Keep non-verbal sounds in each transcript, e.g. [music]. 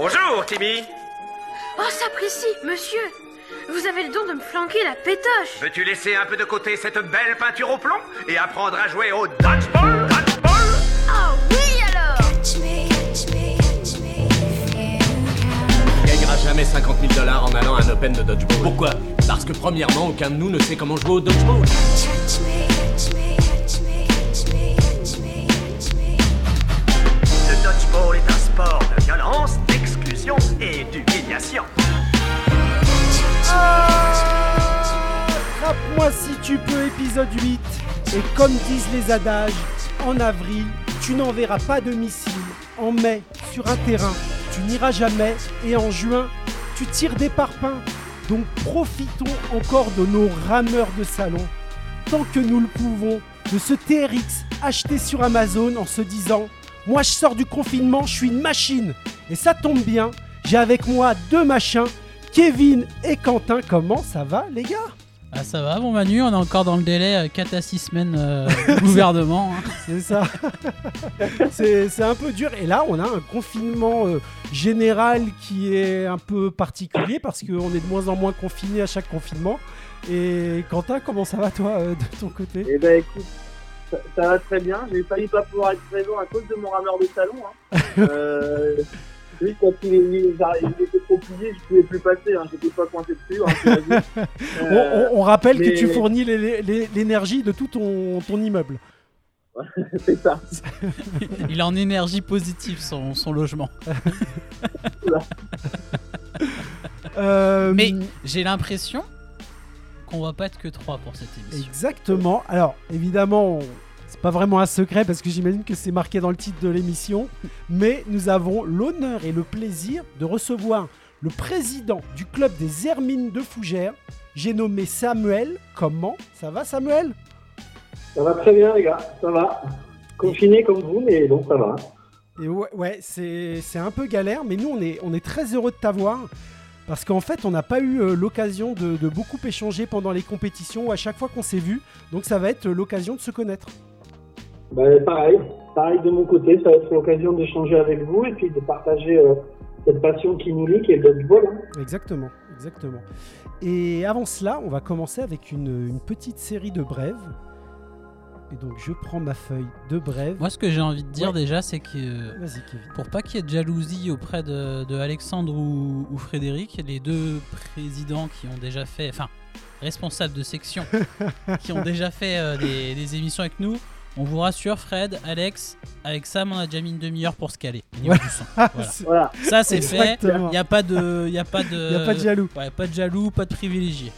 Bonjour, Timmy. Oh, sapristi, monsieur Vous avez le don de me flanquer la pétoche Veux-tu laisser un peu de côté cette belle peinture au plomb et apprendre à jouer au dodgeball Dodgeball? Oh oui alors On gagnera jamais 50 000 dollars en allant à un Open de dodgeball. Pourquoi? Parce que premièrement, aucun de nous ne sait comment jouer au dodgeball. Le tu peux, épisode 8. Et comme disent les adages, en avril, tu n'enverras pas de missiles. En mai, sur un terrain, tu n'iras jamais. Et en juin, tu tires des parpaings. Donc profitons encore de nos rameurs de salon, tant que nous le pouvons, de ce TRX acheté sur Amazon en se disant Moi je sors du confinement, je suis une machine. Et ça tombe bien, j'ai avec moi deux machins, Kevin et Quentin. Comment ça va les gars? Ah ça va bon Manu, on est encore dans le délai 4 à 6 semaines euh, [laughs] gouvernement. hein. C'est ça. [laughs] c'est c'est un peu dur. Et là, on a un confinement euh, général qui est un peu particulier parce qu'on est de moins en moins confinés à chaque confinement. Et Quentin, comment ça va toi euh, de ton côté? Eh ben écoute, ça, ça va très bien. J'ai failli pas pouvoir être présent à cause de mon rameur de salon. Hein. [laughs] lui, quand il, il- il était trop plié, je pouvais plus passer. Hein. J'étais pas coincé dessus. Hein, [laughs] Euh, on- on rappelle que tu fournis l'énergie de tout ton, ton immeuble. [laughs] C'est ça. [laughs] Il est en énergie positive son, son logement. Euh, Mais j'ai l'impression qu'on va pas être que 3 pour cette émission. Exactement. Alors, évidemment, pas vraiment un secret parce que j'imagine que c'est marqué dans le titre de l'émission. Mais nous avons l'honneur et le plaisir de recevoir le président du club des Hermines de Fougères. J'ai nommé Samuel. Comment Ça va, Samuel? Ça va très bien, les gars. Ça va. Confiné comme vous, mais bon, ça va. Et ouais, ouais, c'est un peu galère, mais nous, on est, on est très heureux de t'avoir. Parce qu'en fait, on n'a pas eu euh, l'occasion de, de beaucoup échanger pendant les compétitions ou à chaque fois qu'on s'est vu. Donc, ça va être euh, l'occasion de se connaître. Bah, pareil. Pareil de mon côté. Ça va être l'occasion d'échanger avec vous et puis de partager euh, cette passion qui nous lie, qui est le dodgeball. Hein. Exactement, exactement. Et avant cela, on va commencer avec une, une petite série de brèves. Et donc, je prends ma feuille de brèves. Moi ce que j'ai envie de dire Ouais. déjà c'est que euh, pour pas qu'il y ait de jalousie auprès de, de Alexandre ou, ou Frédéric, les deux présidents qui ont déjà fait, enfin responsables de section, [laughs] qui ont déjà fait euh, des, des émissions avec nous, on vous rassure Fred, Alex, avec Sam on a déjà mis une demi-heure pour se caler. au niveau Ouais. du son. [laughs] Voilà. Voilà. Ça c'est fait, il n'y a pas de... Il y a pas de... [laughs] A pas de jaloux. Ouais, pas de jaloux, pas de privilégié.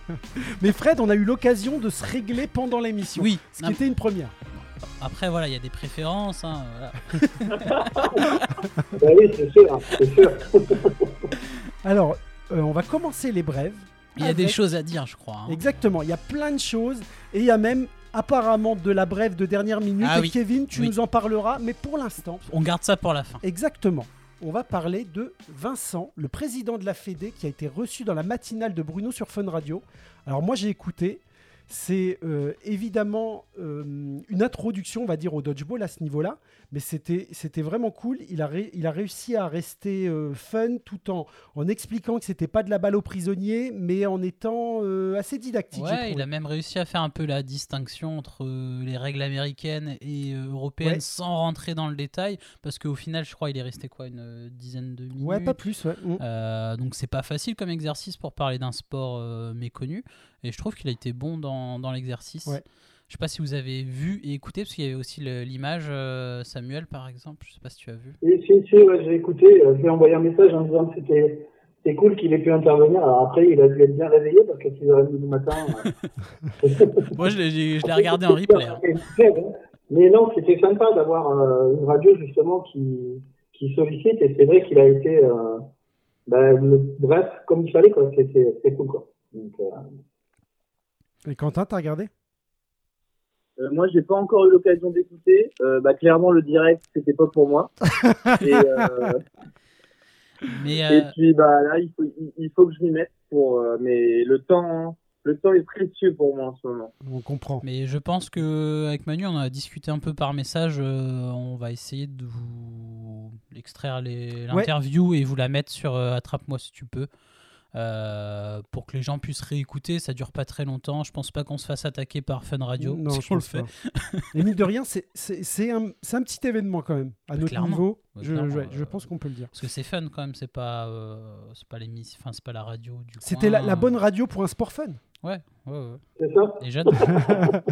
[laughs] Mais Fred, on a eu l'occasion de se régler pendant l'émission. Oui, Ce qui était une première. après voilà, il y a des préférences. hein, voilà. Bah oui, c'est sûr. hein, C'est sûr. Alors, euh, on va commencer les brèves. Il y a des choses à dire je crois. hein. Exactement, il y a plein de choses. Et il y a même apparemment de la brève de dernière minute. Ah et oui. Kevin, tu Oui. nous en parleras. Mais pour l'instant, On garde ça pour la fin. Exactement. On va parler de Vincent, le président de la Fédé, qui a été reçu dans la matinale de Bruno sur Fun Radio. Alors moi j'ai écouté. C'est euh, évidemment euh, une introduction, on va dire, au dodgeball à ce niveau-là, mais c'était c'était vraiment cool. Il a, ré- il a réussi à rester euh, fun tout en, en expliquant que c'était pas de la balle aux prisonniers, mais en étant euh, assez didactique. Ouais, il a même réussi à faire un peu la distinction entre euh, les règles américaines et européennes Ouais. sans rentrer dans le détail, parce qu'au final, je crois, il est resté quoi, une dizaine de minutes. Ouais, pas plus. Ouais. Mm. Donc c'est pas facile comme exercice pour parler d'un sport méconnu, et je trouve qu'il a été bon dans, dans l'exercice. Ouais. Je sais pas si vous avez vu et écouté, parce qu'il y avait aussi l'image euh, Samuel par exemple. Je sais pas si tu as vu. Et si, si, ouais, j'ai écouté. euh, Je lui ai envoyé un message en disant que c'était. C'est cool qu'il ait pu intervenir. Alors après, il a dû être bien réveillé parce qu'à 6h30 du matin. euh, [laughs] Moi, je l'ai regardé en replay. hein. Mais non, c'était sympa d'avoir euh, une radio justement qui, qui sollicite et c'est vrai qu'il a été euh, bah, le- bref comme il fallait quoi. C'était c'était cool quoi. Donc, euh, Et Quentin, t'as regardé? Euh, moi, j'ai pas encore eu l'occasion d'écouter. Euh, bah, clairement, le direct, c'était pas pour moi. [laughs] et, euh, Mais et euh, puis, bah, là, il faut, il, il faut que je m'y mette pour. euh, mais le temps, Le temps est précieux pour moi en ce moment. On comprend. Mais je pense que avec Manu, on a discuté un peu par message. euh, on va essayer de vous extraire les- l'interview et vous la mettre sur euh, Attrape-moi si tu peux. Euh, pour que les gens puissent réécouter, ça dure pas très longtemps. Je pense pas qu'on se fasse attaquer par Fun Radio. Non, si je on le fait. pas. Et mine de rien, c'est- un, petit événement quand même. À notre Clairement. niveau, Ouais, je, clairement, ouais, je euh, pense qu'on peut le dire. Parce que c'est fun quand même. C'est pas, euh, c'est pas l'émission, enfin c'est pas la radio du. C'était la, bonne radio pour un sport fun. Ouais, ouais, ouais. C'est ça Et jeune. [laughs]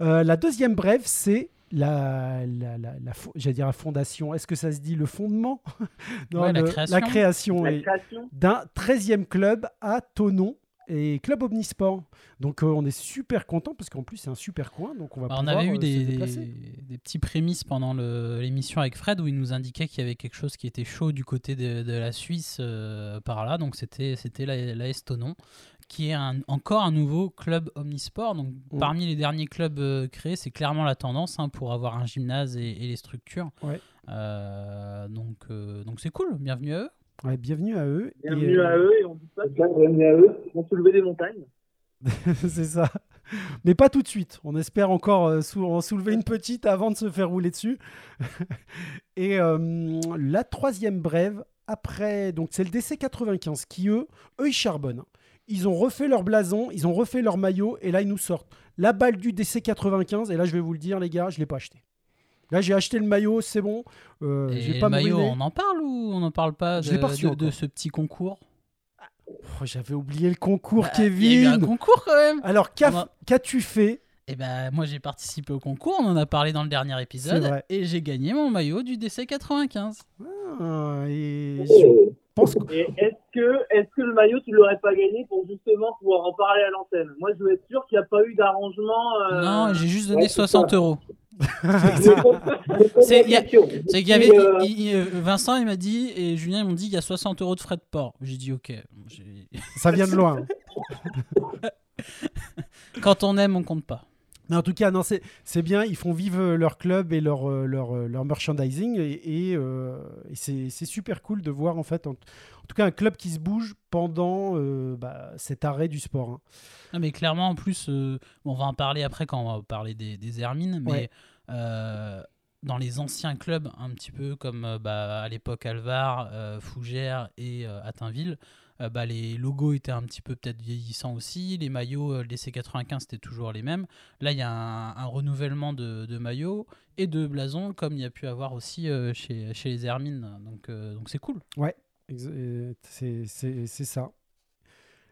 Euh, la deuxième brève, c'est la, la, la, la fo- j'allais dire la fondation. Est-ce que ça se dit le fondement? [laughs] Ouais, la le- création. La création La et- création d'un 13e club à Tonon et club Omnisport. Donc euh, on est super content parce qu'en plus c'est un super coin. Donc on va Bah, on avait eu euh, des, des, des petits prémices pendant l'émission avec Fred où il nous indiquait qu'il y avait quelque chose qui était chaud du côté de, de la Suisse euh, par là. Donc c'était c'était la, la Estonon qui est un- encore un nouveau club omnisport. Donc Mm. parmi les derniers clubs euh, créés, c'est clairement la tendance hein, pour avoir un gymnase et, et les structures. Ouais. Euh, donc euh, donc c'est cool. Bienvenue à eux. Ouais, bienvenue à eux. Et, Bienvenue euh, à eux et on dit pas bienvenue à eux. qu'ils vont soulever des montagnes. [laughs] c'est ça. Mais pas tout de suite. On espère encore sou- en soulever une petite avant de se faire rouler dessus. [laughs] Et euh, la troisième brève, après, donc c'est le DC 95 qui, eux, eux, ils charbonnent. Ils ont refait leur blason, ils ont refait leur maillot, et là, ils nous sortent la balle du DC 95. Et là, je vais vous le dire, les gars, je ne l'ai pas acheté. Là, j'ai acheté le maillot, c'est bon. Euh, Et le pas maillot, on en parle ou on n'en parle pas de, pas de- ce petit concours? Oh, J'avais oublié le concours, Bah, Il y a eu un Kevin. concours quand même. Alors, qu'a- On a- qu'as-tu fait? Et ben moi j'ai participé au concours, on en a parlé dans le dernier épisode, et j'ai gagné mon maillot du DC 95. Ah, et Oh. Pense que est-ce que, est-ce que le maillot, tu l'aurais pas gagné pour justement pouvoir en parler à l'antenne? Moi, je veux être sûr qu'il n'y a pas eu d'arrangement. euh, Non, j'ai juste donné ouais, c'est 60 ça. euros. [laughs] C'est qu'il y avait euh, il- il- euh, Vincent il m'a dit et Julien ils m'ont dit il y a 60 euros de frais de port. J'ai dit ok. Ça vient de loin. [laughs] Quand on aime on compte pas. Mais en tout cas, non, c'est bien. Ils font vivre leur club et leur, euh, leur, euh, leur merchandising. Et, et, euh, et c'est super cool de voir, en fait, en, en tout cas, un club qui se bouge pendant euh, bah, cet arrêt du sport. hein. Non, mais clairement, en plus, euh, on va en parler après quand on va parler des, des Hermines, mais Ouais. dans les anciens clubs, un petit peu comme bah, à l'époque Alvar, Fougères et Attinville, euh, bah, les logos étaient un petit peu peut-être vieillissants aussi. Les maillots, euh, les C95, c'était toujours les mêmes. Là, il y a un, renouvellement de, de maillots et de blasons, comme il y a pu avoir aussi euh, chez, chez les Hermines. Donc, euh, donc c'est cool. Euh, C'est ça.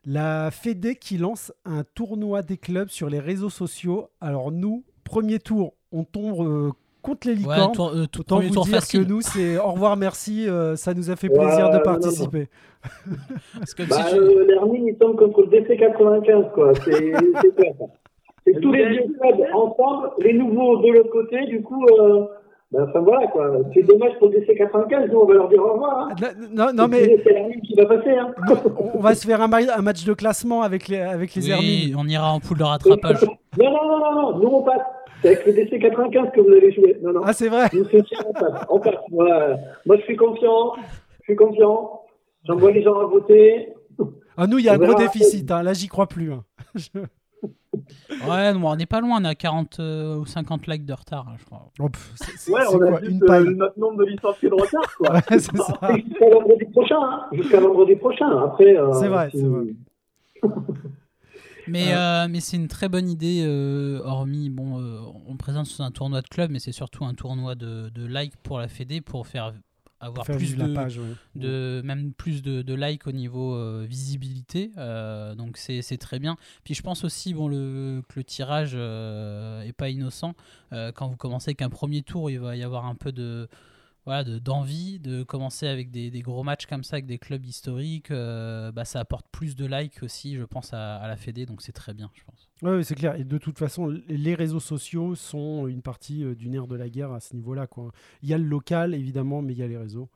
La Fédé qui lance un tournoi des clubs sur les réseaux sociaux. Alors, nous, premier tour, on tombe contre les Ouais, licornes. tour- euh, tout- Autant vous dire facile. que nous, c'est au revoir, merci. euh, ça nous a fait Ouais, plaisir de non, participer. Parce que Bah, si tu- euh, l'Hermine, il tombe contre le DC 95, quoi. C'est c'est clair, ça. C'est tous les vieux clubs ensemble, les nouveaux de l'autre côté, du coup, euh, bah, enfin voilà, quoi. C'est dommage pour le DC 95, nous, on va leur dire au revoir. Hein. Non, non, mais C'est l'Hermine qui va passer, hein. on va se faire un, ma- un match de classement avec les, avec les Oui, Hermines. on ira en poule de rattrapage. Non, non, non, non, non, nous, on passe. C'est avec le DC 95 que vous allez jouer. Non, non. Ah, c'est vrai Nous, c'est sûr, on passe. On passe. Moi, moi, je suis confiant. Je suis confiant. J'envoie les gens à voter. Ah, nous, il y a un gros déficit. hein. Là, j'y crois plus. hein. [laughs] Je- Ouais, non, on n'est pas loin, on à 40 euh, ou 50 likes de retard, hein, je crois. Oh, pff, c'est- c'est- Ouais, c'est on a quoi juste Une euh, notre nombre de licenciés de retard, quoi. [laughs] Ouais, c'est ça. C'est Jusqu'à vendredi prochain. Hein. Jusqu'à vendredi prochain. Après. euh, C'est vrai, c'est vrai. [laughs] Mais, euh, mais c'est une très bonne idée, euh, hormis, bon, euh, on présente sous un tournoi de club, mais c'est surtout un tournoi de, de likes pour la Fédé pour faire avoir Faire plus de, la page. ouais. de même plus de, de likes au niveau euh, visibilité euh, donc c'est très bien puis je pense aussi bon le que le tirage euh, est pas innocent quand vous commencez avec un premier tour il va y avoir un peu de voilà de- d'envie de, commencer avec des, gros matchs comme ça avec des clubs historiques euh, bah, ça apporte plus de likes aussi je pense à, la Fédé donc c'est très bien je pense ouais, c'est clair. Et de toute façon, les réseaux sociaux sont une partie euh, du nerf de la guerre à ce niveau-là. Il y a le local, évidemment, mais il y a les réseaux.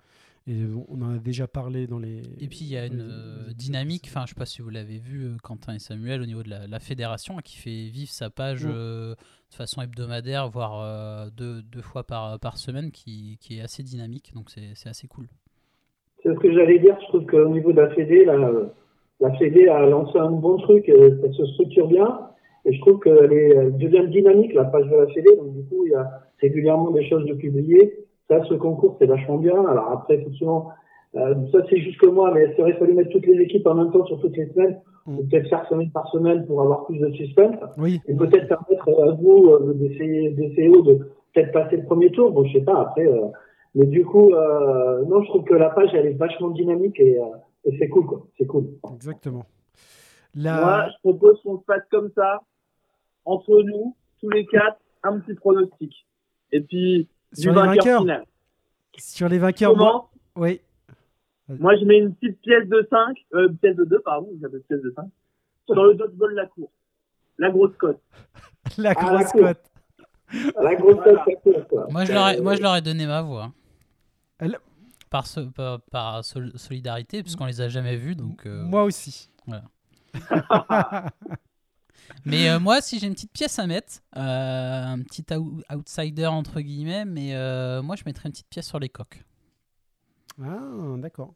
Et on- en a déjà parlé dans les. Et puis il y a une les- euh, les- dynamique, enfin je sais pas si vous l'avez vu, euh, Quentin et Samuel, au niveau de la, la fédération, hein, qui fait vivre sa page euh, de façon hebdomadaire, voire euh, deux, deux fois par, par semaine, qui, qui est assez dynamique, donc c'est c'est assez cool. C'est ce que j'allais dire. Je trouve qu'au niveau de la Fédé, euh, la Fédé a lancé un bon truc, ça se structure bien. Et je trouve qu'elle est- elle devient dynamique, la page de la Fédé. Donc, du coup, il y a régulièrement des choses de publier. Ça, ce concours, c'est vachement bien. Alors après, effectivement, euh, ça, c'est juste que moi, mais il aurait fallu mettre toutes les équipes en même temps sur toutes les semaines. Mm. Ou peut-être faire semaine par semaine pour avoir plus de suspense. Oui, Et peut-être permettre à vous euh, d'essayer, d'essayer de peut-être passer le premier tour. Bon, je sais pas, après. euh, mais du coup, euh, non, je trouve que la page, elle est vachement dynamique et, euh, et c'est cool, quoi. C'est cool. exactement. Moi, La... je propose qu'on se fasse comme ça, entre nous, tous les quatre, un petit pronostic. Et puis, Sur du les vainqueur vainqueurs final. Sur les vainqueurs, moi... Oui, Moi, je mets une petite pièce de 5, euh, pièce de 2, pardon, j'appelle pièce de 5, sur le dodgeball de la [laughs] cour. La grosse cote. la grosse cote. La grosse cool, quoi. Moi, je leur ai, donné ma voix. Elle- Par, so- par, par sol- solidarité, puisqu'on les a jamais vus. Donc, euh, Moi aussi. Voilà. [laughs] [laughs] Mais euh, [laughs] moi, si j'ai une petite pièce à mettre, euh, un petit ou- outsider entre guillemets, mais euh, moi, je mettrais une petite pièce sur les coques. Ah, d'accord.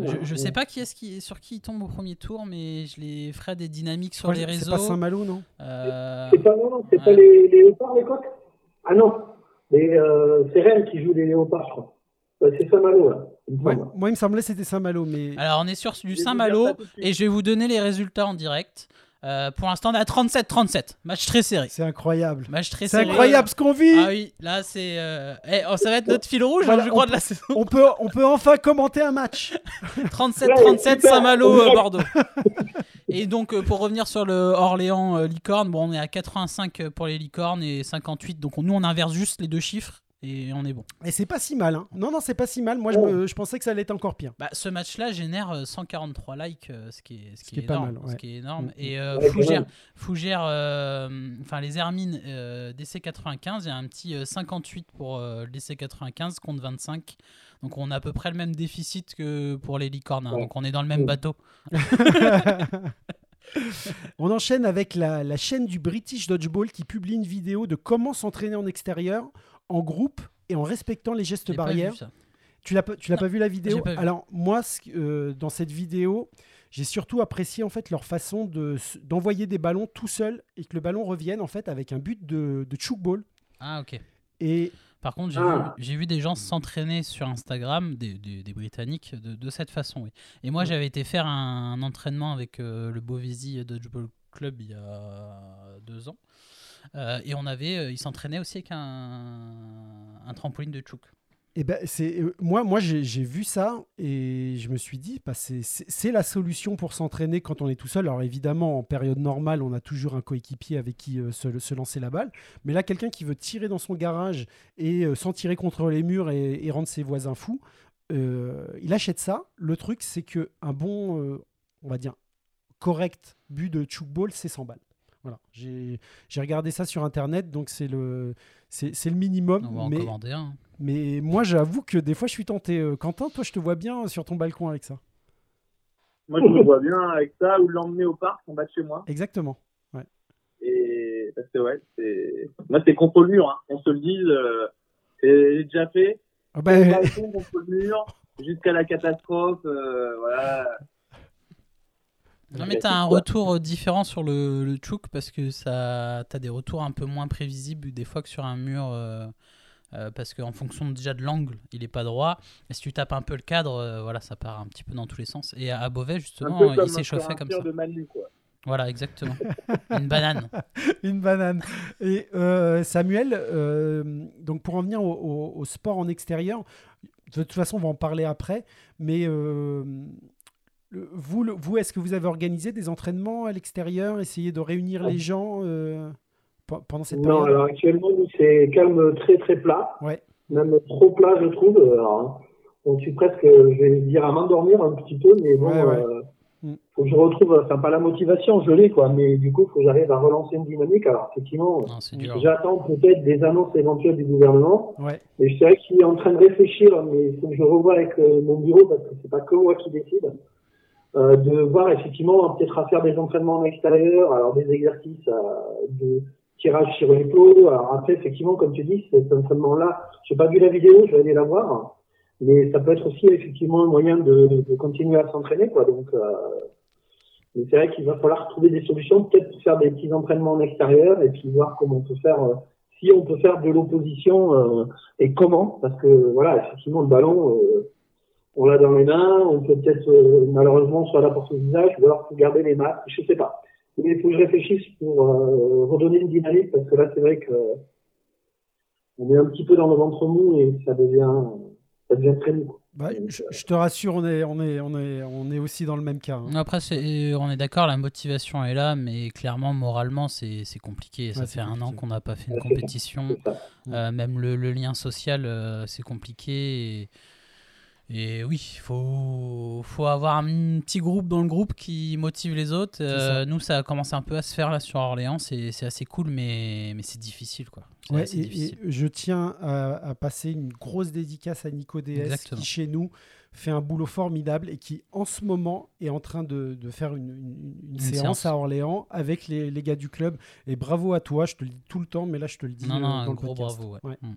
Je, je sais pas qui qui, sur qui il tombe au premier tour, mais je les ferai des dynamiques sur Ouais, les C'est réseaux. pas Saint-Malo, non? Euh, C'est pas, non, non, c'est pas Ouais. les, les léopards, les coques? Ah non, euh, c'est Rennes qui joue les léopards, je crois. Ouais, c'est Saint-Malo, là. Ouais. Moi, il me semblait que c'était Saint-Malo, mais... Alors, on est sur du Saint-Malo et je vais vous donner les résultats en direct. Euh, pour l'instant, on est à 37-37. Match très serré. C'est incroyable. Match très C'est serré. incroyable ce qu'on vit Ah oui, là, c'est. euh, eh, oh, ça va être notre fil rouge, hein, Voilà, je on crois, peut- de la saison. on peut, on peut enfin commenter un match. [laughs] 37-37 super. Saint-Malo, euh, Bordeaux. [laughs] Et donc, euh, pour revenir sur le Orléans euh, Licorne, bon, on est à 85 pour les Licornes et 58. Donc, on- nous, on inverse juste les deux chiffres et on est bon. Et c'est pas si mal. Hein. Non, non, c'est pas si mal. Moi, je, me- je pensais que ça allait être encore pire. Bah, ce match-là génère euh, 143 likes, euh, ce qui est, ce qui qui est est pas énorme. mal, ouais. Ce qui est énorme. Et euh, Ouais. Fougères, euh, enfin les Hermines euh, DC95, il y a un petit euh, 58 pour euh, le DC95 contre 25. Donc on a à peu près le même déficit que pour les licornes. hein. Ouais. Donc on est dans le même Mm. bateau. [laughs] On enchaîne avec la, la chaîne du British Dodgeball qui publie une vidéo de comment s'entraîner en extérieur, en groupe et en respectant les gestes pas barrières. vu ça. Tu l'as pas, tu l'as pas vu la vidéo j'ai pas vu. Alors moi, euh, dans cette vidéo, j'ai surtout apprécié en fait leur façon de d'envoyer des ballons tout seul et que le ballon revienne en fait avec un but de, de choke-ball. Ah ok. Et Par contre, j'ai Ah. vu, j'ai vu des gens s'entraîner sur Instagram, des, des- des Britanniques, de, de cette façon. Oui. Et moi, j'avais été faire un, un entraînement avec euh, le Beauvaisis Dodgeball Club il y a deux ans. Euh, et on avait, euh, ils s'entraînaient aussi avec un, un trampoline de chouk. Et ben, c'est euh, moi, moi j'ai vu ça et je me suis dit, bah, c'est- la solution pour s'entraîner quand on est tout seul. Alors évidemment, en période normale, on a toujours un coéquipier avec qui se, lancer la balle. Mais là, quelqu'un qui veut tirer dans son garage et euh, s'en tirer contre les murs et, rendre ses voisins fous, il achète ça. Le truc, c'est que un bon, on va dire, correct but de choukball, c'est 100 balles. Voilà, j'ai j'ai regardé ça sur internet, donc c'est le c'est c'est le minimum. On va en mais commander un. mais moi, j'avoue que des fois, je suis tenté. Euh, Quentin, toi, je te vois bien sur ton balcon avec ça. Moi, je me vois bien avec ça ou l'emmener au parc en bas de chez moi. Exactement. Et parce que ouais, c'est moi c'est contre le mur. Hein. On se le dit, euh, c'est déjà fait. Ah bah, [laughs] balcon contre le mur jusqu'à la catastrophe. euh, voilà. Non, mais t'as un retour euh, différent sur le, le chouk parce que ça, t'as des retours un peu moins prévisibles des fois que sur un mur. euh, euh, parce qu'en fonction déjà de l'angle, il est pas droit. Et si tu tapes un peu le cadre, euh, voilà, ça part un petit peu dans tous les sens. Et à Beauvais, Un justement, il sur un comme ça. de Manu, quoi. Voilà, exactement. Une banane. [laughs] une banane. Et euh, Samuel, euh, donc pour en venir au, au- au sport en extérieur, de toute façon, on va en parler après. Mais euh, le- vous, le- vous est-ce que vous avez organisé des entraînements à l'extérieur, essayé de réunir les gens euh, pe- pendant cette Non, période? alors actuellement, c'est calme très très plat. Ouais. Même trop plat, je trouve. Alors, on suis presque, je vais dire, à m'endormir un petit peu, mais bon, Ouais, ouais. euh, Mm. faut que je retrouve, enfin, pas la motivation, je l'ai, quoi, mais du coup, faut que j'arrive à relancer une dynamique. Alors, effectivement, Non, dur. j'attends peut-être des annonces éventuelles du gouvernement. Ouais. Mais je dirais je suis en train de réfléchir, mais il faut que je revoie avec euh, mon bureau parce que c'est pas que moi qui décide. Euh, de voir effectivement peut-être à faire des entraînements en extérieur, alors des exercices euh, de tirage sur les plots. Alors après, effectivement, comme tu dis, cet entraînement-là, j'ai pas vu la vidéo, je vais aller la voir. Mais ça peut être aussi effectivement un moyen de, continuer à s'entraîner, quoi. Donc, euh, Mais c'est vrai qu'il va falloir trouver des solutions, peut-être pour faire des petits entraînements en extérieur et puis voir comment on peut faire, si on peut faire de l'opposition et comment, parce que voilà, effectivement le ballon, on l'a dans les mains, on peut peut-être euh, malheureusement soit là pour son visage, ou alors pour garder les masques, je sais pas. Mais il faut que je réfléchisse pour euh, redonner une dynamique parce que là c'est vrai que on est un petit peu dans le ventre mou et ça devient, ça devient très mou. quoi. Bah, je, je te rassure, on est, on, est, on, est, on est aussi dans le même cas. hein. Après, c'est- on est d'accord, la motivation est là, mais clairement, moralement, c'est c'est compliqué. Ça Ouais, fait un an qu'on n'a pas fait une compétition. Euh, même le, le lien social, euh, c'est compliqué. Et, et oui, il faut, faut avoir un petit groupe dans le groupe qui motive les autres. Euh, ça. nous, ça a commencé un peu à se faire là sur Orléans. C'est assez cool, mais, mais c'est difficile. quoi. Ouais, et, difficile. et je tiens à, à passer une grosse dédicace à Nico DS Exactement. qui chez nous fait un boulot formidable et qui en ce moment est en train de, de faire une, une- une séance, séance. à Orléans avec les, les gars du club. Et bravo à toi, je te le dis tout le temps, mais là je te le dis Non, euh, non, dans un le gros podcast. bravo. ouais. Ouais. Mm.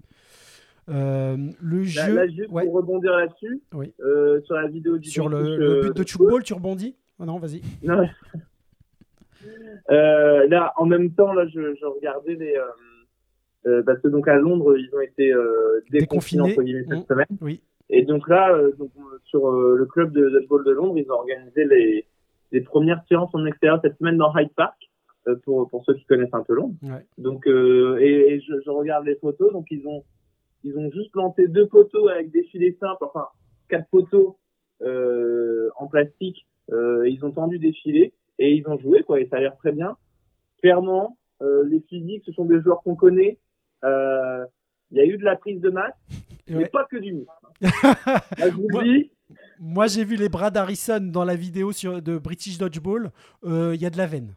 Euh, le Là, jeu là, juste ouais, pour rebondir là-dessus, Oui. euh, sur la vidéo du sur le, le euh, but de Chukball, tu rebondis Ah non, vas-y. Non. Euh, là, en même temps, là, je, je regardais les. Parce que donc à Londres, ils ont été déconfinés Déconfinés. entre guillemets cette Mmh. semaine. Oui. Et donc là, donc, sur le club de football de Londres, ils ont organisé les, les premières séances en extérieur cette semaine dans Hyde Park. pour, pour ceux qui connaissent un peu Londres. Ouais. Donc, et, et je, je regarde les photos. Donc, ils ont, ils ont juste planté deux poteaux avec des filets simples, enfin, quatre poteaux euh, en plastique. Euh, ils ont tendu des filets et ils ont joué, quoi. Et ça a l'air très bien. Clairement, euh, les physiques, ce sont des joueurs qu'on connaît. Euh, Il y a eu de la prise de masse, mais Ouais. pas que du muscle. [laughs] Là, je vous Moi- le dis, Moi, j'ai vu les bras d'Harrison dans la vidéo sur, de British Dodgeball. Euh, Il y a de la veine.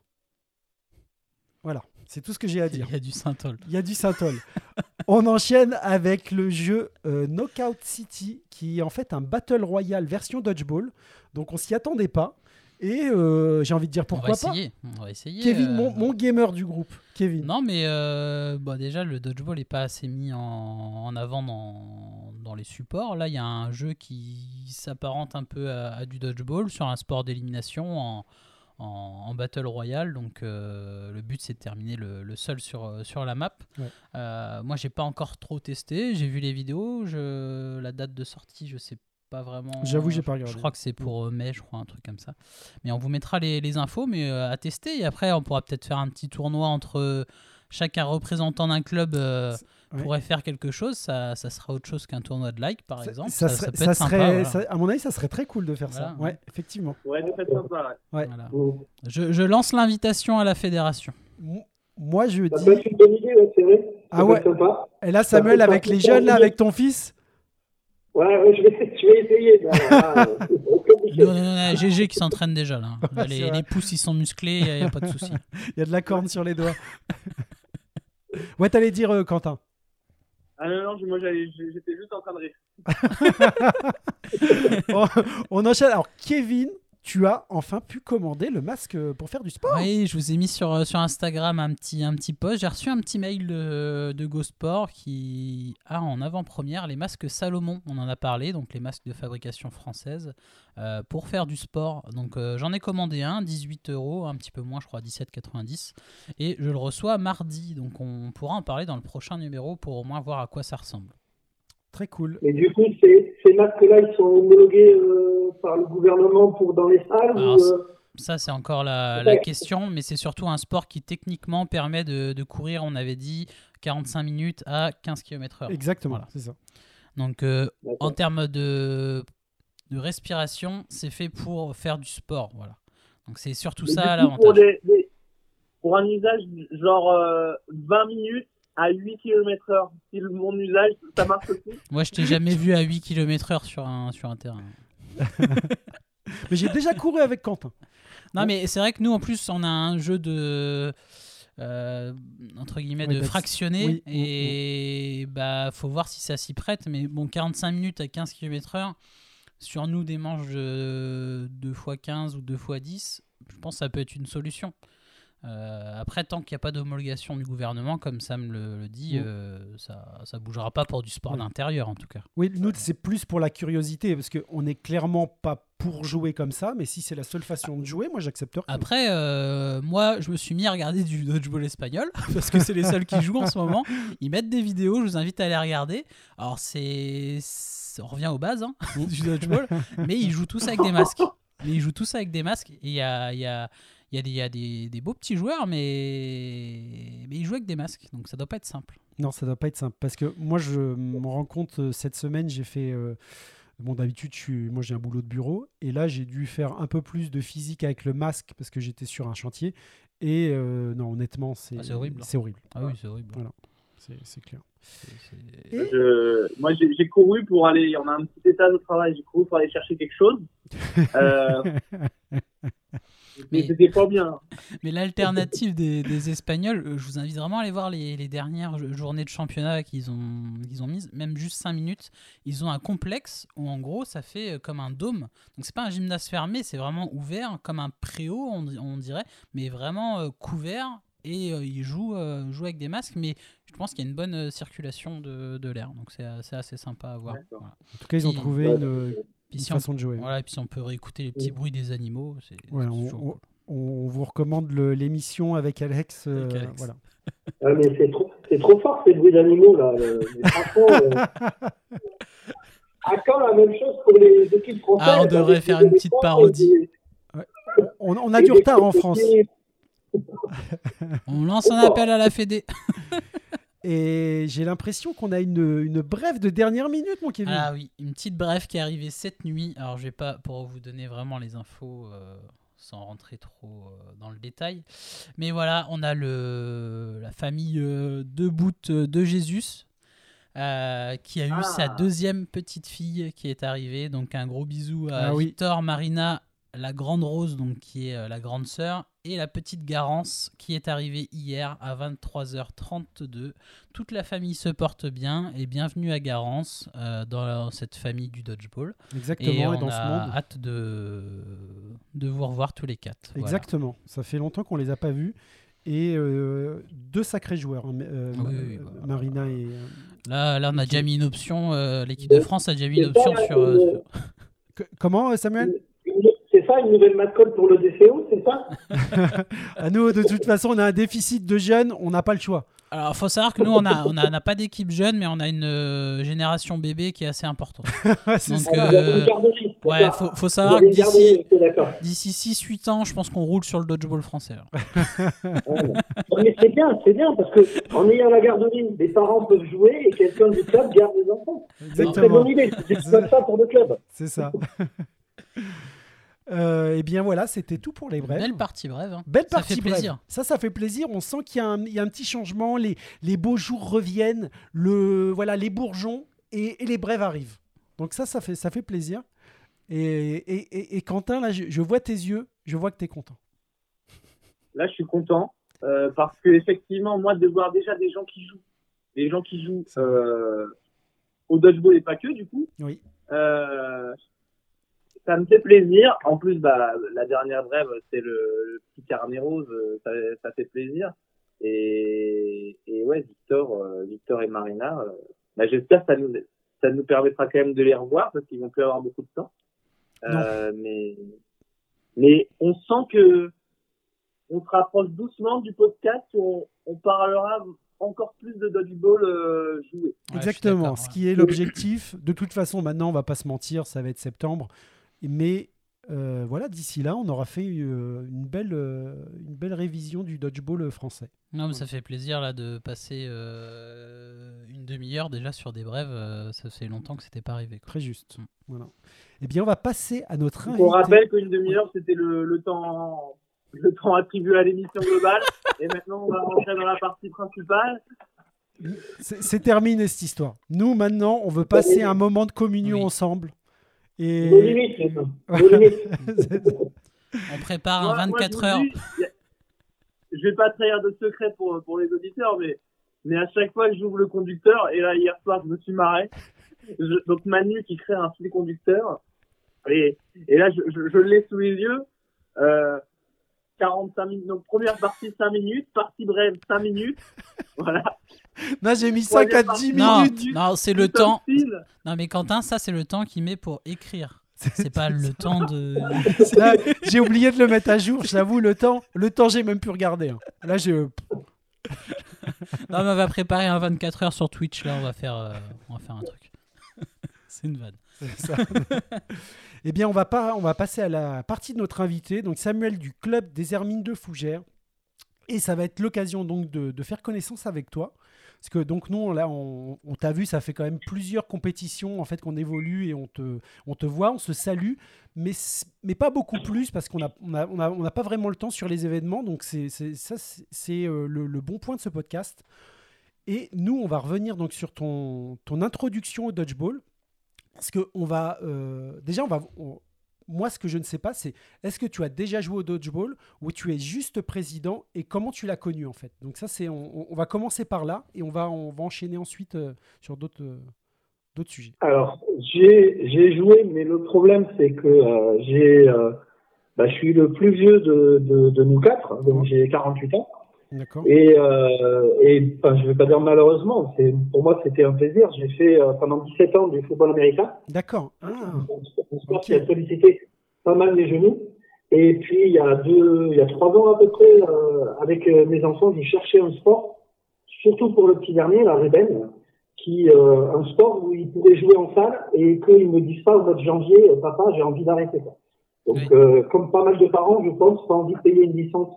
Voilà, c'est tout ce que j'ai à dire. Il y a du Saint-Ol. Il y a du Saint-Ol. On enchaîne avec le jeu euh, Knockout City, qui est en fait un Battle Royale version Dodgeball. Donc on s'y attendait pas. Et euh, j'ai envie de dire On va pourquoi pas. essayer. On va essayer. Kevin, euh, mon, mon gamer du groupe. Kevin. Non, mais euh, bah, déjà, le dodgeball n'est pas assez mis en, en avant dans, dans les supports. Là, il y a un jeu qui s'apparente un peu à, à du dodgeball sur un sport d'élimination en, en, en battle royale. Donc, euh, le but, c'est de terminer le, le seul sur, euh, sur la map. Ouais. Euh, moi, j'ai pas encore trop testé. J'ai vu les vidéos. Je, la date de sortie, je sais pas vraiment. J'avoue, j'ai pas regardé. Je crois que c'est pour euh, mai, je crois, un truc comme ça. Mais on vous mettra les, les infos, mais à tester. Et après, on pourra peut-être faire un petit tournoi entre chacun représentant d'un club euh, Ouais. pourrait faire quelque chose. Ça, ça sera autre chose qu'un tournoi de like, par Ça- exemple. ça, Ça, serait, peut ça être sympa. serait- voilà. ça- à mon avis, ça serait très cool de faire ça. Ouais, effectivement. ouais, de fait sympa, ouais. Ouais. Voilà. Je, je lance l'invitation à la fédération. Moi, je Ça dis. peut être une bonne idée, ouais, c'est vrai. Ça Ah peut ouais. être sympa. Et là, Samuel, Ça avec les jeunes, là, ça. avec ton fils. Ouais, ouais, je vais, [laughs] je vais essayer. Euh, [laughs] c'est compliqué. Non, non, GG qui s'entraîne déjà là. [laughs] Ouais, les, les pouces ils sont musclés, il n'y a, pas de souci. Il y a de la corne sur les doigts. ouais, t'allais dire, euh, Quentin. Ah non, non, moi j'étais juste en train de rire. [laughs] on enchaîne. Alors, Kevin, tu as enfin pu commander le masque pour faire du sport. Oui, je vous ai mis sur, euh, Instagram un petit, un post. J'ai reçu un petit mail de, de GoSport qui a en avant-première les masques Salomon. On en a parlé, donc les masques de fabrication française euh, pour faire du sport. Donc euh, j'en ai commandé un, 18 euros, un petit peu moins, je crois, 17,90. Et je le reçois mardi. Donc on pourra en parler dans le prochain numéro pour au moins voir à quoi ça ressemble. Très cool. Mais du coup, ces, ces masques-là, ils sont homologués euh, par le gouvernement pour dans les salles Alors, ou, euh, Ça, c'est encore la, question, mais c'est surtout un sport qui techniquement permet de, de courir, on avait dit, 45 minutes à 15 km/h. Exactement, Voilà. c'est ça. Donc, euh, en termes de, de respiration, c'est fait pour faire du sport. Voilà. Donc, c'est surtout Mais ça pour, l'avantage. pour un usage genre euh, 20 minutes à 8 km heure, si le- mon usage, ça marche aussi. Moi, je t'ai jamais vu à 8 km/h sur un, sur un terrain. [laughs] Mais j'ai déjà couru avec Quentin. Non, mais c'est vrai que nous, en plus, on a un jeu de. euh, entre guillemets, Ouais, de bah, fractionné. oui, et bah, faut voir si ça s'y prête. Mais bon, 45 minutes à 15 km/h, sur nous, des manches de 2 x 15 ou 2 x 10, je pense que ça peut être une solution. Euh, après, tant qu'il n'y a pas d'homologation du gouvernement, comme Sam le, le dit, Mm. euh, ça ça bougera pas pour du sport d'intérieur en tout cas. Oui, nous, c'est plus pour la curiosité, parce qu'on n'est clairement pas pour jouer comme ça, mais si c'est la seule façon de jouer, moi j'accepterai. Après, euh, moi, je me suis mis à regarder du dodgeball espagnol [laughs] parce que c'est les seuls qui jouent en ce moment. Ils mettent des vidéos, je vous invite à les regarder. Alors, c'est. On revient aux bases hein, [laughs] du dodgeball, mais ils jouent tous avec des masques. Mais ils jouent tous avec des masques. Et il y a, il y a, il y a, des, il y a des, des beaux petits joueurs, mais... mais ils jouent avec des masques. Donc, ça doit pas être simple. Non, ça doit pas être simple, parce que moi je me rends compte, euh, cette semaine, j'ai fait... euh, Bon, d'habitude, moi j'ai un boulot de bureau, et là j'ai dû faire un peu plus de physique avec le masque, parce que j'étais sur un chantier, et euh, non, honnêtement, c'est Ah, horrible. C'est horrible, Ah oui, c'est horrible. Voilà. c'est c'est clair. Je- moi, j'ai j'ai couru pour aller. On a un petit étage au travail. J'ai couru pour aller chercher quelque chose. [laughs] Euh, mais Mais- c'était pas bien. [laughs] Mais l'alternative des, des Espagnols, euh, je vous invite vraiment à aller voir les, les dernières jo- journées de championnat qu'ils ont, qu'ils ont mises, même juste 5 minutes. Ils ont un complexe où en gros ça fait euh, comme un dôme. Donc c'est pas un gymnase fermé, c'est vraiment ouvert, comme un préau on, di- on dirait, mais vraiment euh, couvert. Et euh, ils jouent, euh, jouent avec des masques, mais je pense qu'il y a une bonne euh, circulation de, de l'air. Donc c'est c'est assez sympa à voir. Voilà. En tout cas, ils ont trouvé Ouais, une, une Puis si on, façon de jouer. voilà, et puis si on peut réécouter les petits bruits des animaux, c'est Ouais, on, on- on vous recommande le- l'émission avec Alex. euh, Avec Alex. Voilà. Ah, mais c'est trop, c'est trop fort ces bruits d'animaux là. euh, mais franchement, euh, [laughs] à quand la même chose pour les équipes françaises Ah, on devrait faire une petite parodie. et des- On, on a et du retard en France. On lance un appel à la Fédé. [laughs] Et j'ai l'impression qu'on a une, une brève de dernière minute, mon Kevin. Ah oui, une petite brève qui est arrivée cette nuit. Alors je vais pas pour vous donner vraiment les infos euh, sans rentrer trop euh, dans le détail. Mais voilà, on a le la famille euh, de Bout euh, de Jésus. euh, qui a eu Ah. sa deuxième petite fille qui est arrivée. Donc un gros bisou à Ah oui. Victor, Marina, la grande Rose, donc qui est euh, la grande sœur, et la petite Garance qui est arrivée hier à 23h32. Toute la famille se porte bien et bienvenue à Garance euh, dans cette famille du dodgeball. Exactement, et et on dans a ce monde. hâte de, de vous revoir tous les quatre. Voilà. Exactement. Ça fait longtemps qu'on les a pas vus. Et euh, deux sacrés joueurs, hein, euh, oui, Ma- oui, bah, Marina et. Là, là, on a déjà mis une option. euh, L'équipe de France a déjà mis une option sur. euh, [laughs] comment, Samuel? Ça, une nouvelle mascotte pour le DCO, c'est ça [laughs] À nous, de toute façon, on a un déficit de jeunes, on n'a pas le choix. Alors, faut savoir que nous, on a, on a, on n'a pas d'équipe jeune, mais on a une euh, génération bébé qui est assez importante. [laughs] C'est Donc, euh, Ouais, faut, faut savoir que d'ici d'ici 6-8 ans, je pense qu'on roule sur le dodgeball français. Ouais. Mais c'est bien, c'est bien, parce que en ayant la garderie, les parents peuvent jouer et quelqu'un du club garde les enfants. C'est une très bonne idée. [laughs] C'est comme ça pour le club. C'est ça. Euh, et bien voilà, c'était tout pour les brèves. Belle partie brève. hein. Belle Ça partie fait brève. plaisir. Ça, ça fait plaisir. On sent qu'il y, a un- il y a un petit changement. Les, les beaux jours reviennent. Le, voilà, les bourgeons et, et les brèves arrivent. Donc ça, ça fait, ça fait plaisir. Et, et, et- et Quentin, là, je, je vois tes yeux. Je vois que tu es content. Là, je suis content euh, parce que effectivement, moi, de voir déjà des gens qui jouent, des gens qui jouent euh, au dodgeball et pas que, du coup, Oui. euh, ça me fait plaisir. En plus, bah, la dernière brève, c'est le, le petit carnet rose, euh, ça, ça fait plaisir. Et, et ouais, Victor, euh, Victor et Marina, euh, bah, j'espère que ça nous, ça nous permettra quand même de les revoir parce qu'ils vont plus avoir beaucoup de temps. Euh, mais, mais on sent que on se rapproche doucement du podcast où on, on parlera encore plus de dodgeball euh, joué. Exactement. Ce qui est l'objectif. De toute façon, maintenant, on va pas se mentir, ça va être septembre. Mais euh, voilà, d'ici là, on aura fait euh, une, belle, euh, une belle révision du dodgeball français. Non, mais ça fait plaisir là de passer euh, une demi-heure déjà sur des brèves. euh, ça fait longtemps que c'était pas arrivé. quoi. Très juste. Mm. Voilà. Eh bien, on va passer à notre invité. on rappelle qu'une demi-heure, c'était le, le temps le temps attribué à l'émission globale. Et maintenant, on va rentrer dans la partie principale. C'est c'est terminé cette histoire. Nous, maintenant, on veut passer un moment de communion Oui. ensemble. Nos Et limites, maintenant. Nos [laughs] limites. On prépare Moi- un moi, 24 je vous heures. dis, Je vais pas trahir de secret pour, pour les auditeurs, mais, mais à chaque fois que j'ouvre le conducteur, et là, hier soir, je me suis marré. Je- donc, Manu qui crée un fil conducteur. Et, et là, je, je, je l'ai sous les yeux. Euh, 45 minutes. Donc, première partie, 5 minutes. Partie brève, 5 minutes. Voilà. Non, j'ai mis 5 à 10 Non, minutes. non c'est le temps. style. Non, mais Quentin, ça, c'est le temps qu'il met pour écrire. C'est pas le temps de. J'ai oublié de le mettre à jour, je l'avoue, le temps, le temps, j'ai même pu regarder. hein. Là, je. Non, mais on va préparer un 24 heures sur Twitch. Là, on va faire, euh, on va faire un truc. [laughs] c'est une vanne. ça. eh bien, on va, pas, on va passer à la partie de notre invité, donc Samuel du club des Hermines de Fougères. Et ça va être l'occasion donc de, de faire connaissance avec toi. Parce que donc nous, là, on, t'a vu, ça fait quand même plusieurs compétitions en fait qu'on évolue et on te, on te voit, on se salue, mais, mais pas beaucoup plus parce qu'on n'a on a, on a, on a pas vraiment le temps sur les événements. Donc c'est ça, c'est euh, le, bon point de ce podcast. Et nous, on va revenir donc sur ton, ton introduction au dodgeball. Parce que on va euh, déjà, on va, moi, ce que je ne sais pas, c'est est-ce que tu as déjà joué au dodgeball ou tu es juste président et comment tu l'as connu en fait? Donc ça, c'est on, on va commencer par là et on va on va enchaîner ensuite euh, sur d'autres euh, d'autres sujets. Alors, j'ai joué, mais le problème, c'est que euh, j'ai, bah, je suis le plus vieux de, de, de nous quatre, donc j'ai 48 ans. Et, euh, et enfin, je vais pas dire malheureusement, pour moi c'était un plaisir. J'ai fait euh, pendant 17 ans du football américain, D'accord. Ah, un sport ok. qui a sollicité pas mal les genoux. Et puis il y a deux, il y a trois ans à peu près, euh, avec euh, mes enfants, j'ai cherché un sport, surtout pour le petit dernier, la Rébène, qui un sport où ils pourraient jouer en salle et qu'ils me disent pas au mois de janvier, papa, j'ai envie d'arrêter ça. Donc Oui. comme pas mal de parents, je pense, pas envie de payer une licence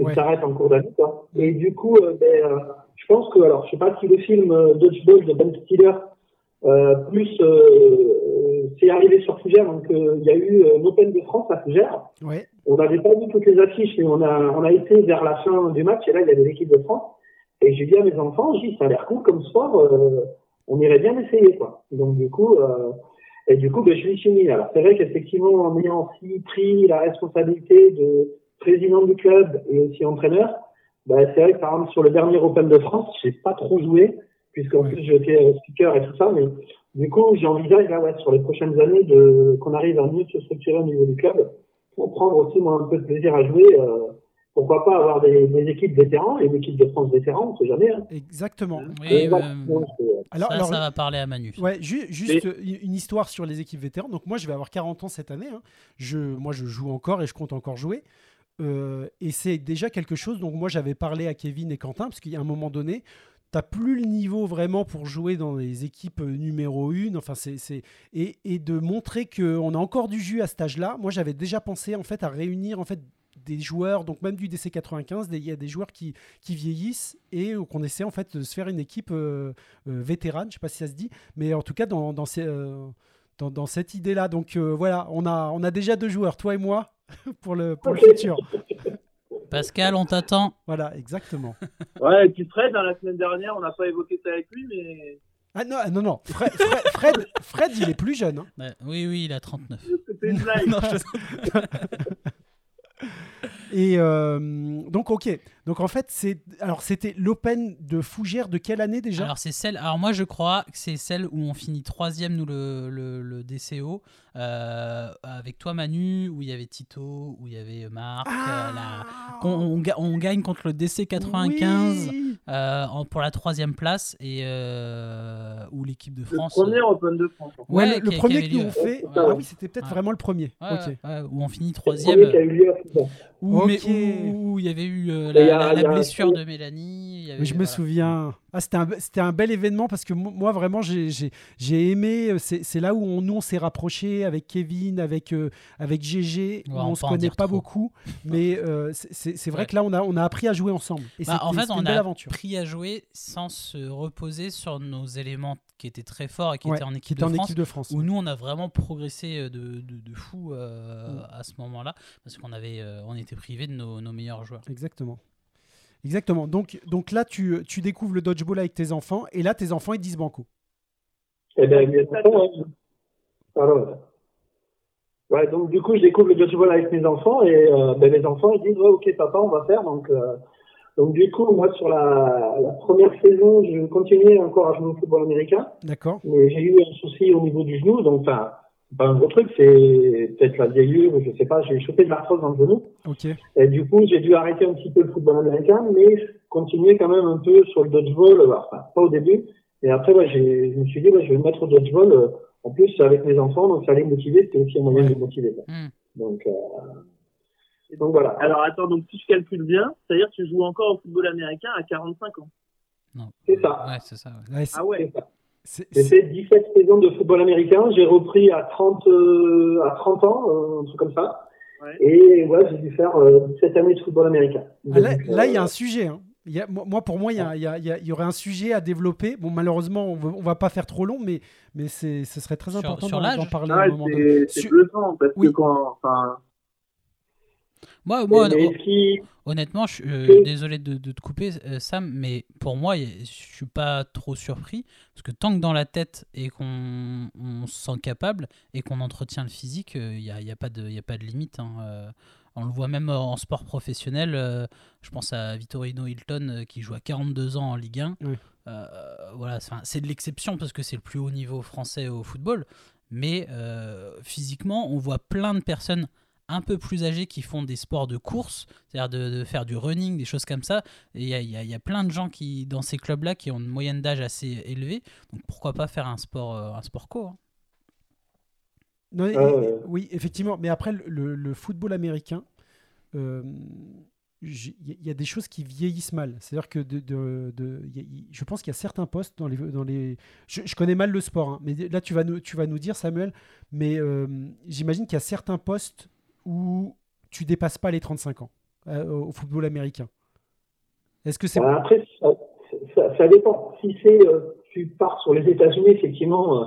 et Ouais. que ça arrête en cours d'année. Et du coup, euh, ben, euh, je pense que, alors, je sais pas si le film euh, Dodgeball de Ben Stiller, plus, c'est arrivé sur Fougères, donc il y a eu l'Open de France à Fougères. ouais. On n'avait pas vu toutes les affiches et on a, on a été vers la fin du match et là, il y avait l'équipe de France. Et j'ai dit à mes enfants, j'ai dit, ça a l'air cool comme sport, euh, on irait bien essayer, quoi. Donc, du coup, euh, et du coup, ben, je suis mis. Alors, c'est vrai qu'effectivement, en ayant aussi pris la responsabilité de président du club et aussi entraîneur, ben, c'est vrai que par exemple, sur le dernier Open de France, j'ai pas trop joué, puisqu'en Ouais. plus, j'étais euh, speaker et tout ça, mais du coup, j'envisage, là, ouais, sur les prochaines années, de, qu'on arrive à mieux se structurer au niveau du club, pour prendre aussi, moi, un peu de plaisir à jouer, euh, pourquoi pas avoir des, des équipes vétérans et une équipe de France vétérans, on sait jamais, hein. Exactement. Oui, euh, Alors, ça, alors, ça va parler à Manu. Ouais, ju- juste une histoire sur les équipes vétérans. Donc moi, je vais avoir 40 ans cette année. hein. Je, moi, je joue encore et je compte encore jouer. Euh, et c'est déjà quelque chose. Donc moi, j'avais parlé à Kevin et Quentin parce a un moment donné, t'as plus le niveau vraiment pour jouer dans les équipes euh, numéro 1. Enfin, c'est, et, de montrer qu'on a encore du jus à cet âge-là. Moi, j'avais déjà pensé en fait à réunir en fait des joueurs, donc même du DC 95, des- il y a des joueurs qui, qui vieillissent et euh, qu'on essaie en fait de se faire une équipe vétérane, je sais pas si ça se dit, mais en tout cas dans, dans, dans, cette idée-là. Donc voilà, on a, on a déjà deux joueurs, toi et moi, [laughs] pour le, pour le futur. Pascal, on t'attend. Voilà, exactement. [laughs] Ouais, et puis Fred, hein, la semaine dernière, on n'a pas évoqué ça avec lui, mais Ah non, ah, non, non, Fred, Fred, Fred, Fred, il est plus jeune. hein. Oui, oui, il a 39. [laughs] c'était une blague. Non, je- Et euh, donc ok, donc en fait c'est, alors c'était l'Open de Fougères de quelle année déjà? Alors c'est celle. Alors moi je crois que c'est celle où on finit troisième nous le, le, le DCO euh, avec toi Manu où il y avait Tito où il y avait Marc. euh, la- qu'on- on, on gagne contre le DC 95 Oui. euh, en- pour la troisième place et euh, où l'équipe de Le France. premier Open de France. Ouais, Ouais, le, le premier que nous on fait. Ouais. Ah oui, c'était peut-être Ouais. vraiment le premier. Ouais, où on finit le troisième. premier qui a eu lieu à Fougères. Où, mais- où- où il y avait eu euh, la, la- blessure de Mélanie. il y avait- Oui, je me voilà. souviens. Ah, c'était un, c'était un bel événement parce que mo- moi, vraiment, j'ai- j'ai j'ai aimé. euh, C'est c'est là où on, nous, on s'est rapprochés avec Kevin, avec, euh, avec GG. où on on se connaît pas trop. beaucoup. Mais euh, c'est- c'est vrai Ouais. que là, on a, on a appris à jouer ensemble. Et Bah, en fait, on a aventure. appris à jouer sans se reposer sur nos éléments qui étaient très forts et qui Ouais, étaient en qui équipe était de en France. équipe de France. Où nous, on a vraiment progressé euh, de, de, de fou euh, Mm. à ce moment-là, parce qu'on avait, euh, on était privés de nos, nos meilleurs joueurs. Exactement. Exactement. Donc, donc là, tu, tu découvres le dodgeball avec tes enfants. Et là, tes enfants, ils disent banco. Eh mes hein. Alors, ouais, donc du coup, je découvre le dodgeball avec mes enfants et euh, ben, les enfants ils disent ouais, ok papa, on va faire. Donc, euh, donc du coup, moi sur la, la première saison, je continuais encore à jouer au football américain, D'accord mais j'ai eu un souci au niveau du genou, donc enfin, pas un gros truc, c'est peut-être la vieillure, je sais pas, j'ai chopé de l'arthrose dans le genou. Ok. Et du coup, j'ai dû arrêter un petit peu le football américain, mais je continuais quand même un peu sur le dodgeball, euh, enfin, pas au début. Et après, ouais, j'ai, je me suis dit, ouais, je vais me mettre au dodgeball. euh, en plus, avec mes enfants, donc ça allait me motiver, c'était aussi un moyen de me motiver. Hmm. Donc, euh, donc voilà. Alors attends, donc si je calcule bien, c'est-à-dire que tu joues encore au football américain à 45 ans. C'est ça. Ouais, c'est ça. ouais. Ah ouais. C'est ça. C'est- J'ai fait 17 saisons de football américain. J'ai repris à 30, euh, à 30 ans, euh, un truc comme ça. Ouais. Et ouais, j'ai dû faire euh, 17 années de football américain. Ah, là, là, il y a euh, un sujet. hein. Il y a- moi, pour moi, il y, a- il y a- il y a- il y aurait un sujet à développer. Bon, malheureusement, on va, on va pas faire trop long, mais, ce serait très important d'en, parler Ah à un ouais, moment donné. c'est Sur- bluffant parce Oui. que quand, enfin, Moi, qui, honnêtement, je suis euh, désolé de, de te couper, euh, Sam, mais pour moi, je suis pas trop surpris parce que tant que dans la tête et qu'on on se sent capable et qu'on entretient le physique, il n'y a, y a, pas de- y a pas de limite. hein, euh. on le voit même en sport professionnel. euh, je pense à Vittorino Hilton euh, qui joue à 42 ans en Ligue 1. Oui. Euh, voilà, c'est de l'exception parce que c'est le plus haut niveau français au football. Mais euh, physiquement, on voit plein de personnes un peu plus âgés qui font des sports de course, c'est-à-dire de, de faire du running, des choses comme ça. Et il y a, il y a- il y a plein de gens qui, dans ces clubs-là qui ont une moyenne d'âge assez élevée. Donc pourquoi pas faire un sport, euh, un sport co hein. Non, ouais. Oui, effectivement. Mais après, le, football américain, euh, il y, a- il y a des choses qui vieillissent mal. C'est-à-dire que de, de- de- il y a- il- je pense qu'il y a certains postes dans les. Dans les je, je connais mal le sport, hein, mais là, tu vas, nous, tu vas nous dire, Samuel, mais euh, j'imagine qu'il y a certains postes où tu dépasses pas les 35 ans euh, au football américain. Est-ce que c'est. Après, ça, ça, ça dépend. Si c'est, euh, tu pars sur les États-Unis, effectivement, euh,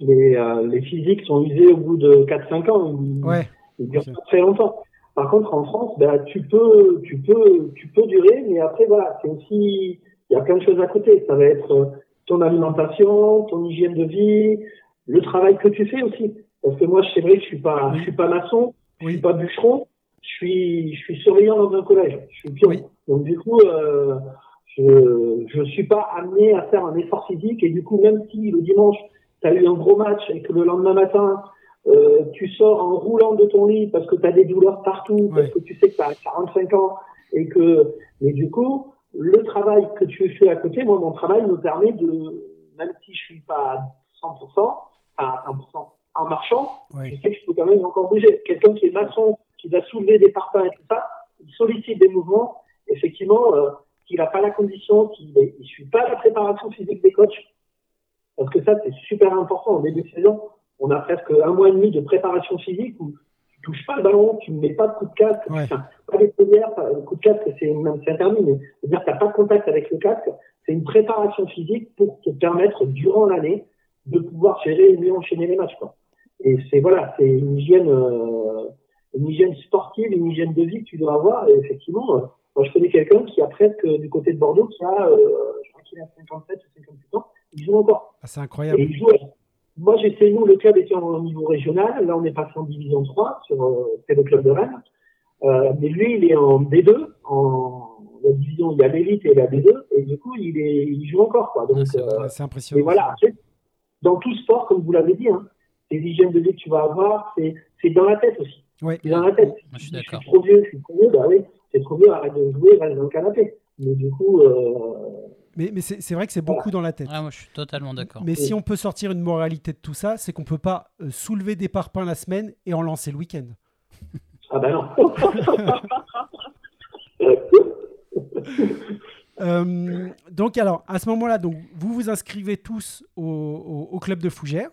les, les physiques sont usés au bout de 4-5 ans. Ils, Ouais. ils durent pas très longtemps. Par contre, en France, bah, tu peux, tu peux, tu peux durer, mais après, voilà, c'est aussi, il y a plein de choses à côté. Ça va être ton alimentation, ton hygiène de vie, le travail que tu fais aussi. Parce que moi, c'est vrai que je suis pas, je suis pas maçon, je suis pas bûcheron, je suis, je suis surveillant dans un collège, je suis pion. Oui. Donc du coup, euh, je, je suis pas amené à faire un effort physique et du coup, même si le dimanche, tu as eu un gros match et que le lendemain matin, euh, tu sors en roulant de ton lit parce que tu as des douleurs partout, parce que tu sais que tu as 45 ans et que, mais du coup, le travail que tu fais à côté, moi, mon travail me permet de, même si je suis pas à 100%, à 100% en marchant, Ouais. je sais que je peux quand même encore bouger. Quelqu'un qui est maçon, qui va soulever des parpaings et tout ça, il sollicite des mouvements, effectivement, euh, qu'il n'a pas la condition, qu'il ne suit pas la préparation physique des coachs. Parce que ça, c'est super important. Au début de saison, on a presque un mois et demi de préparation physique où tu touches pas le ballon, tu ne mets pas de coup de casque, Ouais. enfin, pas des premières, pas- le coup de casque, c'est même c'est interdit, mais c'est-à-dire que tu n'as pas de contact avec le casque. C'est une préparation physique pour te permettre, durant l'année, de pouvoir gérer et mieux enchaîner les matchs. Quoi. Et c'est voilà, c'est une hygiène, euh, une hygiène sportive, une hygiène de vie que tu dois avoir. Et effectivement, euh, moi je connais quelqu'un qui a presque du côté de Bordeaux, qui a, euh, je crois qu'il a 57 ou 58 ans, il joue encore. Ah, c'est Et incroyable. il joue. Moi j'essaie, nous le club était au niveau régional, là on est passé en division 3 sur euh, c'est le club de Rennes. Euh, mais lui il est en D2, en la division il y a l'élite et la D2, et du coup il est, il joue encore quoi. Donc Ah, c'est euh, c'est et impressionnant. voilà, dans tout sport, comme vous l'avez dit, hein, les hygiènes de vie que tu vas avoir, c'est c'est dans la tête aussi. Ouais. C'est dans la tête. Moi, je suis. Je suis trop vieux, je suis trop vieux, bah oui, c'est trop vieux, arrête de jouer, reste dans le canapé. Mais du coup, euh, Mais, mais c'est c'est vrai que c'est beaucoup dans la tête. Ah, moi, je suis totalement d'accord. Mais si on peut sortir une moralité de tout ça, c'est qu'on peut pas euh, soulever des parpaings la semaine et en lancer le week-end. ah bah non. [laughs] Euh, donc alors, à ce moment-là, donc vous vous inscrivez tous au, au- au club de Fougères.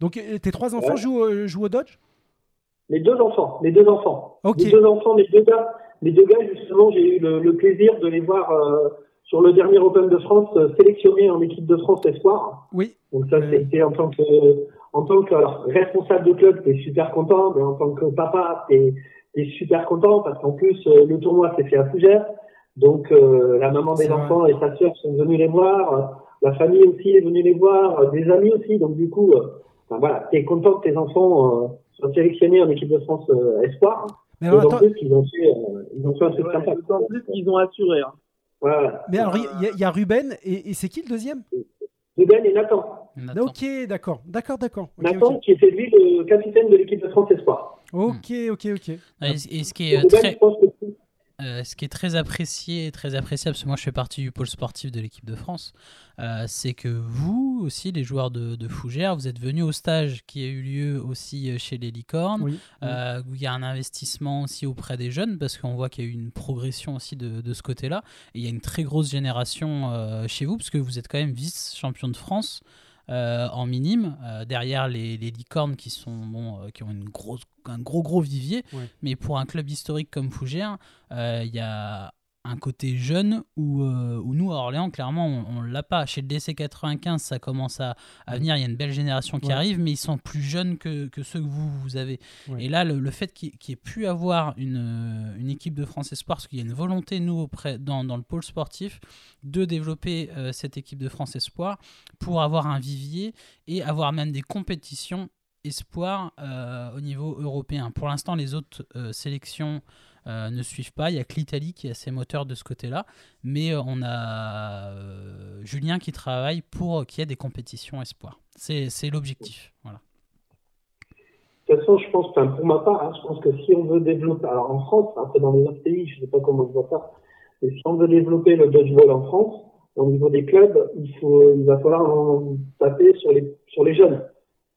Donc tes trois enfants Ouais. jouent, euh, jouent au Dodge? Les deux enfants, les deux enfants. Les deux enfants, les deux gars, les deux gars, justement, j'ai eu le, le plaisir de les voir euh, sur le dernier Open de France euh, sélectionnés en équipe de France Espoir. Oui. Donc ça, c'était en tant que, en tant que alors, responsable de club, t'es super content, mais en tant que papa, t'es es super content parce qu'en plus le tournoi s'est fait à Fougères, donc euh, la maman des vrai. enfants et sa sœur sont venues les voir, la famille aussi est venue les voir, des amis aussi, donc du coup, euh, enfin, voilà, t'es content que tes enfants euh, soient sélectionnés en équipe de France euh, espoir. Mais Et alors, en attends, plus, ils ont fait, euh, ils ont fait un truc Ouais, sympa. D'autant plus qu'ils ont assuré. Hein. Voilà. mais alors, il y, a- il y a Ruben et, et c'est qui le deuxième? Ruben et Nathan. Nathan. Ok, d'accord, d'accord, d'accord. Ok, Nathan, ok. qui était lui le capitaine de l'équipe de France Espoir. Ok, ok, ok. Et, et ce qui est Ruben, très, je pense que Euh, ce qui est très apprécié, très appréciable, parce que moi je fais partie du pôle sportif de l'équipe de France, euh, c'est que vous aussi, les joueurs de, de Fougères, vous êtes venus au stage qui a eu lieu aussi euh, chez les Licornes, Oui. euh, où il y a un investissement aussi auprès des jeunes, parce qu'on voit qu'il y a eu une progression aussi de, de ce côté-là, et il y a une très grosse génération chez vous, parce que vous êtes quand même vice-champion de France. Euh, en minime, euh, derrière les, les licornes qui sont bon, euh, qui ont une grosse, un gros gros vivier, Ouais. mais pour un club historique comme Fougères, il y a un côté jeune où, euh, où nous à Orléans clairement on, on l'a pas chez le DC 95 ça commence à, à venir il y a une belle génération qui Ouais. arrive mais ils sont plus jeunes que, que ceux que vous vous avez Ouais. et là le, le fait qu'il y ait pu avoir une, euh, une équipe de France Espoir parce qu'il y a une volonté nous auprès, dans, dans le pôle sportif de développer euh, cette équipe de France Espoir pour avoir un vivier et avoir même des compétitions espoir euh, au niveau européen. Pour l'instant, les autres sélections euh, ne suivent pas. Il n'y a que l'Italie qui a ses moteurs de ce côté-là. Mais euh, on a euh, Julien qui travaille pour qu'il y ait des compétitions espoir. C'est c'est l'objectif. De toute façon, je pense, pour ma part, hein, je pense que si on veut développer, alors en France, après dans les autres pays, je ne sais pas comment on voit ça, mais si on veut développer le dodgeball en France, au niveau des clubs, il faut, il va falloir taper sur les, sur les jeunes.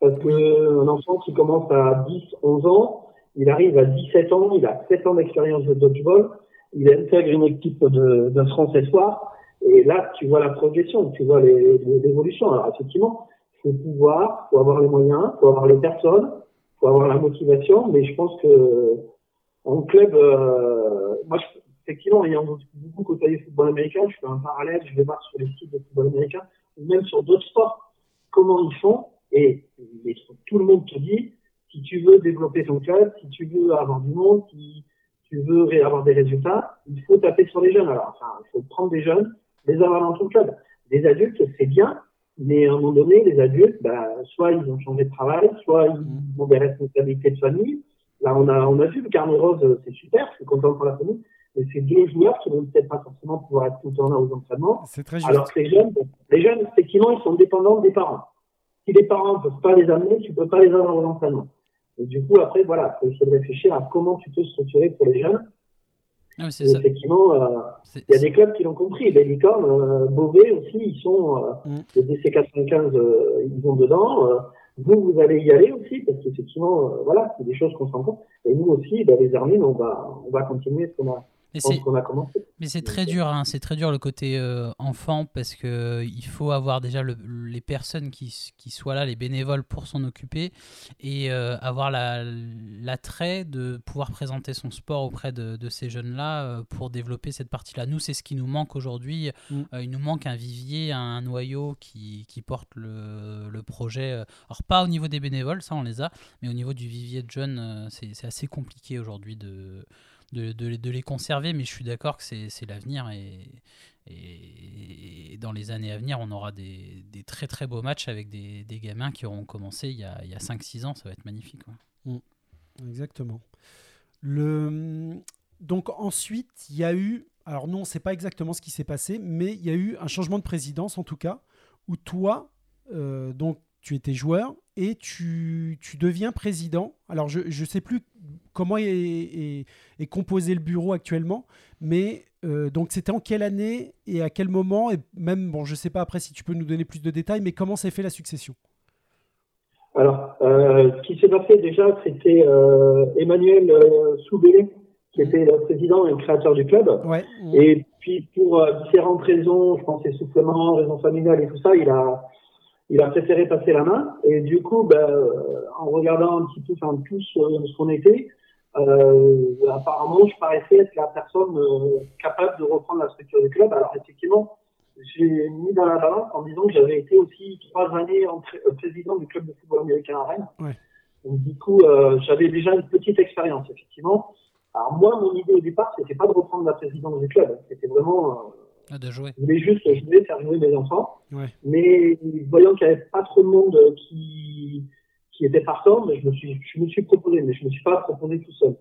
Parce que un enfant qui commence à 10, 11 ans, il arrive à 17 ans, il a 7 ans d'expérience de dodgeball, il intègre une équipe de, de France Espoir, et là, tu vois la progression, tu vois les- les- l'évolution. Alors, effectivement, faut pouvoir, faut avoir les moyens, faut avoir les personnes, faut avoir la motivation, mais je pense que en club, euh, moi, je, effectivement, ayant beaucoup côtoyé le football américain, je fais un parallèle, je vais voir sur les sites de football américain, ou même sur d'autres sports, comment ils font, et, et tout le monde te dit, si tu veux développer ton club, si tu veux avoir du monde, si tu veux avoir des résultats, il faut taper sur les jeunes. Alors, enfin, il faut prendre des jeunes, les avoir dans ton club. Des adultes, c'est bien, mais à un moment donné, les adultes, bah, soit ils ont changé de travail, soit ils ont des responsabilités de famille. Là, on a, on a vu le carnet rose, c'est super, je suis content pour la famille, mais c'est deux joueurs qui vont peut-être pas forcément pouvoir être tout le temps là aux entraînements. C'est très juste. Alors que les jeunes, les jeunes, effectivement, ils sont dépendants des parents. Si les parents ne peuvent pas les amener, tu peux pas les avoir aux entraînements. Et du coup, après, voilà, il faut essayer de réfléchir à comment tu peux structurer pour les jeunes. Ah oui, c'est ça. effectivement, euh, il y a des clubs qui l'ont compris. Les licornes, euh, Beauvais aussi, ils sont, euh, Mm. les DC95, euh, ils vont dedans. Vous, vous allez y aller aussi, parce qu'effectivement, voilà, c'est des choses qu'on se rend compte. Et nous aussi, bah, les Armines, on va, on va continuer ce qu'on a, Mais ce c'est. Mais très dur, hein, c'est très dur le côté euh, enfant parce que euh, il faut avoir déjà le- les personnes qui, qui soient là, les bénévoles pour s'en occuper et euh, avoir la- l'attrait de pouvoir présenter son sport auprès de, de ces jeunes-là euh, pour développer cette partie-là. Nous, c'est ce qui nous manque aujourd'hui. Mm. Il nous manque un vivier, un noyau qui, qui porte le, le projet. Alors pas au niveau des bénévoles, ça on les a, mais au niveau du vivier de jeunes, c'est c'est assez compliqué aujourd'hui de, de, les conserver, mais je suis d'accord que c'est l'avenir et, dans les années à venir, on aura des, très très beaux matchs avec des, gamins qui auront commencé il y a, a 5-6 ans, ça va être magnifique. quoi. Exactement. Le... Donc ensuite, il y a eu, alors non, on ne sait pas exactement ce qui s'est passé, mais il y a eu un changement de présidence en tout cas, où toi, euh, donc tu étais joueur et tu, tu deviens président. Alors je ne sais plus comment est, est- est composé le bureau actuellement, mais euh, donc c'était en quelle année et à quel moment, et même, bon, je ne sais pas après si tu peux nous donner plus de détails, mais comment s'est fait la succession? Alors, euh, ce qui s'est passé déjà, c'était euh, Emmanuel Soubélé, qui était le président et le créateur du club. Ouais. Et puis, pour différentes raisons, je pense essoufflement, raisons familiales et tout ça, il a, il a préféré passer la main. Et du coup, ben, euh, en regardant un petit peu, enfin, tous euh, ce qu'on était, euh, apparemment, je paraissais être la personne euh, capable de reprendre la structure du club. Alors, effectivement, j'ai mis dans la balance en disant que j'avais été aussi trois années en euh, président du club de football américain à Rennes. Ouais. Donc, du coup, euh, j'avais déjà une petite expérience, effectivement. Alors, moi, mon idée au départ, c'était pas de reprendre la présidence du club. C'était vraiment, euh, Ah, De jouer. je voulais juste, je voulais faire jouer mes enfants. Ouais. Mais voyant qu'il n'y avait pas trop de monde euh, qui, qui était partant, mais je me suis, je me suis proposé, mais je me suis pas proposé tout seul.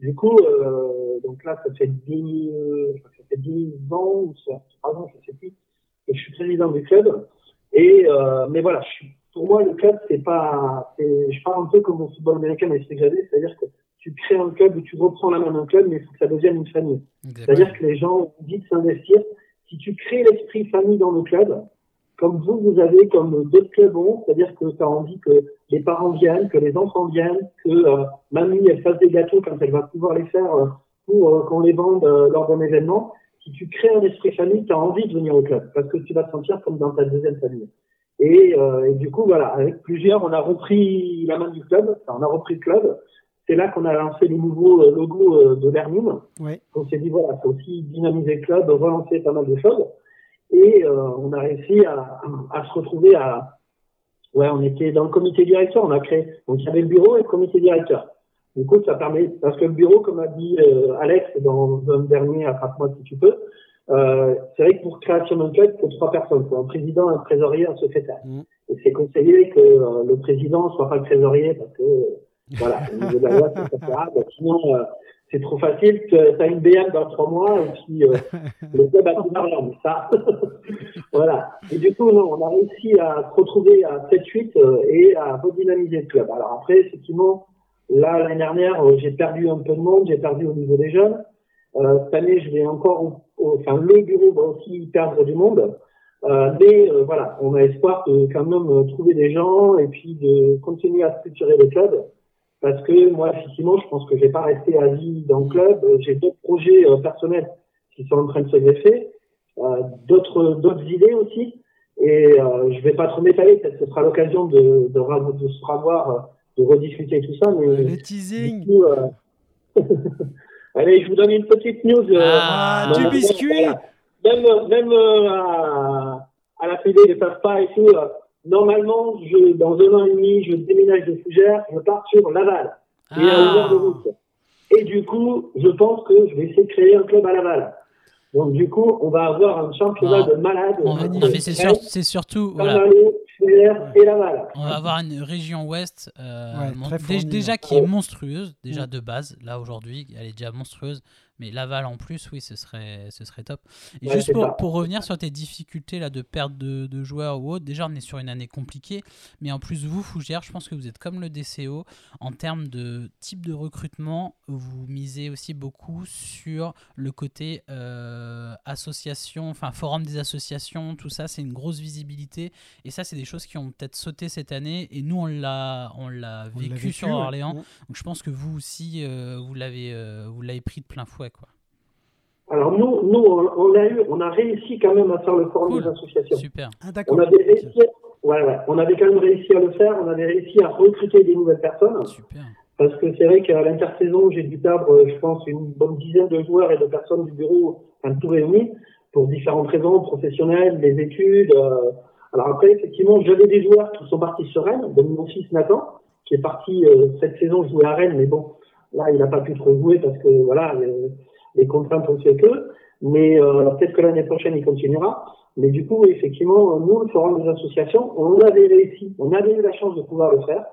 Du coup, euh, donc là, ça fait 10, euh, je crois que ça fait 10 ans ou ça, 3 ans, je sais plus, que je suis président du club. Et euh, mais voilà, je pour moi le club c'est pas, c'est- je parle un peu comme au football américain, mais c'est j'avais, c'est-à-dire que tu crées un club ou tu reprends la main d'un club, mais il faut que ça devienne une famille. C'est-à-dire que les gens ont envie de s'investir. Si tu crées l'esprit famille dans le club, comme vous, vous avez, comme d'autres clubs ont, c'est-à-dire que tu as envie que les parents viennent, que les enfants viennent, que euh, mamie, elle fasse des gâteaux quand elle va pouvoir les faire euh, pour euh, qu'on les vende lors d'un événement. Si tu crées un esprit famille, tu as envie de venir au club parce que tu vas te sentir comme dans ta deuxième famille. Et, et du coup, voilà, avec plusieurs, on a repris la main du club, enfin, on a repris le club. C'est là qu'on a lancé le nouveau euh, logo euh, de l'Hermine. Ouais. On s'est dit, voilà, faut aussi dynamiser le club, relancer pas mal de choses. Et euh, on a réussi à, à se retrouver à... Ouais, on était dans le comité directeur, on a créé... Donc il y avait le bureau et le comité directeur. Du coup, ça permet... Parce que le bureau, comme a dit euh, Alex dans un dernier, attrape-moi si tu peux, euh, c'est vrai que pour création d'un club, il faut trois personnes. faut un président, un trésorier, un secrétaire. Mhm. Et c'est conseillé que euh, le président soit pas le trésorier parce que, euh, voilà, au niveau de la loi, c'est sinon, euh, c'est trop facile. Tu as une BM dans trois mois et puis euh, le club a tout d'argent. Mais ça, [laughs] voilà. Et du coup, non, on a réussi à se retrouver à 7-8 euh, et à redynamiser le club. Alors après, effectivement, là, l'année dernière, j'ai perdu un peu de monde, j'ai perdu au niveau des jeunes. Cette année, je vais encore, enfin, le bureau va aussi perdre du monde. Euh, mais euh, voilà, on a espoir de quand même trouver des gens et puis de continuer à structurer le club. Parce que moi, effectivement, je pense que je vais pas rester à vie dans le club. Euh, J'ai d'autres projets euh, personnels qui sont en train de se greffer, euh, d'autres d'autres idées aussi. Et euh, je vais pas trop m'étaler. Peut-être que ce sera l'occasion de, de, ra- de se revoir, de rediscuter tout ça. Mais Le teasing. coup, [laughs] allez, je vous donne une petite news. Ah, du biscuit. Même, même à, à la fédé, ils ne savent pas et tout. Euh, normalement, je, dans un an et demi, je déménage de Fougères, je pars sur Laval. Et à une heure de Ah, route. Et du coup, je pense que je vais essayer de créer un club à Laval. Donc du coup, on va avoir un championnat Ah, de malades. on va- non, mais c'est surtout. Voilà. Saint-Malo, Fougères et Laval. On va avoir une région ouest euh, Ouais, mon- très dé- fournie, déjà ouais. qui est monstrueuse, déjà Mm. de base, là aujourd'hui, elle est déjà monstrueuse, mais Laval en plus, oui, ce serait, ce serait top. Et Ouais, juste pour, pour revenir sur tes difficultés là, de perte de, de joueurs ou autre, déjà on est sur une année compliquée, mais en plus vous, Fougères, je pense que vous êtes comme le DCO, en termes de type de recrutement, vous misez aussi beaucoup sur le côté euh, association, enfin forum des associations, tout ça, c'est une grosse visibilité. Et ça, c'est des choses qui ont peut-être sauté cette année. Et nous, on l'a, on l'a On l'a vécu, sur. Orléans. Donc je pense que vous aussi, euh, vous l'avez, euh, vous l'avez pris de plein fouet, quoi. Alors nous, nous, on, a eu, on a réussi quand même à faire le forum Cool. des associations. Super. Ah, d'accord. On avait réussi, ouais, ouais, on avait quand même réussi à le faire. On avait réussi à recruter des nouvelles personnes. Super. Parce que c'est vrai qu'à l'intersaison, j'ai dû perdre, euh, je pense, une bonne dizaine de joueurs et de personnes du bureau, enfin tout réunis, pour différentes raisons, professionnelles, des études. euh. Alors après, effectivement, j'avais des joueurs qui sont partis sur Rennes, donc mon fils Nathan, qui est parti euh, cette saison jouer à Rennes, mais bon, là, il n'a pas pu trop jouer parce que voilà, les, contraintes ont fait que. Mais euh, peut-être que l'année prochaine, il continuera. Mais du coup, effectivement, nous, le forum des associations, on avait réussi, on avait eu la chance de pouvoir le faire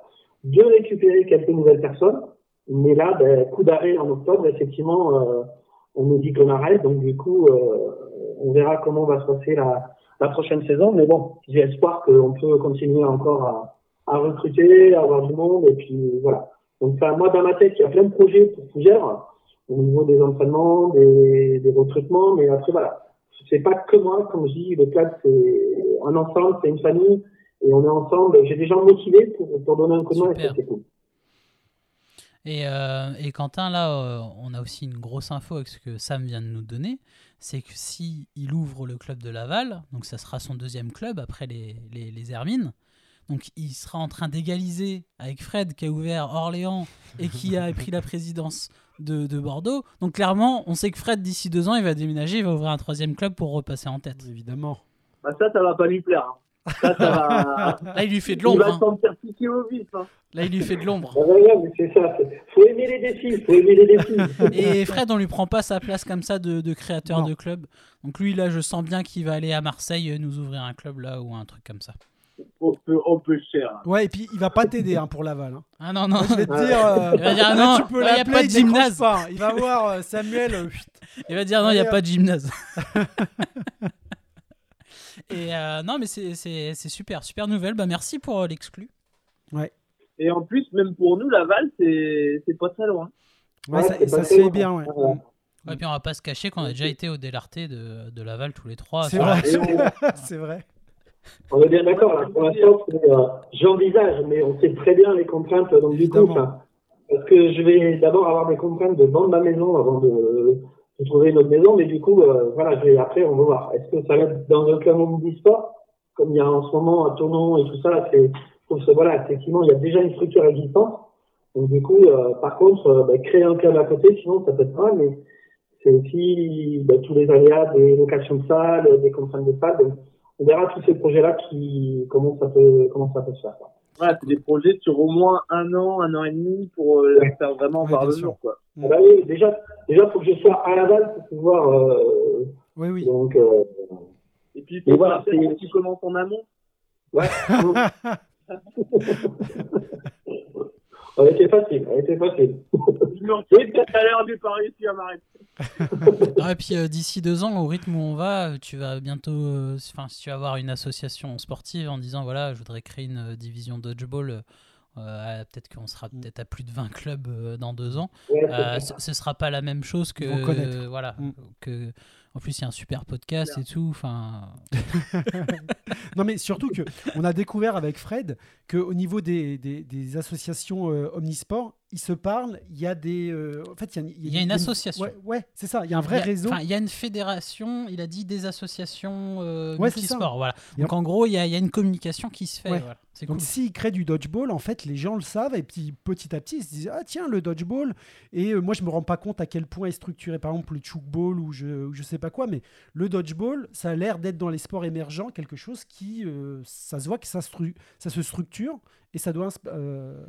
de récupérer quelques nouvelles personnes. Mais là, ben, coup d'arrêt en octobre, effectivement, euh, on nous dit qu'on arrête. Donc du coup, euh, on verra comment va se passer la, la prochaine saison. Mais bon, j'ai espoir qu'on peut continuer encore à, à recruter, à avoir du monde. Et puis voilà. Donc enfin, moi, dans ma tête, il y a plein de projets pour Fougères au niveau des entraînements, des, des recrutements. Mais après, voilà. C'est pas que moi, comme je dis, le club, c'est un ensemble, c'est une famille et on est ensemble. J'ai des gens motivés pour, pour donner un coup de main et c'est cool. Et, euh, et Quentin, là, euh, on a aussi une grosse info avec ce que Sam vient de nous donner. C'est que si il ouvre le club de Laval, donc ça sera son deuxième club après les, les, les Hermines. Donc il sera en train d'égaliser avec Fred qui a ouvert Orléans et qui a pris la présidence de, de Bordeaux. Donc clairement, on sait que Fred, d'ici deux ans, il va déménager, il va ouvrir un troisième club pour repasser en tête. Évidemment. Bah ça, ça va pas lui plaire. hein. Ça, ça va... [laughs] Là, il lui fait de Il l'ombre. va hein. piqué au vif. Hein. Là, il lui fait de l'ombre. C'est ça. Faut aimer les défis. Faut aimer les défis. [laughs] Et Fred, on lui prend pas sa place comme ça de, de créateur Non. de club. Donc lui, là, je sens bien qu'il va aller à Marseille euh, nous ouvrir un club là ou un truc comme ça. On peut, on peut cher. Ouais, et puis il va pas t'aider hein, pour Laval. hein. Ah non, non. Moi, je vais te dire. euh, [laughs] Il va dire, non, tu peux y a l'appeler, pas de il gymnase. pas. Il va voir euh, Samuel. euh, chut. Il va dire non, il n'y a pas de gymnase. [laughs] Et euh, non, mais c'est- c'est c'est super, super nouvelle. Bah, merci pour l'exclu. Et en plus, même pour nous, Laval, c'est c'est pas très loin. Ouais, Ouais, ça, c'est ça se fait bien, ouais. Voilà. Et puis on va pas se cacher qu'on a déjà été au délarté de, de Laval tous les trois. C'est sur la- vrai. [laughs] C'est vrai. On est bien d'accord, là. Pour l'instant, euh, j'envisage, mais on sait très bien les contraintes. Donc, du coup, parce que je vais d'abord avoir des contraintes de vendre ma maison avant de, de trouver une autre maison, mais du coup, euh, voilà, je vais, après, on va voir. Est-ce que ça va être dans un club sport comme il y a en ce moment un tournant et tout ça, c'est, je trouve que, voilà, effectivement, il y a déjà une structure existante. Donc, du coup, euh, par contre, bah, créer un club à côté, sinon, ça peut être mal, mais c'est aussi bah, tous les aléas des locations de salles, des contraintes de salles. Donc, on verra tous ces projets-là qui, comment ça peut, comment ça peut se faire. quoi. Voilà, c'est des projets sur au moins un an, un an et demi pour euh, faire vraiment Ouais, voir bien le jour, quoi. Bah oui, déjà, déjà, faut que je sois à Laval pour pouvoir, euh, Oui, oui. donc, euh, Et puis, voilà, tu commences en amont. ouais. [laughs] [laughs] [laughs] elle était facile, elle était facile. Je me retrouve peut-être à l'heure, pas réussi à m'arrêter. Ah, [laughs] et puis euh, d'ici deux ans, au rythme où on va, tu vas bientôt, euh, enfin, si tu vas avoir une association sportive en disant voilà, je voudrais créer une euh, division dodgeball. euh, peut-être qu'on sera Mm. peut-être à plus de 20 clubs euh, dans deux ans. Ouais, Euh, ce, ce sera pas la même chose que voilà Mm. que en plus il y a un super podcast et tout enfin. [laughs] Non, mais surtout que on a découvert avec Fred qu'au niveau des, des, des associations euh, omnisport, ils se parlent. Il y a des. euh, en fait, il y a, Il y a une association. Ouais, ouais, c'est ça. Il y a un vrai il y a, réseau. il y a une fédération il a dit des associations euh, Ouais, multisports voilà Et donc en gros il y, a, une communication qui se fait Ouais. voilà. Donc cool s'ils créent du dodgeball, en fait, les gens le savent et puis petit à petit, ils se disent ah tiens le dodgeball. Et euh, moi, je me rends pas compte à quel point est structuré, par exemple le chukball ou je ou je sais pas quoi, mais le dodgeball, ça a l'air d'être dans les sports émergents quelque chose qui, ça se voit que ça, ça se structure et ça doit euh,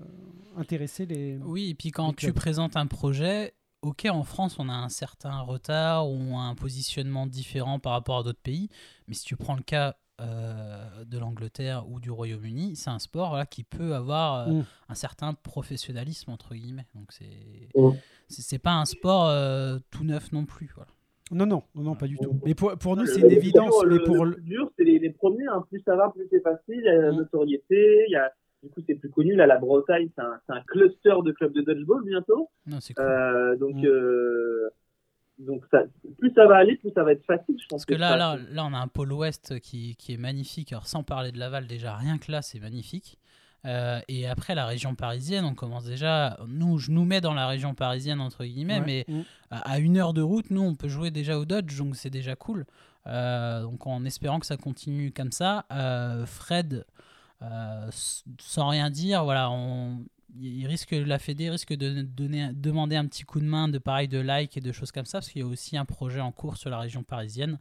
intéresser les. Oui, et puis quand tu présentes un projet, ok, en France, on a un certain retard ou un positionnement différent par rapport à d'autres pays, mais si tu prends le cas euh, de l'Angleterre ou du Royaume-Uni, c'est un sport voilà, qui peut avoir euh, Mm. un certain professionnalisme, entre guillemets. Donc, c'est Mm. c'est c'est pas un sport euh, tout neuf non plus. Voilà. Non non non non pas du tout. Mais pour, pour nous, c'est une le- évidence. le, Mais pour le dur, c'est les, les premiers. hein. Plus ça va, plus c'est facile. Il y a la Mm. notoriété. Il y a, du coup, c'est plus connu. Là, la Bretagne, c'est un, cluster de clubs de dodgeball bientôt. Non, c'est cool. Euh, donc, Mm. euh, donc ça, plus ça va aller, plus ça va être facile. Je pense Parce que là, là, là, on a un pôle ouest qui, qui est magnifique. Alors, sans parler de Laval, déjà, rien que là, c'est magnifique. Euh, et après, la région parisienne, on commence déjà. Nous, je nous mets dans la région parisienne, entre guillemets, Ouais. mais Mm. à une heure de route, nous, on peut jouer déjà au Dodge, donc c'est déjà cool. Donc, en espérant que ça continue comme ça, Fred, euh, sans rien dire, voilà, on. Il risque, la Fédé risque de donner, demander un petit coup de main de pareil de like et de choses comme ça, parce qu'il y a aussi un projet en cours sur la région parisienne.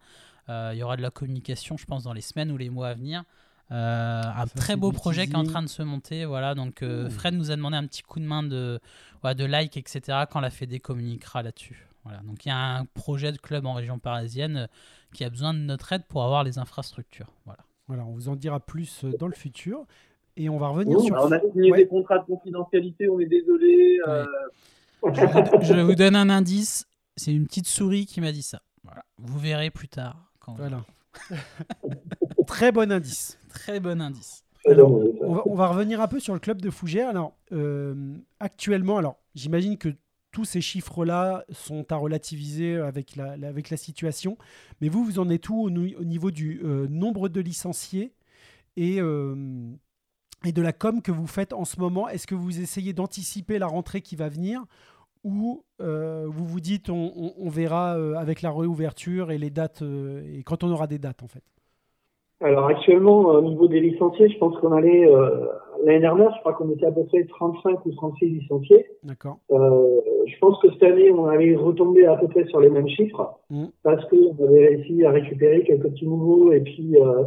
Euh, il y aura de la communication, je pense, dans les semaines ou les mois à venir. Euh, un Ça, très beau projet qui est en train de se monter. Voilà, donc euh. Fred nous a demandé un petit coup de main de, voilà, de like, etc. quand la Fédé communiquera là-dessus. Voilà, donc il y a un projet de club en région parisienne qui a besoin de notre aide pour avoir les infrastructures. Voilà. Voilà, on vous en dira plus euh, dans le futur. Et on va revenir Ouh, sur. Alors, on a signé Ouais. des contrats de confidentialité. On est désolé. euh, [laughs] Je vous, je vous donne un indice. C'est une petite souris qui m'a dit ça. Voilà. Vous verrez plus tard. Quand Voilà. [laughs] [laughs] Très bon indice. Très bon indice. Alors. On va, on va revenir un peu sur le club de Fougères. Alors, euh, actuellement, alors j'imagine que tous ces chiffres-là sont à relativiser avec la, situation. Mais vous, vous en êtes où au, niveau du euh, nombre de licenciés et, euh, et de la com que vous faites en ce moment? Est-ce que vous essayez d'anticiper la rentrée qui va venir ou euh, vous vous dites on, on- verra avec la réouverture et les dates et quand on aura des dates en fait? Alors actuellement, au niveau des licenciés, je pense qu'on allait euh, l'année dernière, je crois qu'on était à peu près 35 ou 36 licenciés. D'accord. Euh, je pense que cette année, on allait retomber à peu près sur les mêmes chiffres Mhm. parce qu'on avait réussi à récupérer quelques petits nouveaux et puis euh,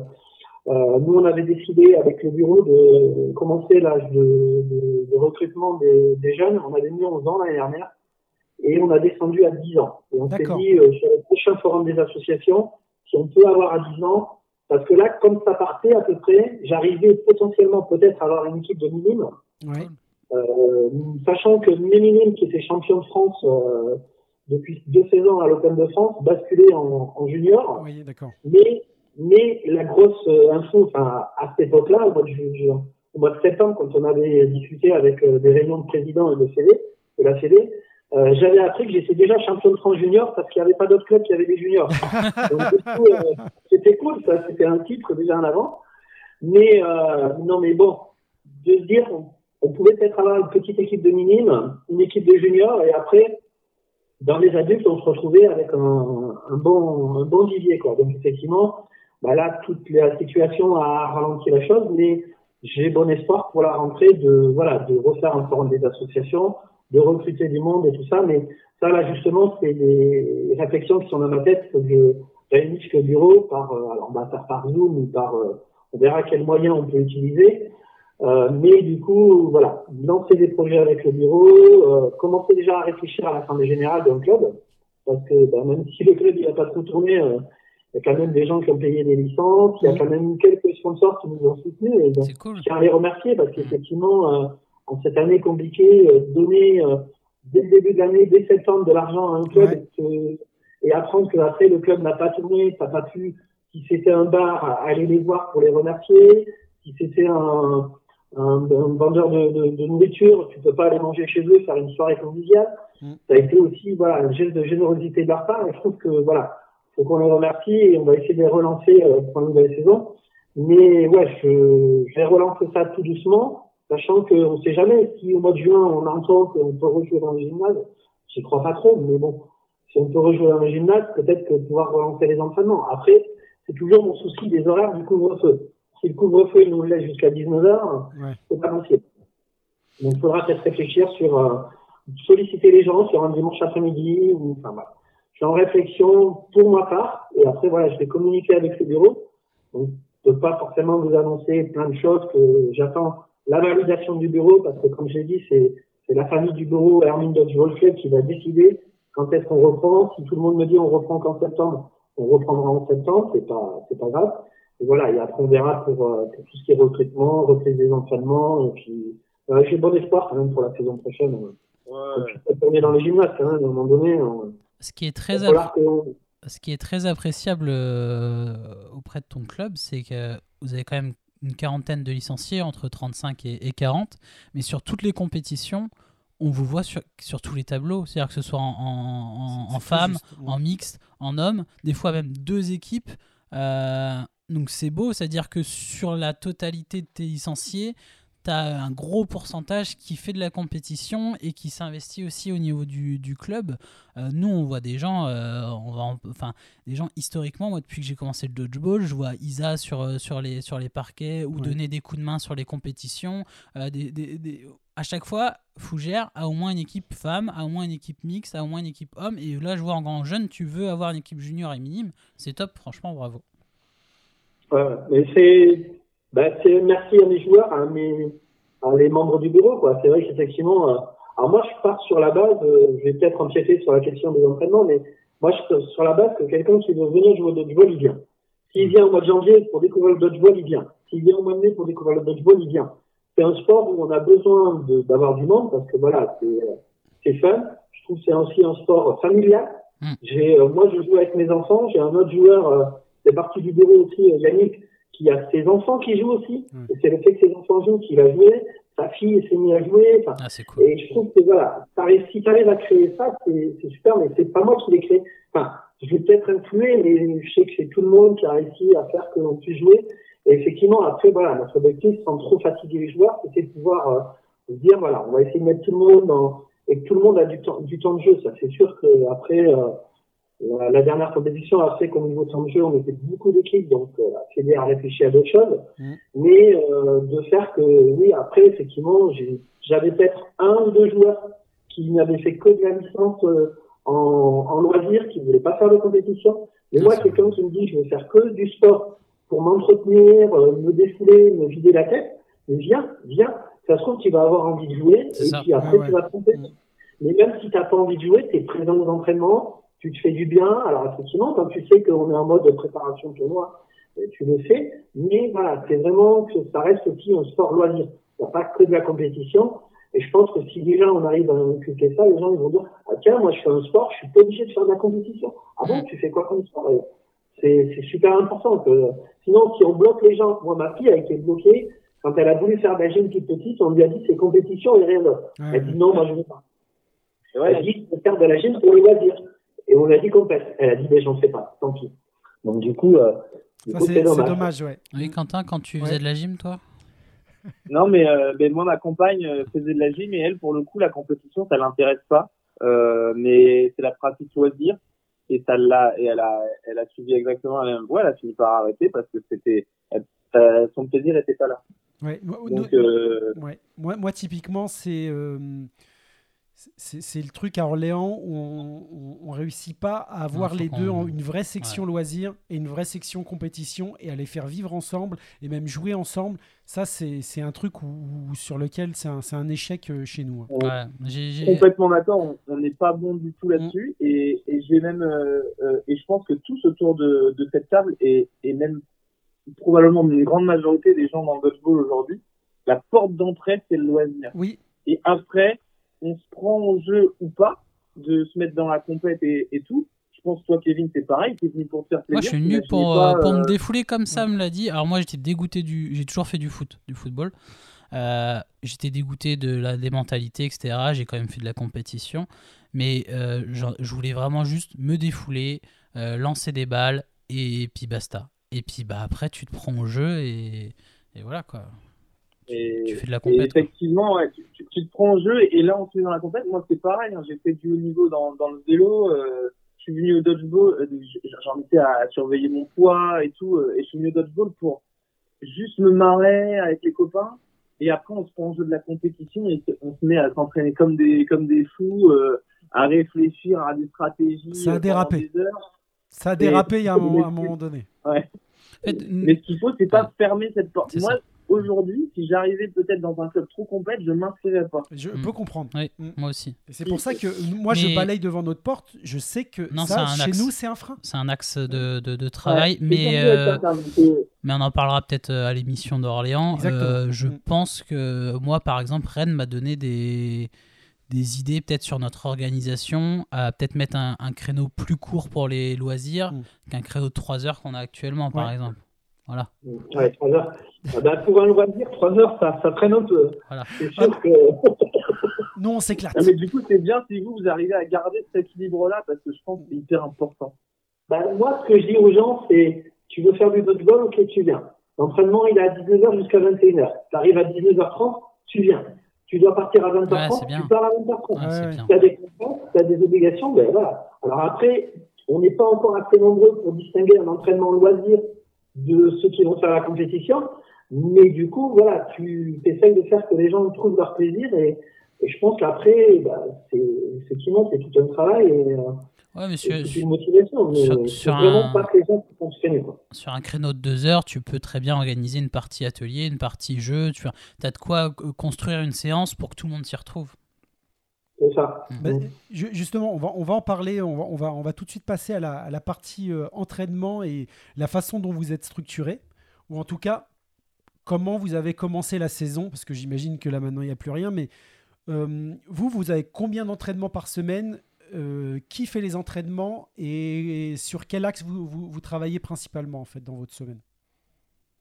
euh, nous, on avait décidé avec le bureau de commencer l'âge de, de- de recrutement des, des jeunes. On avait mis 11 ans l'année dernière et on a descendu à 10 ans. Et on s'est dit euh, sur le prochain forum des associations, si on peut avoir à 10 ans, parce que là, comme ça partait à peu près, j'arrivais potentiellement peut-être à avoir une équipe de minimes. Ouais. Euh, sachant que Méminine, qui était champion de France euh, depuis deux saisons à l'Open de France, basculait en, en junior. Oui, d'accord. Mais Mais la grosse euh, info, enfin, à cette époque-là, au mois de, au mois de septembre, quand on avait discuté avec euh, des réunions de présidents et de CD, de la CD, euh, j'avais appris que j'étais déjà champion de France junior parce qu'il n'y avait pas d'autres clubs qui avaient des juniors. [laughs] Donc, du coup, euh, c'était cool, ça, c'était un titre déjà en avant. Mais, euh, non, mais bon, de se dire, on, on pouvait peut-être avoir une petite équipe de minimes, une équipe de juniors, et après, dans les adultes, on se retrouvait avec un, un bon, un bon vivier, quoi. Donc, effectivement, bah là, toute la situation a ralenti la chose, mais j'ai bon espoir pour la rentrée de, voilà, de refaire encore des associations, de recruter du monde et tout ça, mais ça, là, justement, c'est des réflexions qui sont dans ma tête, que je réunisse le bureau par, euh, alors, on va faire par Zoom ou par, euh, on verra quels moyens on peut utiliser. Euh, mais du coup, voilà, lancer des projets avec le bureau, euh, commencer déjà à réfléchir à l'Assemblée générale d'un club, parce que bah, même si le club il a pas trop tourné, il y a quand même des gens qui ont payé des licences, il y a quand même quelques sponsors qui nous ont soutenus, et donc cool. je tiens à les remercier parce qu'effectivement, euh, en cette année compliquée, euh, donner euh, dès le début de l'année, dès septembre, de l'argent à un club Ouais. et, que- et apprendre que après le club n'a pas tourné, ça n'a pas pu, si c'était un bar, aller les voir pour les remercier, si c'était un, un, un vendeur de, de, de nourriture, tu peux pas aller manger chez eux, faire une soirée conviviale. Mm. Ça a été aussi voilà, un geste de générosité de leur part et je trouve que voilà, faut qu'on les remercie et on va essayer de les relancer euh, pour la nouvelle saison. Mais ouais, je, je vais relancer ça tout doucement, sachant qu'on ne sait jamais si au mois de juin on entend qu'on peut rejouer dans le gymnase. J'y crois pas trop, mais bon, si on peut rejouer dans le gymnase, peut-être que pouvoir relancer les entraînements. Après, c'est toujours mon souci des horaires du couvre-feu. Si le couvre-feu nous laisse jusqu'à 19h, Ouais. c'est pas possible. Donc il faudra peut-être réfléchir sur euh, solliciter les gens sur un dimanche après-midi ou enfin voilà. Je suis en réflexion pour ma part et après voilà, je vais communiquer avec le bureau. Donc je peux pas forcément vous annoncer plein de choses que j'attends la validation du bureau parce que comme j'ai dit, c'est c'est la famille du bureau Hermine Dodgeball Club qui va décider quand est-ce qu'on reprend. Si tout le monde me dit on reprend qu'en septembre, on reprendra en septembre, c'est pas c'est pas grave. Et voilà, et après on verra pour, euh, pour tout ce qui est recrutement, reprise des entraînements, et puis euh, j'ai bon espoir quand même pour la saison prochaine. Ouais. On est dans les gymnases quand même, à un moment donné. On, qui est très, ce qui est très appréciable euh, auprès de ton club, c'est que vous avez quand même une quarantaine de licenciés, entre 35 et, et 40, mais sur toutes les compétitions, on vous voit sur, sur tous les tableaux, c'est-à-dire que ce soit en, en, en- C'est en tout femmes, ouais. en mixte, en hommes, des fois même deux équipes. Euh, donc c'est beau, c'est-à-dire que sur la totalité de tes licenciés, tu as un gros pourcentage qui fait de la compétition et qui s'investit aussi au niveau du, du club. Euh, nous, on voit des gens, euh, on va en- enfin, des gens historiquement, moi depuis que j'ai commencé le dodgeball, je vois Isa sur, euh, sur, les, sur les parquets ou Ouais. donner des coups de main sur les compétitions. Euh, des, des- des- À chaque fois, Fougère a au moins une équipe femme, a au moins une équipe mixte, a au moins une équipe homme. Et là, je vois en grand jeune, tu veux avoir une équipe junior et minime. C'est top, franchement, bravo. Ouais, mais c'est, bah, c'est merci à mes joueurs, à mes, à les membres du bureau, quoi. C'est vrai qu'effectivement, euh, alors moi, je pars sur la base, euh, je vais peut-être empiéter sur la question des entraînements, mais moi, je pars sur la base que quelqu'un qui veut venir jouer au dodgeball, il vient. S'il vient au mois de janvier pour découvrir le dodgeball, il vient. S'il vient au mois de mai pour découvrir le dodgeball, il vient. C'est un sport où on a besoin d'avoir du monde parce que voilà, c'est, euh, c'est fun. Je trouve que c'est aussi un sport familial. Mm. J'ai, euh, moi, je joue avec mes enfants. J'ai un autre joueur, euh, c'est parti du bureau aussi, euh, Yannick, qui a ses enfants qui jouent aussi. Mm. Et c'est le fait que ses enfants jouent qu'il a joué. Sa fille s'est mise à jouer. Ah, cool. et je trouve que voilà, si tu arrives à créer ça, c'est super, mais c'est pas moi qui l'ai créé. Enfin, je vais peut-être influer, mais je sais que c'est tout le monde qui a réussi à faire qu'on puisse jouer. Et effectivement, après, voilà, notre objectif, sans trop fatiguer les joueurs, c'était de pouvoir euh, dire, voilà, on va essayer de mettre tout le monde dans, et que tout le monde a du temps, du temps de jeu. Ça, c'est sûr que après, euh, la, la dernière compétition a fait qu'au niveau de jeu, on était beaucoup d'équipes, donc euh, Fédé a réfléchi à d'autres choses. Mhm. Mais euh, de faire que, oui, après, effectivement, j'avais peut-être un ou deux joueurs qui n'avaient fait que de la licence euh, en, en loisir, qui ne voulaient pas faire de compétition. Mais moi, quelqu'un qui me dit, je veux faire que du sport pour m'entretenir, euh, me défouler, me vider la tête, mais viens, viens. Ça se trouve, tu vas avoir envie de jouer, et ça. puis après, Ouais, tu vas tromper. Mhm. Mais même si tu n'as pas envie de jouer, tu es présent aux entraînements, tu te fais du bien. Alors effectivement, quand tu sais qu'on est en mode de préparation de tournoi, euh, tu le fais. Mais voilà, c'est vraiment que ça reste aussi un sport loisir. Il n'y a pas que de la compétition. Et je pense que si déjà on arrive à inculquer ça, les gens ils vont dire ah tiens moi je fais un sport, je suis pas obligé de faire de la compétition. Ah bon tu fais quoi comme sport C'est super important. Que, sinon, si on bloque les gens, moi, ma fille a été bloquée quand elle a voulu faire de la gym toute petite, on lui a dit c'est compétition et rien d'autre. Elle dit non, moi je veux pas. Ouais, Elle dit je veux faire de la gym pour le loisir. Et on lui a dit complète. Elle a dit ben j'en fais pas, tant pis. Donc du coup, euh, c'est c'est dommage, ouais. Oui, Quentin, quand tu Ouais. faisais de la gym, toi? Non, mais euh, ben, moi, ma compagne euh, faisait de la gym et elle, pour le coup, la compétition, ça l'intéresse pas. Euh, mais c'est la pratique loisir et ça l'a et elle a elle a suivi exactement la même voie. Elle a fini par arrêter parce que c'était euh, son plaisir était pas là. Ouais. Moi, Donc nous- euh, Ouais. Moi, moi, typiquement, c'est euh, c'est le truc à Orléans où on, on, on réussit pas à avoir les deux en une vraie section loisirs et une vraie section compétition et à les faire vivre ensemble et même jouer ensemble. Ça, c'est c'est un truc où, où- sur lequel c'est un, c'est un échec euh, chez nous. hein. Ouais, j'ai- complètement d'accord. on- On n'est pas bon du tout là-dessus et, et j'ai même euh, euh, et je pense que tous autour de, de cette table et, et même probablement une grande majorité des gens dans le dodgeball aujourd'hui, la porte d'entrée c'est le loisir. Oui, Et après, on se prend au jeu ou pas de se mettre dans la compète et, et tout. Je pense que toi, Kevin, c'est pareil. T'es venu pour te faire plaisir. Moi, je suis venu pour, pas, euh, pour euh, me défouler comme ça me l'a dit. Alors moi, j'étais dégoûté du. J'ai toujours fait du foot, du football. Euh, j'étais dégoûté de la des mentalités, etc. J'ai quand même fait de la compétition, mais euh, genre, je voulais vraiment juste me défouler, euh, lancer des balles et, puis basta. Et puis bah après, tu te prends au jeu et, et voilà quoi. Et, Tu fais de la compète. effectivement, ouais, tu, tu- tu te prends au jeu et là, on se met dans la compète. Moi, c'est pareil. hein, J'ai fait du haut niveau dans, dans le vélo. euh, je suis venu au dodgeball. euh, J'en étais à surveiller mon poids et tout. euh, et je suis venu au dodgeball pour juste me marrer avec les copains. Et après, on se prend au jeu de la compétition et on se met à s'entraîner comme des comme des fous, euh, à réfléchir à des stratégies. Ça a euh, pendant dérapé. des heures. ça a dérapé il y a un, [laughs] moment- à un moment donné. En Mais ce qu'il faut, c'est pas fermer cette porte. C'est Moi, ça. Aujourd'hui, si j'arrivais peut-être dans un club trop complet, je m'inscrirais pas. Je Mm. peux comprendre. oui, Mm. moi aussi. C'est pour ça que moi, je balaye devant notre porte. Je sais que Non, ça, c'est un chez axe. nous, c'est un frein. C'est un axe de, de, de travail, Ouais, mais euh, Mais on en parlera peut-être euh, à l'émission d'Orléans. Exactement. Euh, je Mm. pense que moi, par exemple, Rennes m'a donné des, des idées peut-être sur notre organisation, à peut-être mettre un, un créneau plus court pour les loisirs qu'un créneau de 3 heures qu'on a actuellement, par exemple. Voilà. Ouais, 3 heures. Ah bah, pour un loisir, 3 heures, ça, ça traîne un peu. Voilà. C'est sûr que. [laughs] Nous, on s'éclate. ah, mais du coup, c'est bien si vous, vous arrivez à garder cet équilibre-là, parce que je pense que c'est hyper important. Bah, moi, ce que je dis aux gens, c'est tu veux faire du dodgeball, ok, tu viens. L'entraînement, il est à 19h jusqu'à 21h. Tu arrives à 19h30, tu viens. Tu dois partir à 20h30, Ouais, tu pars à 20h30. Ouais. Tu as des contraintes, tu as des obligations, ben voilà. Alors après, on n'est pas encore assez nombreux pour distinguer un entraînement loisir de ceux qui vont faire la compétition. Mais du coup, voilà, tu essayes de faire que les gens trouvent leur plaisir et, et je pense qu'après, bah, c'est, effectivement, c'est tout un travail et, euh, Ouais, mais et sur, toute sur- une motivation. Mais sur- c'est sur vraiment un- pas que les gens qui font se freiner, quoi. sur un créneau de 2 heures, tu peux très bien organiser une partie atelier, une partie jeu. Tu as de quoi euh, construire une séance pour que tout le monde s'y retrouve. C'est ça. Bah, Mm. ju- justement, on va, on va en parler. On va, on va, on va tout de suite passer à la, à la partie euh, entraînement et la façon dont vous êtes structuré. Ou en tout cas, comment vous avez commencé la saison. Parce que j'imagine que là maintenant, il n'y a plus rien. Mais euh, vous, vous avez combien d'entraînements par semaine Euh, Qui fait les entraînements et, sur quel axe vous, vous, vous travaillez principalement en fait dans votre semaine?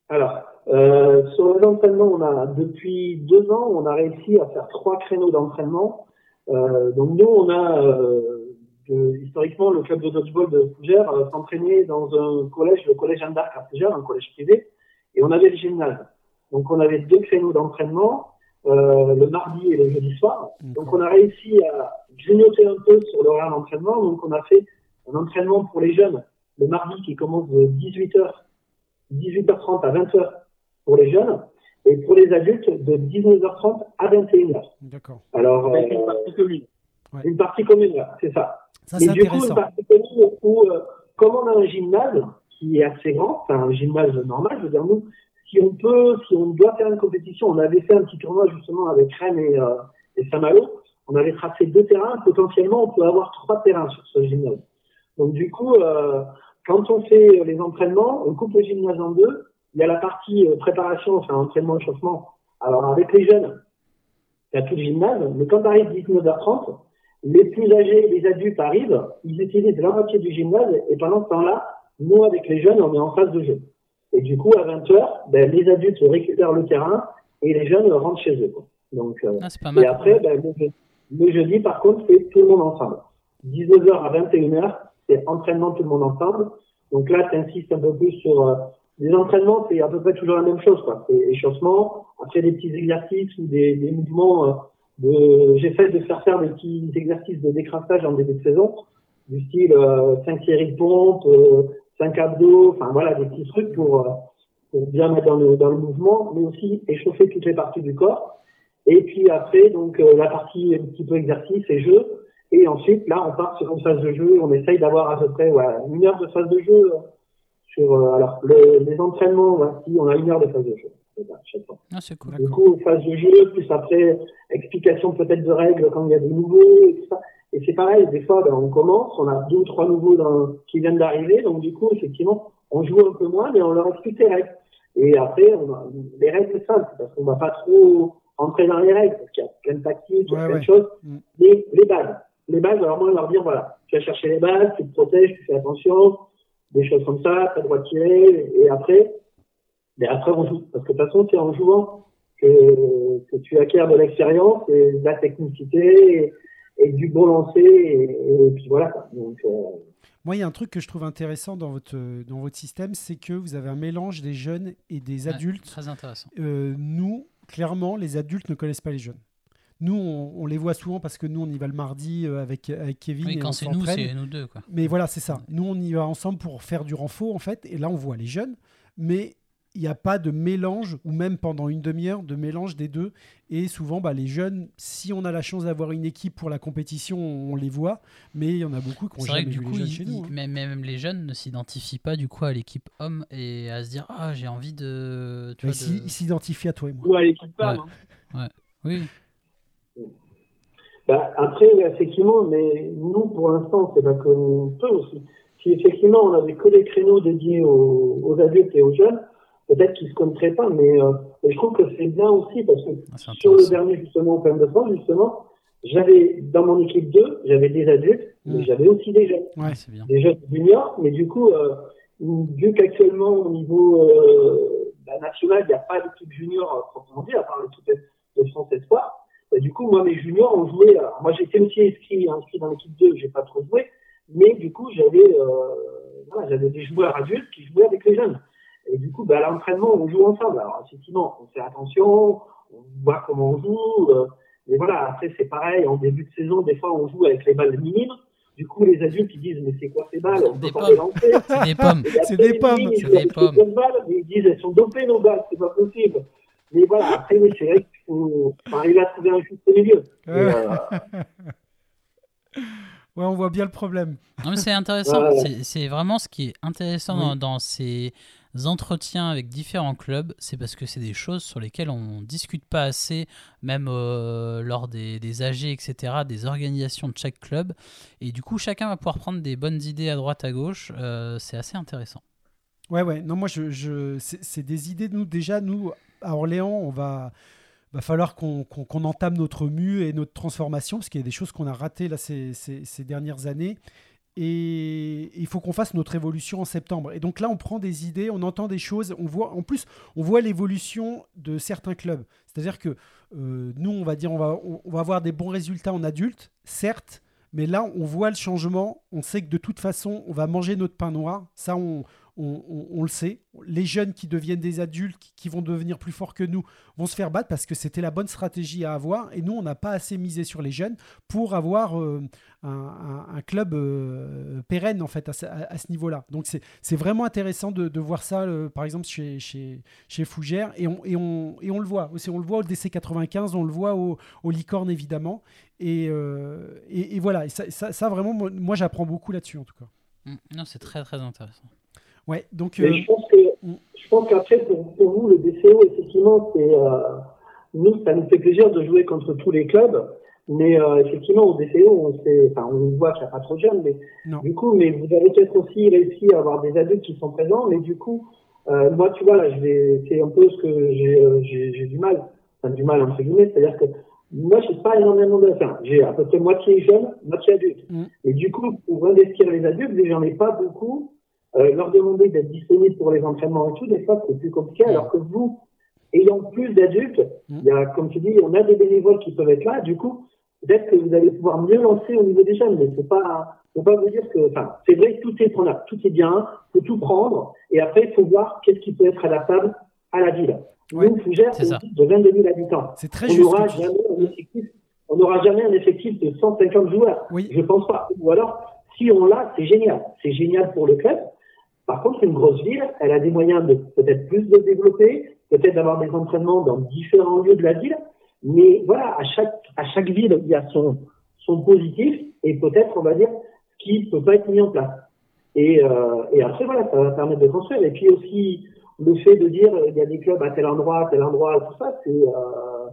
Alors, sur les entraînements, on a depuis deux ans, on a réussi à faire trois créneaux d'entraînement. Euh, donc nous, on a euh, de- historiquement le club de dodgeball de Fougères euh, s'entraînait dans un collège, le collège Jeanne d'Arc à Fougères, un collège privé, et on avait le gymnase. Donc on avait deux créneaux d'entraînement, euh, le mardi et le jeudi soir. Donc on a réussi à grignoter un peu sur l'horaire d'entraînement. Donc on a fait un entraînement pour les jeunes le mardi qui commence de 18h 18h30 à 20h pour les jeunes et pour les adultes de 19h30 à 21h. D'accord. Alors, Avec euh, une partie commune. une partie commune, là, c'est ça. Ça, Mais c'est du coup, une partie commune où, euh, comme on a un gymnase qui est assez grand, enfin un gymnase normal, je veux dire, nous, si on peut, si on doit faire une compétition, on avait fait un petit tournoi justement avec Rennes et, euh, et Saint-Malo, on avait tracé deux terrains, potentiellement on peut avoir trois terrains sur ce gymnase. Donc du coup, euh, quand on fait les entraînements, on coupe le gymnase en deux, il y a la partie euh, préparation, enfin entraînement, échauffement. Alors avec les jeunes, il y a tout le gymnase, mais quand arrive 19h30, les plus âgés, les adultes arrivent, ils utilisent la moitié du gymnase et pendant ce temps-là, nous, avec les jeunes, on est en phase de jeu. Et du coup, à 20h, ben, les adultes récupèrent le terrain et les jeunes rentrent chez eux. Quoi. Donc, euh, Ah, c'est pas mal. et après, ben, le, je- le jeudi, par contre, c'est tout le monde ensemble. 19h à 21h, c'est entraînement tout le monde ensemble. Donc là, tu insistes un peu plus sur euh, les entraînements, c'est à peu près toujours la même chose. quoi. C'est échauffement, après des petits exercices ou des, mouvements. euh, de... J'essaie de faire faire des petits exercices de décrassage en début de saison, du style 5 séries de pompes, 5 abdos, enfin voilà, des petits trucs pour, euh, bien mettre dans le, mouvement, mais aussi échauffer toutes les parties du corps. Et puis après, donc euh, la partie un petit peu exercice et jeu. Et ensuite, là, on part sur une phase de jeu. On essaye d'avoir à peu près ouais, une heure de phase de jeu euh, sur euh, alors le- les entraînements. si on a une heure de phase de jeu. C'est ça, chaque fois. Ah, c'est cool. Du coup, phase de jeu, plus après explication peut-être de règles quand il y a des nouveaux et tout ça. Et c'est pareil, des fois, ben, on commence, on a deux ou trois nouveaux dans- qui viennent d'arriver, donc du coup, effectivement, on joue un peu moins, mais on leur explique les règles. Et après, on a, les règles simples, parce qu'on va pas trop entrer dans les règles, parce qu'il y a plein de tactiques, il y a Ouais, plein ouais. de choses. Mm. Mais les bases, les bases, alors moi, leur dire, voilà, tu vas chercher les bases, tu te protèges, tu fais attention, des choses comme ça, pas le droit de tirer, et après, mais après, on joue. Parce que de toute façon, c'est en jouant que, que tu acquiers de l'expérience et de la technicité et, et du bon lancer. Et, et puis voilà. Donc, euh, Moi, il y a un truc que je trouve intéressant dans votre, dans votre système, c'est que vous avez un mélange des jeunes et des Ouais, adultes. Très intéressant. Euh, nous, clairement, les adultes ne connaissent pas les jeunes. Nous, on, on les voit souvent parce que nous, on y va le mardi euh, avec, avec Kevin. Oui, et quand c'est nous, c'est nous deux. Quoi. Mais voilà, c'est ça. Nous, on y va ensemble pour faire du renfort, en fait. Et là, on voit les jeunes. Mais il n'y a pas de mélange, ou même pendant une demi-heure, de mélange des deux. Et souvent, bah, les jeunes, si on a la chance d'avoir une équipe pour la compétition, on les voit. Mais il y en a beaucoup qui ont jamais que du vu coup, les jeunes ils- chez nous. ils- hein. même, même les jeunes ne s'identifient pas du coup à l'équipe homme et à se dire ah j'ai envie de. Tu vois, de- Ils s'identifient à toi et moi. Ou à l'équipe femme. Ouais. hein. Oui, bah, après, effectivement, mais nous, pour l'instant, c'est pas qu'on peut aussi. Si effectivement, on avait que des créneaux dédiés aux, aux adultes et aux jeunes, peut-être qu'ils se connaîtraient pas. Mais, euh, mais je trouve que c'est bien aussi parce que Ah, sur le dernier, justement, Open de France, justement, j'avais, dans mon équipe 2, j'avais des adultes, mais Mm. j'avais aussi des jeunes. Ouais. C'est bien. des jeunes juniors, mais du coup, euh, vu qu'actuellement au niveau euh, bah, national, il n'y a pas d'équipe junior euh, proprement dit, à part l'équipe de France Espoir, du coup, moi, mes juniors ont joué. alors, moi, j'étais aussi inscrit, inscrit dans l'équipe 2, j'ai pas trop joué, mais du coup, j'avais euh, voilà, j'avais des joueurs adultes qui jouaient avec les jeunes. Et du coup, bah, à l'entraînement, on joue ensemble. Alors, effectivement, on fait attention, on voit comment on joue. euh, mais voilà, après, c'est pareil, en début de saison, des fois, on joue avec les balles minimes. Du coup, les adultes, ils disent, mais c'est quoi ces balles? On Des peut pas pommes. les lancer. [laughs] C'est des pommes. C'est des pommes. C'est des pommes. balles, mais ils disent, elles sont dopées nos balles, c'est pas possible. Mais voilà, après, c'est vrai faut, arriver à trouver un juste milieu. Ouais. euh, [laughs] on voit bien le problème. C'est intéressant. Ouais, ouais. C'est- vraiment ce qui est intéressant Oui. dans, dans ces entretiens avec différents clubs, c'est parce que c'est des choses sur lesquelles on discute pas assez, même euh, lors des, des AG, etc., des organisations de chaque club. Et du coup, chacun va pouvoir prendre des bonnes idées à droite, à gauche. Euh, c'est assez intéressant. Ouais, ouais. Non, moi, je, je, c'est c'est des idées. Nous, déjà, nous, à Orléans, on va, va falloir qu'on entame notre mue et notre transformation, parce qu'il y a des choses qu'on a ratées là ces, dernières années. Et il faut qu'on fasse notre évolution en septembre. Et donc là, on prend des idées, on entend des choses, on voit, en plus, on voit l'évolution de certains clubs. C'est-à-dire que euh, nous, on va dire, on va, avoir des bons résultats en adultes, certes, mais là, on voit le changement. On sait que de toute façon, on va manger notre pain noir. Ça, on, on, le sait. Les jeunes qui deviennent des adultes, qui, vont devenir plus forts que nous, vont se faire battre parce que c'était la bonne stratégie à avoir. Et nous, on n'a pas assez misé sur les jeunes pour avoir euh, un, club euh, pérenne, en fait, à, ce- niveau-là. Donc, c'est vraiment intéressant de, voir ça, euh, par exemple, chez, chez, chez Fougère. Et on, et, on, et on le voit aussi. On le voit au DC 95, on le voit au, au Licorne, évidemment. Et, et, voilà, ça, ça, vraiment, moi, moi, j'apprends beaucoup là-dessus, en tout cas. Mm. Non, c'est très très intéressant. Ouais, donc. Euh, je pense que je pense qu'après pour, pour vous le DCO effectivement c'est euh, nous ça nous fait plaisir de jouer contre tous les clubs mais euh, effectivement au DCO on sait enfin on voit qu'il n'y a pas trop de jeunes mais Non. du coup mais vous avez peut-être aussi réussi à avoir des adultes qui sont présents mais du coup euh, moi tu vois là je vais c'est un peu ce que j'ai euh, j'ai du mal enfin du mal entre guillemets c'est-à-dire que moi j'ai pas énormément de enfin j'ai à peu près moitié jeune moitié adulte Mm. et du coup pour investir les adultes j'en ai pas beaucoup euh, leur demander d'être disponibles pour les entraînements et tout, des fois c'est plus compliqué, alors que vous, ayant plus d'adultes, Mm. il y a, comme tu dis, on a des bénévoles qui peuvent être là, du coup, peut-être que vous allez pouvoir mieux lancer au niveau des jeunes, mais c'est pas, faut pas vous dire que, enfin, c'est vrai tout est prenable, tout est bien, faut tout prendre, et après, il faut voir qu'est-ce qui peut être adaptable à la ville. Ouais, Nous, Fougères, c'est une ville de 22 000 habitants. C'est très On n'aura jamais, dis. un effectif- on n'aura jamais un effectif de 150 joueurs. Oui. Je pense pas. Ou alors, si on l'a, c'est génial. C'est génial pour le club. Par contre, une grosse ville, elle a des moyens de peut-être plus de développer, peut-être d'avoir des entraînements dans différents lieux de la ville. Mais voilà, à chaque, à chaque ville, il y a son, son positif et peut-être, on va dire, ce qui peut pas être mis en place. Et, euh, et après, voilà, ça va permettre de construire. Et puis aussi, le fait de dire, il y a des clubs à tel endroit, tel endroit, tout ça, c'est, euh,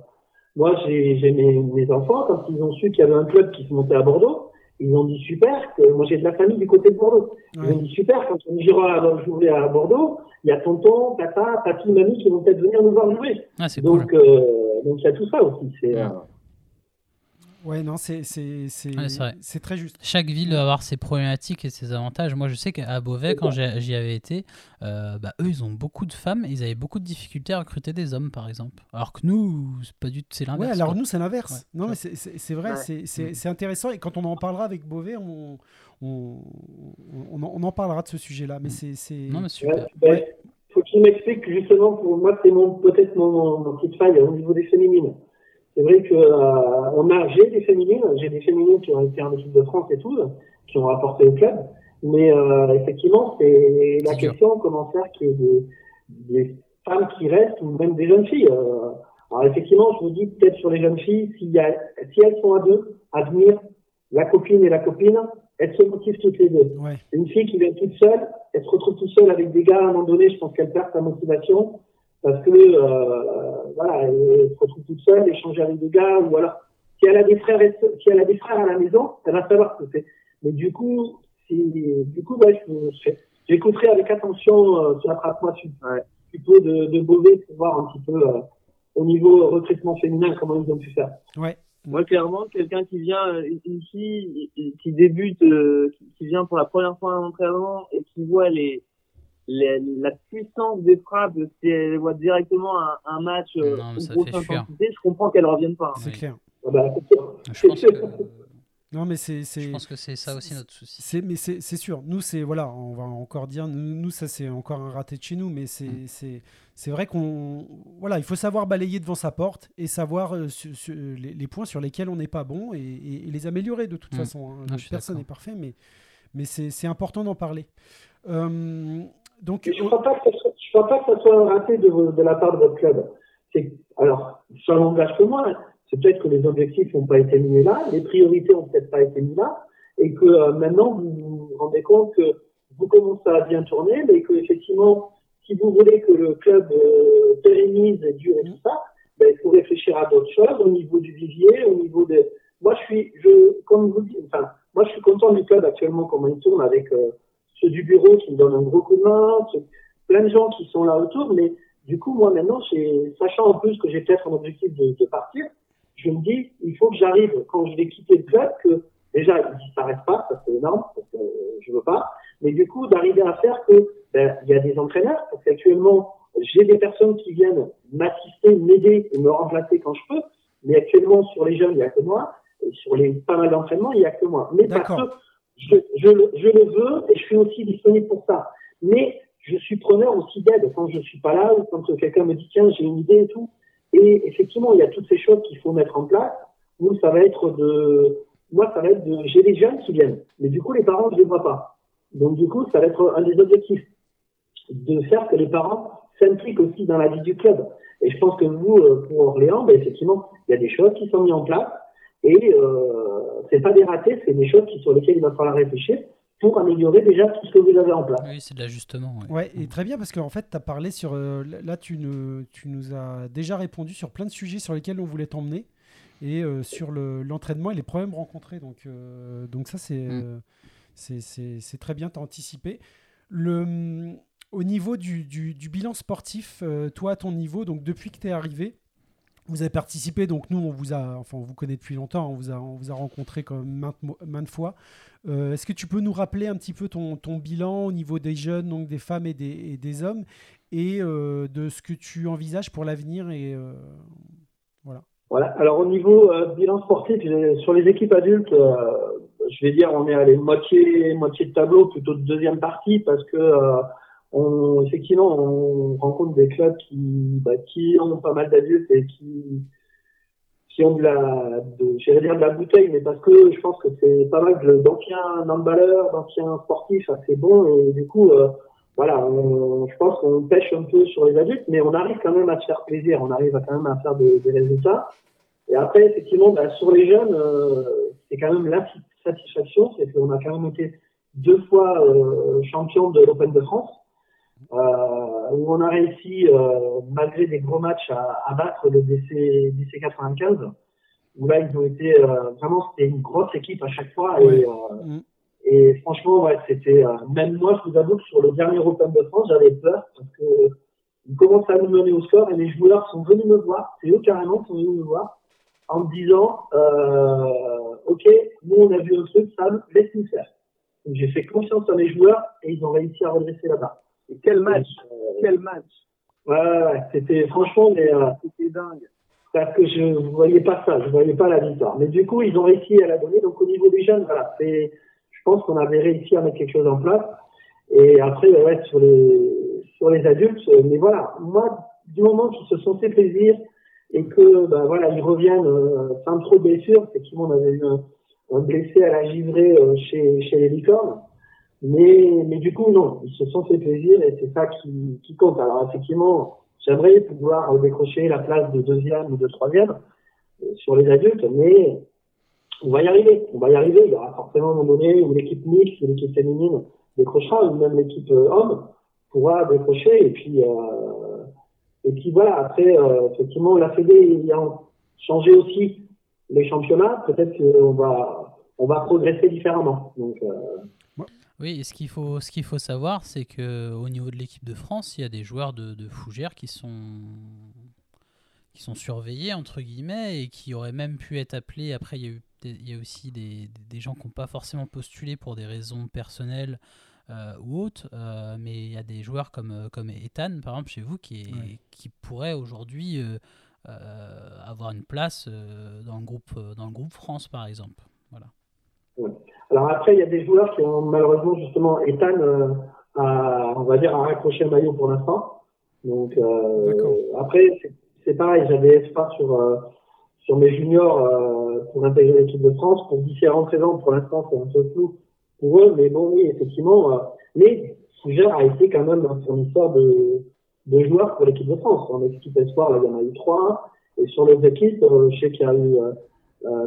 moi, j'ai mes, mes enfants, quand ils ont su qu'il y avait un club qui se montait à Bordeaux, ils ont dit super, que moi j'ai de la famille du côté de Bordeaux. Ils Ouais. ont dit super, quand on ira jouer à Bordeaux, il y a tonton, papa, papy, mamie qui vont peut-être venir nous voir jouer. Ah, cool. Euh, donc il y a tout ça aussi. C'est, euh, Ouais, non, c'est c'est- c'est- Ouais, très juste. Chaque ville doit avoir ses problématiques et ses avantages. Moi, je sais qu'à Beauvais, quand j'y avais été, euh, bah, eux, ils ont beaucoup de femmes et ils avaient beaucoup de difficultés à recruter des hommes, par exemple. Alors que nous, c'est pas du tout, c'est Ouais, l'inverse. alors quoi. nous, c'est l'inverse. Ouais. Non, mais c'est- vrai, Ouais. c'est- Mm. c'est intéressant. Et quand on en parlera avec Beauvais, on, on, on, en- on en parlera de ce sujet-là. Mais c'est. c'est- Mm. Non, mais super. Ouais, ben, faut qu'il m'explique que, justement pour moi c'est mon peut-être mon, mon, mon petite faille au niveau des féminines. C'est vrai que euh, on a j'ai des féminines, j'ai des féminines qui ont été en équipe de France et tout, qui ont apporté au club. Mais euh, effectivement, c'est la question comment faire ait des, des femmes qui restent ou même des jeunes filles. Euh, alors effectivement, je vous dis peut-être sur les jeunes filles, s'il y a, si elles sont à deux, à venir, la copine et la copine, elles se motivent toutes les deux. Ouais. Une fille qui vient toute seule, elle se retrouve toute seule avec des gars à un moment donné, je pense qu'elle perd sa motivation parce que euh, voilà, elle se retrouve toute seule, échanger avec des gars ou alors si elle a des frères et sœurs- si elle a des frères à la maison, elle va savoir ce que c'est. Mais du coup, si, du coup, ouais, je- je- j'écouterai avec attention euh, sur attrape-moi ouais, plutôt de, de Beauvais pour voir un petit peu euh, au niveau recrutement féminin comment ils ont pu faire. Ouais. Moi, clairement, quelqu'un qui vient, euh, une- fille qui- débute, euh, qui- qui vient pour la première fois à un entraînement et qui voit les, les- la puissance des frappes, si elle voit directement un, un match, euh, Non, mais ça grosse fait fuir. intensité, je comprends qu'elle revienne pas. C'est Oui. clair. Ah bah, c'est. Je pense que, [laughs] Non, mais c'est. c'est- je pense que c'est ça aussi notre souci. C'est, mais c'est, c'est sûr. Nous, c'est voilà, on va encore dire, nous, nous, ça c'est encore un raté de chez nous, mais c'est, Mm. c'est, c'est vrai qu'on, voilà, il faut savoir balayer devant sa porte et savoir euh, su- su- les, les points sur lesquels on n'est pas bon et, et- et les améliorer de toute Mm. façon. hein. Ah, Personne n'est parfait, mais, mais c'est, c'est important d'en parler. Euh, donc, je ne crois, pas que ce soit- je crois pas que ce soit un raté de, la part de votre club. Alors, ça n'engage que moi. C'est peut-être que les objectifs n'ont pas été mis là, les priorités n'ont peut-être pas été mises là, et que euh, maintenant vous vous rendez compte que vous commencez à bien tourner, mais que effectivement, si vous voulez que le club euh, pérennise et dure et tout ça, ben, il faut réfléchir à d'autres choses au niveau du vivier, au niveau de. Moi, je suis, je, comme vous dites, enfin, moi, je suis content du club actuellement comment il tourne avec euh, ceux du bureau qui me donnent un gros coup de main, plein de gens qui sont là autour, mais du coup, moi maintenant, sachant en plus que j'ai peut-être un objectif de, de partir, je me dis, il faut que j'arrive, quand je vais quitter le club, que déjà, il disparaisse pas, ça c'est énorme, parce que euh, je veux pas, mais du coup, d'arriver à faire que, ben, il y a des entraîneurs, parce qu'actuellement, j'ai des personnes qui viennent m'assister, m'aider et me remplacer quand je peux, mais actuellement, sur les jeunes, il n'y a que moi, et sur les pas mal d'entraînements, il n'y a que moi. Mais parce que je, le- veux et je suis aussi disponible pour ça. Mais je suis preneur aussi d'aide quand je suis pas là ou quand quelqu'un me dit tiens j'ai une idée et tout. Et effectivement il y a toutes ces choses qu'il faut mettre en place. Nous ça va être de moi ça va être de j'ai des jeunes qui viennent, mais du coup les parents je les vois pas. Donc du coup ça va être un des objectifs de faire que les parents s'impliquent aussi dans la vie du club. Et je pense que vous euh, pour Orléans ben, effectivement il y a des choses qui sont mises en place et euh, c'est pas des ratés, c'est des choses qui, sur lesquelles il va falloir réfléchir pour améliorer déjà tout ce que vous avez en place. Oui, c'est de l'ajustement. ouais. Ouais, et très bien parce qu'en fait, tu as parlé sur. euh, là, tu, ne, tu nous as déjà répondu sur plein de sujets sur lesquels on voulait t'emmener et euh, sur le- l'entraînement et les problèmes rencontrés. Donc, euh, donc ça, c'est Mm. euh, c'est- c'est c'est très bien, tu as anticipé. Le, hum, au niveau du, du- du bilan sportif, euh, toi, à ton niveau, donc depuis que tu es arrivé, vous avez participé, donc nous, on vous a, enfin, vous connaît depuis longtemps, on vous a, on rencontré comme maintes, maintes fois. Euh, Est-ce que tu peux nous rappeler un petit peu ton, bilan au niveau des jeunes, donc des femmes et des, des hommes, et euh, de ce que tu envisages pour l'avenir et euh, voilà. Voilà. Alors au niveau bilan sportif, sur les équipes adultes, je vais dire on est allé moitié moitié de tableau, plutôt de deuxième partie, parce que on, effectivement on rencontre des clubs qui bah, qui ont pas mal d'adultes et qui qui ont de la de, j'allais dire de la bouteille, mais parce que je pense que c'est pas mal d'anciens handballeurs, d'anciens sportifs assez bons et du coup euh, voilà, on- je pense qu'on pêche un peu sur les adultes, mais on arrive quand même à se faire plaisir, on arrive quand même à faire des, des résultats. Et après, effectivement, bah, sur les jeunes, euh, c'est quand même la satisfaction, c'est qu'on a quand même été deux fois euh, champion de l'Open de France, où on a réussi, euh, malgré des gros matchs, à, à battre le DC, DC 95, où là, ils ont été euh, vraiment, c'était une grosse équipe à chaque fois. Et, euh, Mm. et franchement, ouais, c'était, euh, même moi, je vous avoue que sur le dernier Open de France, j'avais peur parce que ils commençaient à nous mener au score et les joueurs sont venus me voir, c'est eux carrément qui sont venus me voir en me disant euh, Ok, nous on a vu un truc, Sam, laisse-nous faire. Donc j'ai fait confiance à mes joueurs et ils ont réussi à redresser là-bas. Quel match Quel match Ouais, c'était franchement, mais euh, C'était dingue. parce que je ne voyais pas ça, je voyais pas la victoire. Mais du coup, ils ont réussi à la donner. Donc au niveau des jeunes, voilà, c'est, je pense qu'on avait réussi à mettre quelque chose en place. Et après, ouais, sur les sur les adultes, euh, mais voilà, moi, du moment qu'ils se sont fait plaisir et que, ben voilà, ils reviennent euh, sans trop de blessures, effectivement, on avait eu un, un blessé à la givrée euh, chez chez les licornes. Mais, mais du coup, non, ils se sont fait plaisir et c'est ça qui, qui compte. Alors, effectivement, j'aimerais pouvoir décrocher la place de deuxième ou de troisième euh, sur les adultes, mais on va y arriver. On va y arriver. Il y aura forcément un moment donné où l'équipe mixte, ou l'équipe féminine décrochera, ou même l'équipe euh, homme pourra décrocher. Et puis, euh, et puis voilà, après, euh, effectivement, la Fédé ayant changé aussi les championnats, peut-être qu'on va, on va progresser différemment. Donc, euh, Oui, et ce qu'il faut, ce qu'il faut savoir, c'est que au niveau de l'équipe de France, il y a des joueurs de, de fougères qui sont qui sont surveillés entre guillemets et qui auraient même pu être appelés. Après, il y a eu des- il y a aussi des, des gens qui n'ont pas forcément postulé pour des raisons personnelles euh, ou autres, euh, mais il y a des joueurs comme euh, comme Ethan, par exemple, chez vous, qui est, Ouais. qui pourrait aujourd'hui euh, euh, avoir une place euh, dans le groupe dans le groupe France, par exemple. Voilà. Alors après, il y a des joueurs qui ont malheureusement justement Ethan euh, a, on va dire, a raccroché le maillot pour l'instant. Donc euh, après, c'est- pareil, j'avais espoir sur euh, sur mes juniors euh, pour intégrer l'équipe de France pour différentes raisons. Pour l'instant, c'est un peu flou pour eux, mais bon, oui, effectivement. Euh, mais Fougère a été quand même un fournisseur de de joueurs pour l'équipe de France. En équipe espoir, là, il y en a eu trois. Et sur les équipes, euh, je sais qu'il y a eu euh, euh,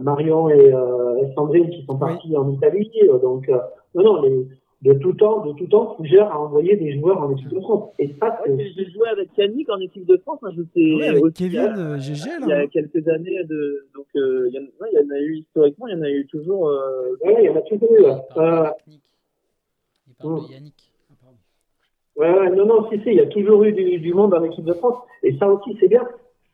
Marion et, euh, et Sandrine qui sont partis en Italie. euh, donc, euh, non, non, les, de tout temps, de tout temps, Fougère a envoyé des joueurs en équipe de France. Et ça, Ouais, c'est J'ai joué avec Yannick en équipe de France. hein, je sais Ouais, avec aussi, Kevin, euh, euh, GG, il y a hein. quelques années de donc euh, il y, en, ouais, il y en a eu historiquement il y en a eu toujours euh, ouais, il y en a toujours eu. Il parle Euh, de Yannick. Il parle de Yannick. ouais, ouais, non, non, si, si, il y a toujours eu du, du monde en équipe de France. Et ça aussi, c'est bien.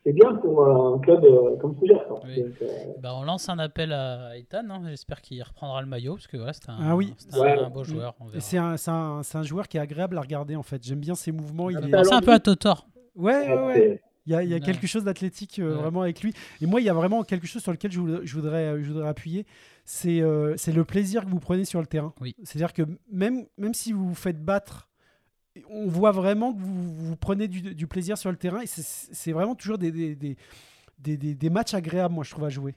C'est bien pour un club euh, comme Fougère. quoi. Oui. Euh, Bah, on lance un appel à Ethan. hein. J'espère qu'il reprendra le maillot parce que voilà, c'est un, Ah oui. c'est un, Ouais. un beau joueur. C'est un, un, un joueur qui est agréable à regarder en fait. J'aime bien ses mouvements. Il est... Un peu à Totor. Ouais, ouais, ouais. c'est- Il y a, il y a Ouais. quelque chose d'athlétique euh, Ouais. vraiment avec lui. Et moi, il y a vraiment quelque chose sur lequel je voudrais, je voudrais, je voudrais appuyer. C'est euh, le plaisir que vous prenez sur le terrain. Oui. C'est-à-dire que même, même si vous vous faites battre, on voit vraiment que vous, vous prenez du, du plaisir sur le terrain. Et c'est- vraiment toujours des, des, des, des, des- des matchs agréables, moi, je trouve, à jouer.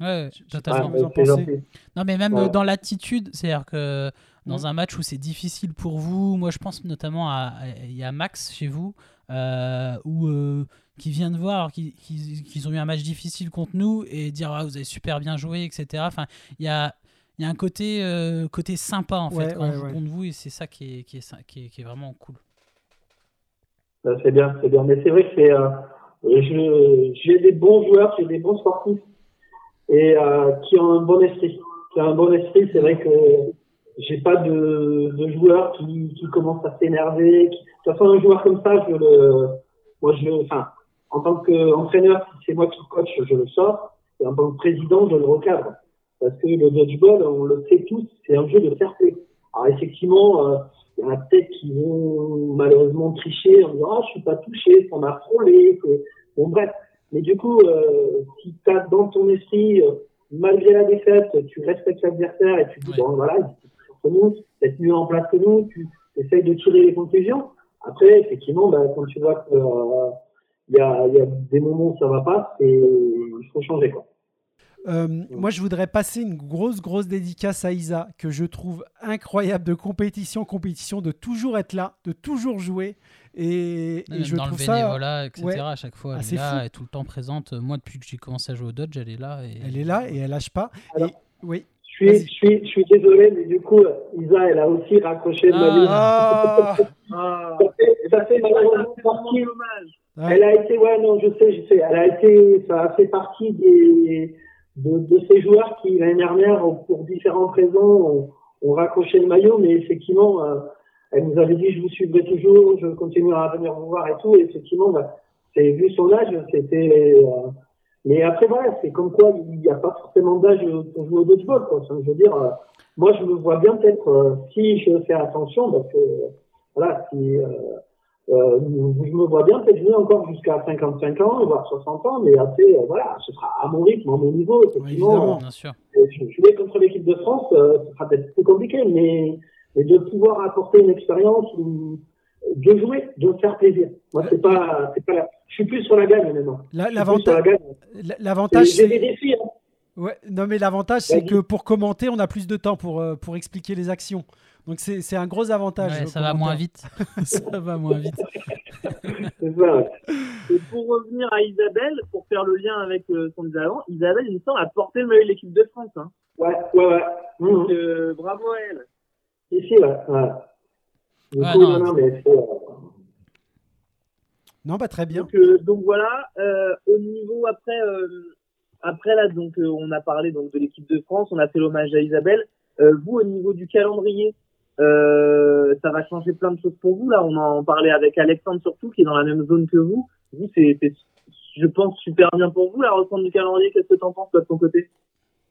Ouais, totalement. vous en. Non, mais même Ouais. euh, dans l'attitude, c'est-à-dire que dans Ouais. un match où c'est difficile pour vous, moi je pense notamment à, à- il y a Max chez vous, euh, où, euh, qui vient de voir qu'ils ont eu un match difficile contre nous et dire ah, vous avez super bien joué, etc. Enfin, il y a, il y a un côté, euh, côté sympa en fait Ouais, quand ouais, on joue ouais. contre vous et c'est ça qui est, qui, est, sy- qui, est, qui est vraiment cool. C'est bien, c'est bien. Mais c'est vrai que c'est, euh, j'ai des bons joueurs, j'ai des bons sportifs et euh, qui ont un bon esprit. Qui ont un bon esprit. C'est vrai que j'ai pas de, de joueurs qui, qui commencent à s'énerver. qui- De toute façon, un joueur comme ça, je le, moi, je, enfin, en tant qu'entraîneur, si c'est moi qui coach, je le sors. Et en tant que président, je le recadre. Parce que le dodgeball, on le sait tous, c'est un jeu de fair play. Alors effectivement, euh, il y en a peut-être qui vont malheureusement tricher en disant ah je suis pas touché, ça m'a frôlé, que... bon bref. Mais du coup, euh, si tu as dans ton esprit, euh, malgré la défaite, tu respectes l'adversaire et tu dis bon voilà, il est plus fort que nous, peut-être mieux en place que nous, tu essayes de tirer les conclusions. Après, effectivement, bah, quand tu vois que euh, il y, a, y a des moments où ça va pas, il faut changer quoi. Euh, moi, je voudrais passer une grosse, grosse dédicace à Isa, que je trouve incroyable de compétition en compétition, de toujours être là, de toujours jouer. Et, et je dans le trouve ça. bénévolat, etc. ouais. À chaque fois, Ah, elle est là, fou. elle est tout le temps présente. Moi, depuis que j'ai commencé à jouer au Dodge, elle est là. Et... Elle est là et elle lâche pas. Alors- Et, oui. Je suis, je suis, je suis désolé, mais du coup, Isa, elle a aussi raccroché le Ah. Ah, Ah, Ça fait, ça fait malheureusement c'est vraiment partie. Ouais. Elle a été, ouais, non, je sais, je sais. Elle a été, ça a fait partie des, de, ces joueurs qui, l'année dernière, pour différentes raisons, ont, ont raccroché le maillot, mais effectivement, euh, elle nous avait dit, je vous suivrai toujours, je continuerai à venir vous voir et tout, et effectivement, bah, vu son âge, c'était, euh, mais après, voilà, c'est comme quoi, il n'y a pas forcément d'âge pour jouer au dodgeball, quoi. Je veux dire, euh, moi, je me vois bien peut-être, si je fais attention, parce que, voilà, si, euh, je me vois bien peut-être jouer encore jusqu'à 55 ans, voire 60 ans, mais après, euh, voilà, ce sera à mon rythme, à mon niveau, effectivement. évidemment. Bien sûr. Je- jouer contre l'équipe de France, euh, ce sera peut-être plus compliqué, mais, mais de pouvoir apporter une expérience, ou- de jouer, de faire plaisir. Moi, c'est pas, c'est pas la- je suis plus sur la gagne maintenant. La L'avantage, l'avantage, J'ai des c'est. défis, hein. Ouais, non, mais l'avantage, c'est que pour commenter, on a plus de temps pour, euh, pour expliquer les actions. Donc, c'est c'est un gros avantage. Ouais, ça va moins vite. [laughs] ça va moins vite. c'est ça, ouais. Et pour revenir à Isabelle, pour faire le lien avec euh, son disait avant, Isabelle, il me semble, a porté le maillot de l'équipe de France. Hein. Ouais, ouais, ouais. Donc, euh, bravo à elle. Ici, ouais. ouais. Coup, non, non, mais euh, Non, bah, très bien. Donc, euh, donc voilà, euh, au niveau après, euh, après là, donc euh, on a parlé donc de l'équipe de France, on a fait l'hommage à Isabelle. Euh, vous, au niveau du calendrier, euh, ça va changer plein de choses pour vous. Là, on en parlait avec Alexandre surtout, qui est dans la même zone que vous. Vous, c'est, je pense, super bien pour vous la refonte du calendrier. Qu'est-ce que t'en penses toi de ton côté?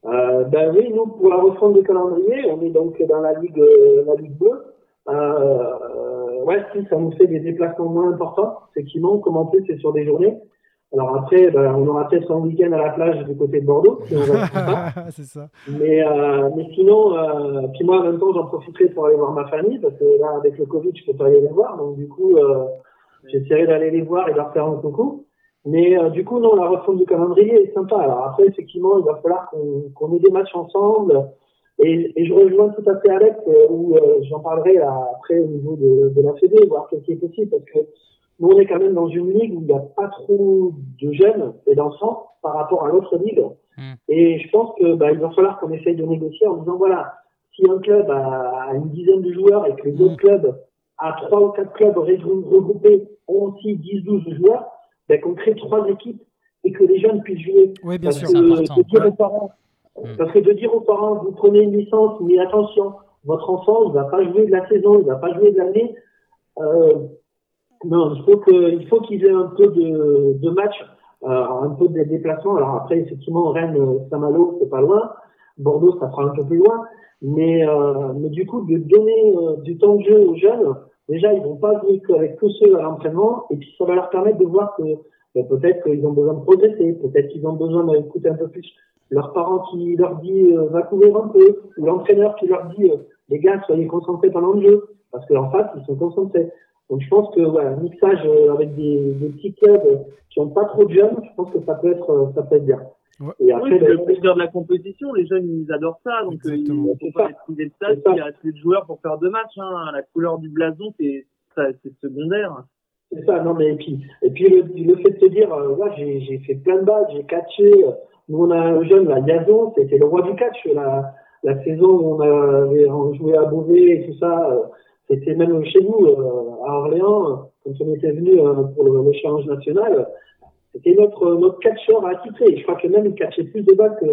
Euh, ben oui, nous, pour la refonte du calendrier, on est donc dans la Ligue, euh, la Ligue 2. Euh, ouais, si, ça nous fait des déplacements moins importants, effectivement, comme en plus c'est sur des journées. Alors après, ben, on aura peut-être un week-end à la plage du côté de Bordeaux, si [laughs] c'est ça. Mais, euh, mais sinon, euh, puis moi, en même temps, j'en profiterai pour aller voir ma famille, parce que là, avec le Covid, je peux pas aller les voir. Donc, du coup, euh, j'essaierai d'aller les voir et leur faire un coucou. Mais euh, du coup, non, la refonte du calendrier est sympa. Alors après, effectivement, il va falloir qu'on ait des matchs ensemble. Et, et je rejoins tout à fait Alex, euh, où euh, j'en parlerai là, après au niveau de, de la Fédé, voir ce qui est possible, parce que nous, on est quand même dans une ligue où il n'y a pas trop de jeunes et d'enfants par rapport à l'autre ligue. Mm. Et je pense que bah, il va falloir qu'on essaye de négocier en disant voilà, si un club a une dizaine de joueurs et que les autres clubs, à trois ou quatre clubs regrou- regroupés, ont aussi 10-12 joueurs, ben, qu'on crée trois équipes et que les jeunes puissent jouer. Oui, bien Parce sûr. C'est que important. de dire aux parents, Mm. parce que de dire aux parents, vous prenez une licence, mais attention, votre enfant ne va pas jouer de la saison, il ne va pas jouer de l'année. Euh, non, il faut que, il faut qu'ils aient un peu de, de match, euh, un peu de déplacement. Alors après, effectivement, Rennes, euh, Saint-Malo, c'est pas loin. Bordeaux, ça fera un peu plus loin. Mais, euh, mais du coup, de donner euh, du temps de jeu aux jeunes, déjà, ils vont pas jouer qu'avec tous ceux à l'entraînement, et puis ça va leur permettre de voir que ben, peut-être qu'ils ont besoin de progresser, peut-être qu'ils ont besoin d'écouter un peu plus leurs parents qui leur dit euh, va courir un peu, ou l'entraîneur qui leur dit les gars, soyez concentrés pendant le jeu, parce qu'en face, ils sont concentrés. Donc je pense que voilà, un mixage euh, avec des, des petits clubs qui ont pas trop de jeunes, je pense que ça peut être euh, ça peut être bien. Ouais. Et après, Oui, c'est ben, le plaisir de la compétition. Les jeunes, ils adorent ça. Donc, euh, il ne faut pas les priver de ça. Il reste plus de joueurs pour faire deux matchs. Hein. La couleur du blason, c'est secondaire. C'est ça, non mais et puis et puis le, le fait de te dire euh, ouais, j'ai fait plein de balles, j'ai catché. euh, Nous on a un jeune là, Yazon, c'était le roi du catch la la saison où on avait joué à Beauvais et tout ça. euh, C'était même chez nous euh, à Orléans quand on était venu euh, pour le, le challenge national. C'était notre notre catcheur à titrer. Je crois que même il catchait plus de balles que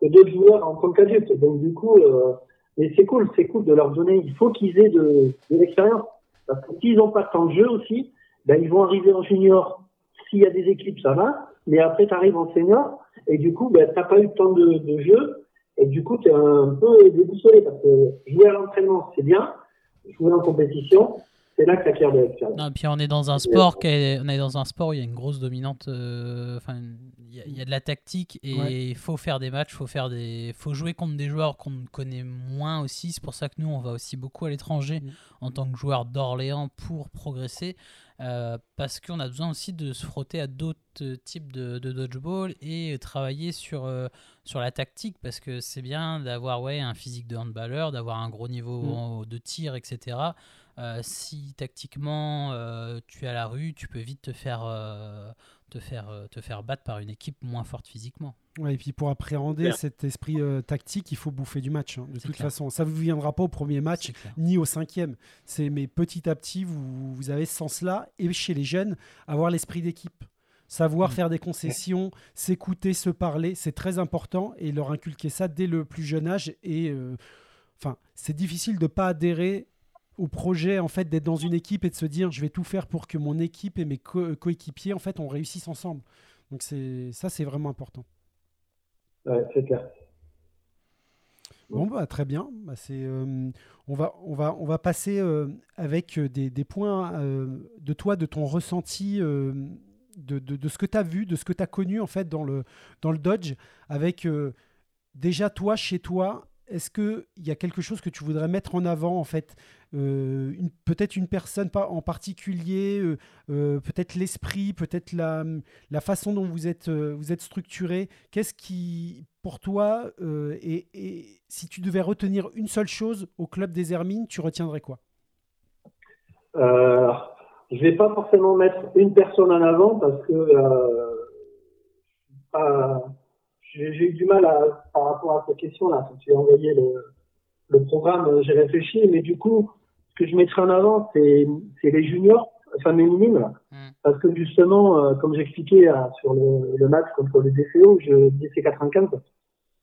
que d'autres joueurs en tant qu'adultes. Donc du coup, euh, mais c'est cool, c'est cool de leur donner. Il faut qu'ils aient de, l'expérience parce que s'ils n'ont pas temps de jeu aussi ben, ils vont arriver en junior s'il y a des équipes, ça va, mais après, tu arrives en senior, et du coup, ben, t'as pas eu temps de, de jeu, et du coup, tu es un peu déboussolé, parce que jouer à l'entraînement, c'est bien, jouer en compétition, c'est là que ça de l'expérience. Non, puis on est dans un sport qui est, on est dans un sport où il y a une grosse dominante. euh, Enfin, il y, a- il y a de la tactique et Ouais. il faut faire des matchs, faut faire des, faut jouer contre des joueurs qu'on connaît moins aussi. C'est pour ça que nous, on va aussi beaucoup à l'étranger Mm. en tant que joueur d'Orléans pour progresser, euh, parce qu'on a besoin aussi de se frotter à d'autres euh, types de, de dodgeball et travailler sur euh, sur la tactique, parce que c'est bien d'avoir ouais un physique de handballeur, d'avoir un gros niveau Mm. de tir, etc. Euh, si tactiquement tu es à la rue, tu peux vite te faire, te, faire, euh, te faire battre par une équipe moins forte physiquement. Ouais, et puis pour appréhender cet esprit euh, tactique, il faut bouffer du match. hein, de toute clair. façon, ça ne vous viendra pas au premier match ni au cinquième. C'est mais petit à petit, vous, vous avez ce sens-là. Et chez les jeunes, avoir l'esprit d'équipe, savoir Mm. faire des concessions, s'écouter, se parler, c'est très important. Et leur inculquer ça dès le plus jeune âge. Et euh, enfin, c'est difficile de pas adhérer au projet en fait d'être dans une équipe et de se dire je vais tout faire pour que mon équipe et mes co- coéquipiers en fait on réussisse ensemble. Donc c'est ça c'est vraiment important. Ouais, c'est clair. Bon, bah, très bien. Bah, c'est, euh, on, va, on, va, on va passer euh, avec euh, des, des points euh, de toi, de ton ressenti, euh, de, de- de ce que tu as vu, de ce que tu as connu en fait dans le, dans le Dodge. Avec euh, déjà toi, chez toi, est-ce qu'il y a quelque chose que tu voudrais mettre en avant en fait Euh, Peut-être une personne pas en particulier, euh, euh, peut-être l'esprit, peut-être la, la façon dont vous êtes, vous structuré? Qu'est-ce qui, pour toi, et, si tu devais retenir une seule chose au club des Hermines, tu retiendrais quoi? Je vais pas forcément mettre une personne en avant parce que j'ai eu du mal à, par rapport à cette question-là. Quand tu as envoyé le, le programme, euh, j'ai réfléchi, mais du coup, ce que je mettrais en avant, c'est c'est les juniors, enfin féminines, là. Mm. parce que justement, euh, comme j'expliquais euh, sur le, le match contre le DCO, je DC 95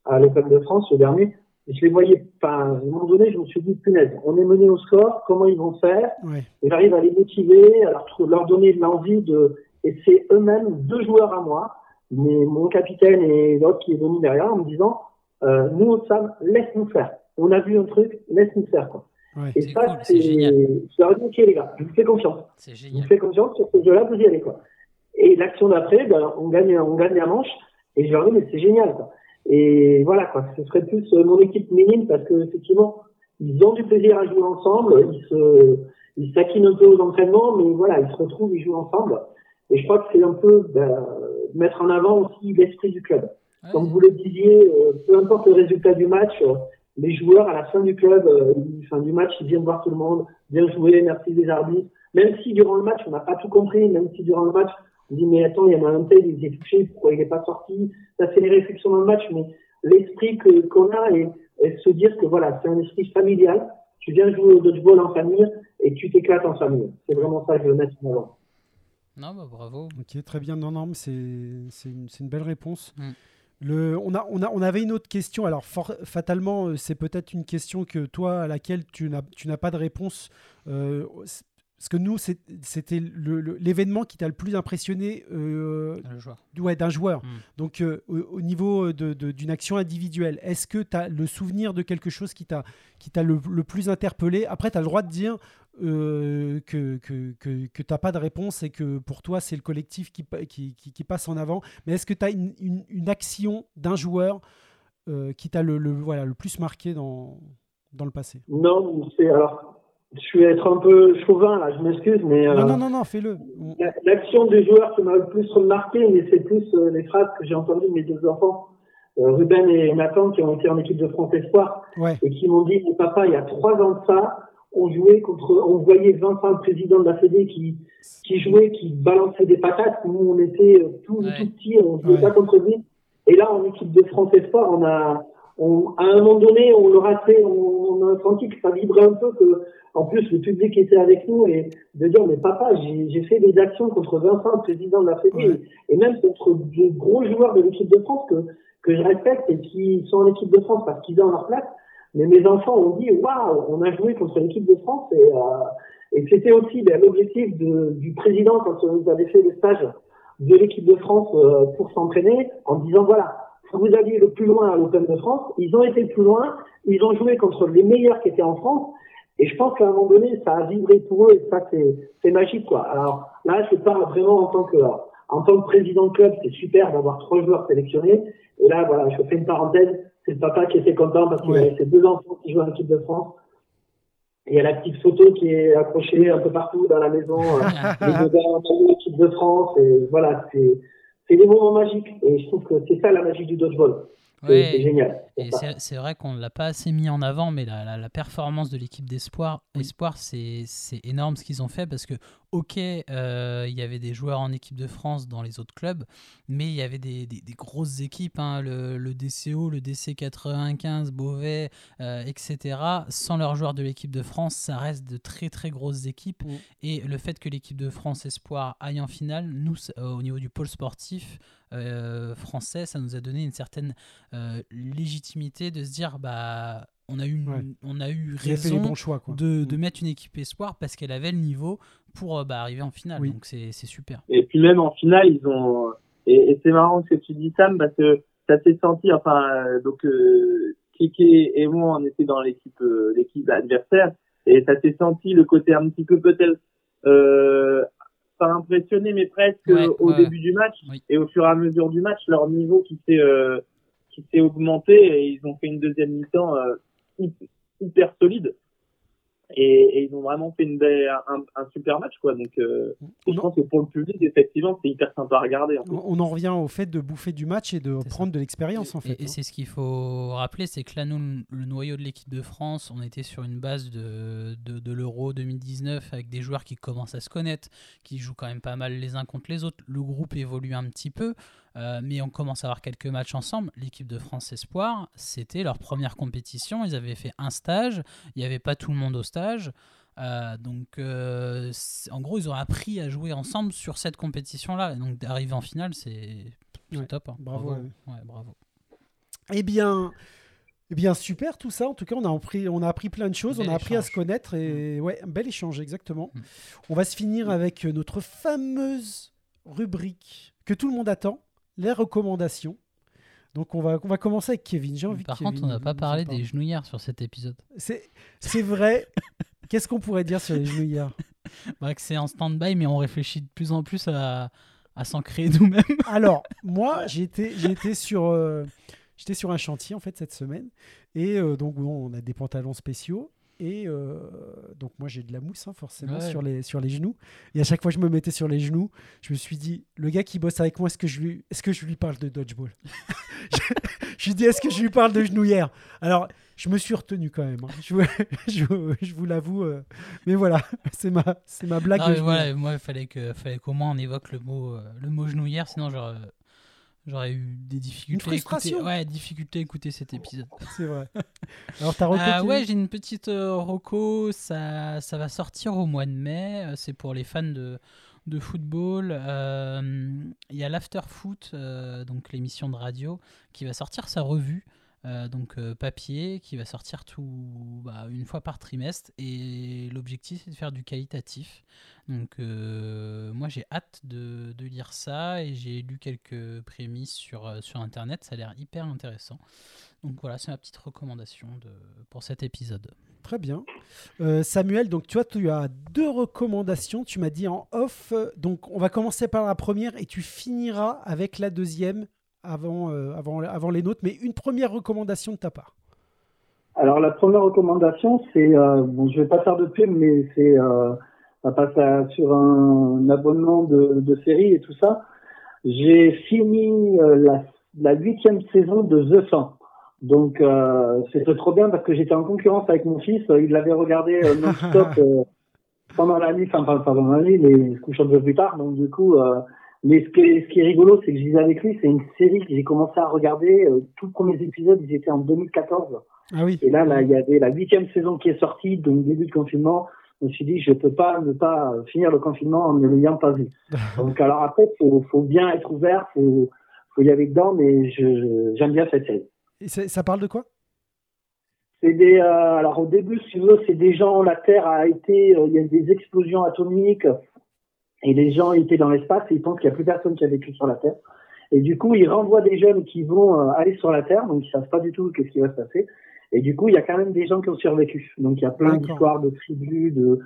à l'Open de France, le dernier, je les voyais. Enfin, à un moment donné, je me suis dit, punaise, on est mené au score, comment ils vont faire? Ouais. et j'arrive à les motiver, à leur, donner de l'envie de. Et c'est eux-mêmes deux joueurs à moi, mais mon capitaine et l'autre qui est venu derrière en me disant euh, Nous, Sam, laisse-nous faire. On a vu un truc, laisse-nous faire. Quoi. Ouais. Et ça, cool, c'est génial. Je leur ai dit Ok, les gars, je vous fais confiance. C'est Je vous fais confiance sur ce jeu-là, vous y allez. Quoi. Et l'action d'après, ben, on, gagne, on gagne la manche. Et je leur dis Mais c'est génial. Quoi. Et voilà, quoi. ce serait plus euh, mon équipe minime parce que effectivement, ils ont du plaisir à jouer ensemble. Ils se ils s'acquinent un peu aux entraînements, mais voilà, ils se retrouvent, ils jouent ensemble. Et je crois que c'est un peu ben, mettre en avant aussi l'esprit du club. Ouais, Comme vous le disiez, euh, peu importe le résultat du match, euh, les joueurs à la fin du club, euh, fin du match, ils viennent voir tout le monde, bien joué, merci des arbitres. Même si durant le match on n'a pas tout compris, même si durant le match on dit mais attends, il y en a un tel, il est touché, pourquoi il n'est pas sorti? Ça c'est les réflexions dans le match, mais l'esprit que qu'on a et, et se dire que voilà, c'est un esprit familial. Tu viens jouer au dodgeball en famille et tu t'éclates en famille. C'est vraiment ça que je veux mettre en avant. Non, bah, bravo. Ok, très bien. Non, non, mais c'est une, belle réponse. Mm. Le, on, a, on, a, on avait une autre question. Alors, for- fatalement, euh, c'est peut-être une question que toi, à laquelle tu n'as pas de réponse. Euh, parce que nous, c'était l'événement qui t'a le plus impressionné euh, joueur. ouais, d'un joueur. Mm. Donc, euh, au, au niveau de- de- d'une action individuelle, est-ce que tu as le souvenir de quelque chose qui t'a qui t'a le, le plus interpellé? Après, tu as le droit de dire euh, que, que, que, que tu n'as pas de réponse et que pour toi, c'est le collectif qui, qui, qui, qui passe en avant. Mais est-ce que tu as une, une, une action d'un joueur euh, qui t'a le, le, voilà, le plus marqué dans, dans le passé? Non, c'est alors. Je vais être un peu chauvin là, je m'excuse, mais euh, Non, non, non, non, fais-le. On- La- L'action du joueur qui m'a le plus remarqué, mais c'est plus les phrases que j'ai entendues de mes deux enfants, Ruben et Nathan, qui ont été en équipe de France Espoir, Ouais, et qui m'ont dit, papa, il y a trois ans de ça, on jouait contre, on voyait Vincent, le président de la Fédé, qui, qui jouait, qui balançait des patates. Nous, on était euh, tout, Ouais. tout petits, on jouait Ouais. pas contre lui. Et là, en équipe de France Espoir, on a, on, à un moment donné, on leur a fait, on, on a senti que ça vibrait un peu, que, en plus, le public était avec nous, et de dire, mais papa, j'ai j'ai fait des actions contre Vincent, le président de la Fédé, Ouais. et même contre des gros joueurs de l'équipe de France que, que je respecte et qui sont en équipe de France parce qu'ils ont leur place. Mais mes enfants ont dit, waouh, on a joué contre l'équipe de France et, euh, et c'était aussi ben, l'objectif du président quand nous avait fait le stage de l'équipe de France euh, pour s'entraîner en disant voilà, vous alliez le plus loin à l'Open de France, ils ont été le plus loin, ils ont joué contre les meilleurs qui étaient en France, et je pense qu'à un moment donné, ça a vibré pour eux, et ça, c'est magique, quoi. Alors là, je parle vraiment en tant que, en tant que président de club, c'est super d'avoir trois joueurs sélectionnés, et là, voilà, je fais une parenthèse, c'est le papa qui était content parce qu'il avait ses deux enfants qui jouent à l'équipe de France. Il y a la petite photo qui est accrochée un peu partout dans la maison, euh, [laughs] les deux gars l'équipe de France, et voilà, c'est, c'est des moments magiques. Et je trouve que c'est ça la magie du dodgeball. C'est génial. Et c'est vrai qu'on ne l'a pas assez mis en avant, mais la, la, performance de l'équipe d'Espoir, Espoir, c'est énorme ce qu'ils ont fait parce que, ok, euh, il y avait des joueurs en équipe de France dans les autres clubs, mais il y avait des, des, grosses équipes, hein, le, le, DCO, le DC95, Beauvais, euh, etc. Sans leurs joueurs de l'équipe de France, ça reste de très très grosses équipes. Et le fait que l'équipe de France Espoir aille en finale, nous, euh, au niveau du pôle sportif, français, ça nous a donné une certaine euh, légitimité de se dire bah on a eu, on a eu raison choix, De, de, mm. mettre une équipe espoir parce qu'elle avait le niveau pour euh, bah, arriver en finale. Donc c'est super. Et puis même en finale, ils ont. Et, c'est marrant ce que tu dis, Sam, parce que ça s'est senti. Enfin, donc Kiki et moi, on était dans l'équipe l'équipe adversaire et ça s'est senti le côté un petit peu peut-être pas impressionné, mais presque au début du match. Et au fur et à mesure du match, leur niveau qui s'est euh, qui s'est augmenté et ils ont fait une deuxième mi-temps euh, hyper solide. Et, ils ont vraiment fait une, un, un, super match quoi. Donc euh, je pense que pour le public effectivement c'est hyper sympa à regarder on en revient au fait de bouffer du match et de prendre de l'expérience en fait et, hein. c'est ce qu'il faut rappeler c'est que là nous le noyau de l'équipe de France on était sur une base de, de, de l'Euro 2019 avec des joueurs qui commencent à se connaître qui jouent quand même pas mal les uns contre les autres. Le groupe évolue un petit peu euh, mais on commence à avoir quelques matchs ensemble. L'équipe de France Espoir, c'était leur première compétition. Ils avaient fait un stage. Il n'y avait pas tout le monde au stage. Euh, donc, euh, en gros, ils ont appris à jouer ensemble sur cette compétition-là. Donc, d'arriver en finale, c'est top. Hein. Bravo. bravo. Eh bien, eh bien, super tout ça. En tout cas, on a appris, on a appris plein de choses. on a appris à se connaître. Et mm. ouais, un bel échange, exactement. Mm. On va se finir avec notre fameuse rubrique que tout le monde attend les recommandations. Donc on va, on va commencer avec Kevin. J'ai envie Par contre, on n'a pas parlé des genouillères sur cet épisode. C'est vrai. [laughs] Qu'est-ce qu'on pourrait dire sur les genouillères [laughs] bah, Que c'est en stand-by, mais on réfléchit de plus en plus à, à s'en créer [laughs] nous-mêmes. Alors, moi, sur, euh, j'étais sur un chantier en fait cette semaine. Et euh, donc, on a des pantalons spéciaux. Et euh, donc moi j'ai de la mousse hein, forcément sur, les, sur les genoux. Et à chaque fois que je me mettais sur les genoux, je me suis dit, le gars qui bosse avec moi, est-ce que je lui, est-ce que je lui parle de dodgeball? [laughs] Je, je lui dis, est-ce que je lui parle de genouillère? Alors je me suis retenu quand même. Hein. Je, [laughs] je, je, vous l'avoue. Euh, mais voilà, [laughs] c'est ma, c'est ma blague. moi il fallait, que, fallait qu'au moins on évoque le mot, euh, le mot genouillère, sinon genre J'aurais eu des difficultés. Une frustration. À écouter, ouais, difficulté à écouter cet épisode. [laughs] C'est vrai. [laughs] Alors, ta reco euh, Ouais, j'ai une petite euh, reco. Ça, ça va sortir au mois de mai. Euh, c'est pour les fans de, de football. Il y a l'After Foot, donc l'émission de radio, qui va sortir sa revue. Donc papier qui va sortir tout bah, une fois par trimestre et l'objectif c'est de faire du qualitatif donc euh, moi j'ai hâte de, lire ça et j'ai lu quelques prémices sur, euh, sur internet, ça a l'air hyper intéressant. Donc voilà, c'est ma petite recommandation de, pour cet épisode. Très bien. Euh, Samuel, donc tu vois, tu as deux recommandations, tu m'as dit en off, donc on va commencer par la première et tu finiras avec la deuxième avant, avant, avant les nôtres, mais une première recommandation de ta part. Alors la première recommandation, c'est, bon je vais pas faire de pub, mais c'est ça passe sur un, abonnement de, de série et tout ça. J'ai fini euh, la huitième saison de The 100. Donc euh, c'était trop bien parce que j'étais en concurrence avec mon fils. Il l'avait regardé euh, non-stop [laughs] euh, pendant la nuit, enfin pendant la nuit, mais se couchant un peu plus tard. Donc du coup, mais ce qui, est, ce qui est rigolo, c'est que je disais avec lui, c'est une série que j'ai commencé à regarder. tous les premiers épisodes, ils étaient en 2014. Ah oui. Et là, là, il y avait la huitième saison qui est sortie, donc début de confinement je me suis dit, je peux pas ne pas finir le confinement en ne l'ayant pas vu. [laughs] Donc, alors après, faut, faut bien être ouvert, faut, faut y aller dedans, mais je, j'aime bien cette série. Et ça parle de quoi? C'est des, euh, alors au début, si veux, c'est des gens, la Terre a été, euh, il y a des explosions atomiques, Et les gens étaient dans l'espace et ils pensent qu'il n'y a plus personne qui a vécu sur la Terre. Et du coup, ils renvoient des jeunes qui vont euh, aller sur la Terre, donc ils savent pas du tout qu'est-ce qui va se passer. Et du coup, il y a quand même des gens qui ont survécu. Donc il y a plein d'histoires de tribus, de,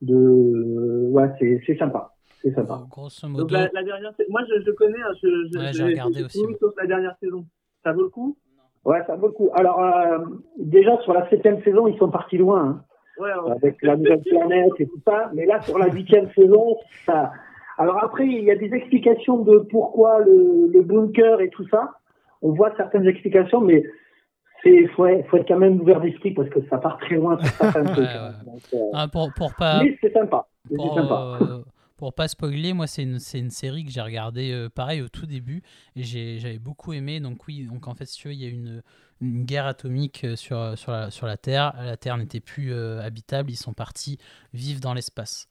de, ouais, c'est, c'est sympa. C'est sympa. Euh, Grosso Donc modo, la, la dernière, moi je, je connais, hein, je, je, Ouais, j'ai regardé aussi, tout sauf la dernière saison. Ça vaut le coup? Ouais, ça vaut le coup. Alors, euh, déjà sur la septième saison, ils sont partis loin, hein, Ouais, ouais. avec la nouvelle [laughs] planète et tout ça. Mais là, sur la huitième saison, ça. Alors après, il y a des explications de pourquoi le, le bunker et tout ça. On voit certaines explications, mais c'est faut, être- faut être quand même ouvert d'esprit parce que ça part très loin sur certains [laughs] trucs. hein. ouais. Donc, euh, ah, pour, pour pas, mais c'est sympa. C'est pour, sympa. euh, pour pas spoiler, moi c'est une, c'est une série que j'ai regardée euh, pareil au tout début et j'ai- j'avais beaucoup aimé. Donc oui, donc en fait si tu veux, il y a une, une guerre atomique euh, sur, sur, la, sur la Terre. La Terre n'était plus euh, habitable, ils sont partis vivre dans l'espace.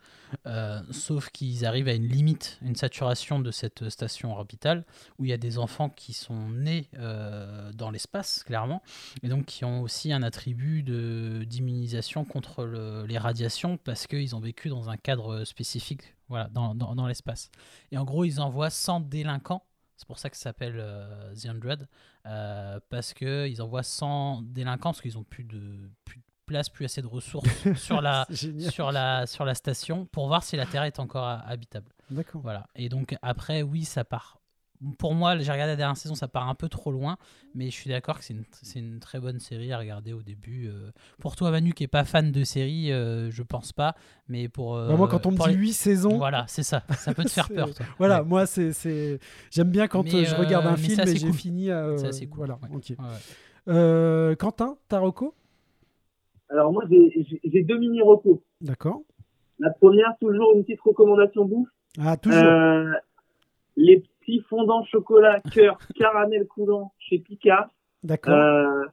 Euh, sauf qu'ils arrivent à une limite, une saturation de cette station orbitale où il y a des enfants qui sont nés euh, dans l'espace, clairement, et donc qui ont aussi un attribut d'immunisation contre le- les radiations parce qu'ils ont vécu dans un cadre spécifique voilà, dans, dans- dans l'espace. Et en gros, ils envoient 100 délinquants, c'est pour ça que ça s'appelle euh, The Hundred, euh, parce qu'ils envoient 100 délinquants parce qu'ils ont plus de, plus de place, plus assez de ressources [laughs] sur la, sur la, sur la station pour voir si la Terre est encore ha- habitable. D'accord. Voilà. Et donc après, oui, ça part. Pour moi, j'ai regardé la dernière saison, ça part un peu trop loin, mais je suis d'accord que c'est une, très bonne série à regarder au début. euh. Pour toi, Manu, qui est pas fan de séries, euh, je pense pas, mais pour. euh, Bah, moi, quand on me dit les- 8 saisons, Voilà, c'est ça. Ça peut te [laughs] faire peur, toi. voilà, Ouais. moi, c'est, j'aime bien quand Mais, euh, je regarde un film c'est et assez j'ai cool. fini. C'est assez cool, Voilà, ouais. ok. Ouais, ouais. Euh, Quentin, Taroko Alors moi j'ai- deux mini recos. D'accord. La première, toujours une petite recommandation bouffe. Ah, toujours. Euh, les petits fondants chocolat cœur [laughs] caramel coulant chez Picard. D'accord. Euh,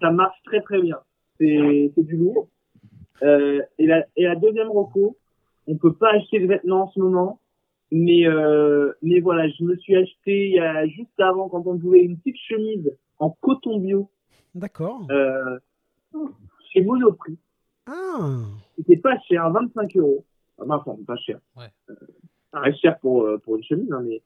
ça marche très très bien. C'est c'est du lourd. Euh, et, la, et la deuxième reco, on peut pas acheter de vêtements en ce moment, mais euh, mais voilà, je me suis acheté il y a juste avant quand on pouvait une petite chemise en coton bio D'accord. euh, chez Monoprix. Ah, C'était pas cher, 25 euros. Enfin, pas cher. Ouais. Euh, ça reste cher pour pour une chemise, hein, mais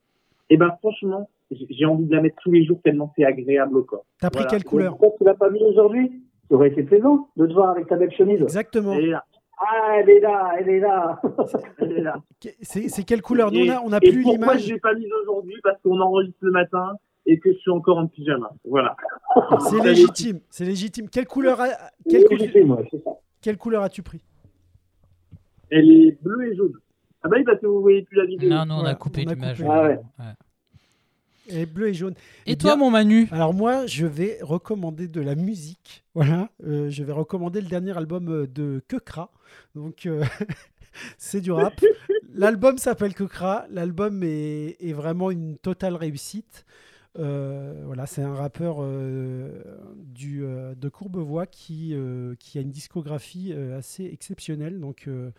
et ben franchement, j'ai envie de la mettre tous les jours tellement c'est agréable au corps. t'as pris Voilà. quelle couleur Pourquoi tu l'as pas mis aujourd'hui? Ça aurait été plaisant de te voir avec ta belle chemise. Exactement. Elle est là, Ah, elle est là, elle est là. [laughs] elle est là. Que- C'est, quelle couleur? Nous, on a, on a et plus pourquoi l'image. je l'ai pas mise aujourd'hui? Parce qu'on enregistre le matin et que je suis encore en pyjama. Voilà. [laughs] C'est légitime. C'est légitime. Quelle couleur, a- quelle couleur as-tu pris? Elle est bleue et jaune. Ah bah oui, parce que vous voyez plus la vidéo. Non, non, on a coupé l'image. Ah ouais. Elle est bleue et jaune. Et Eh toi, bien- mon Manu Alors moi, je vais recommander de la musique. Voilà, Euh, je vais recommander le dernier album euh, de Kekra. Donc euh, [laughs] c'est du rap. [laughs] L'album s'appelle Kekra. L'album est, est vraiment une totale réussite. Euh, voilà, c'est un rappeur euh, du, euh, de Courbevoie qui, euh, qui a une discographie euh, assez exceptionnelle. Donc euh,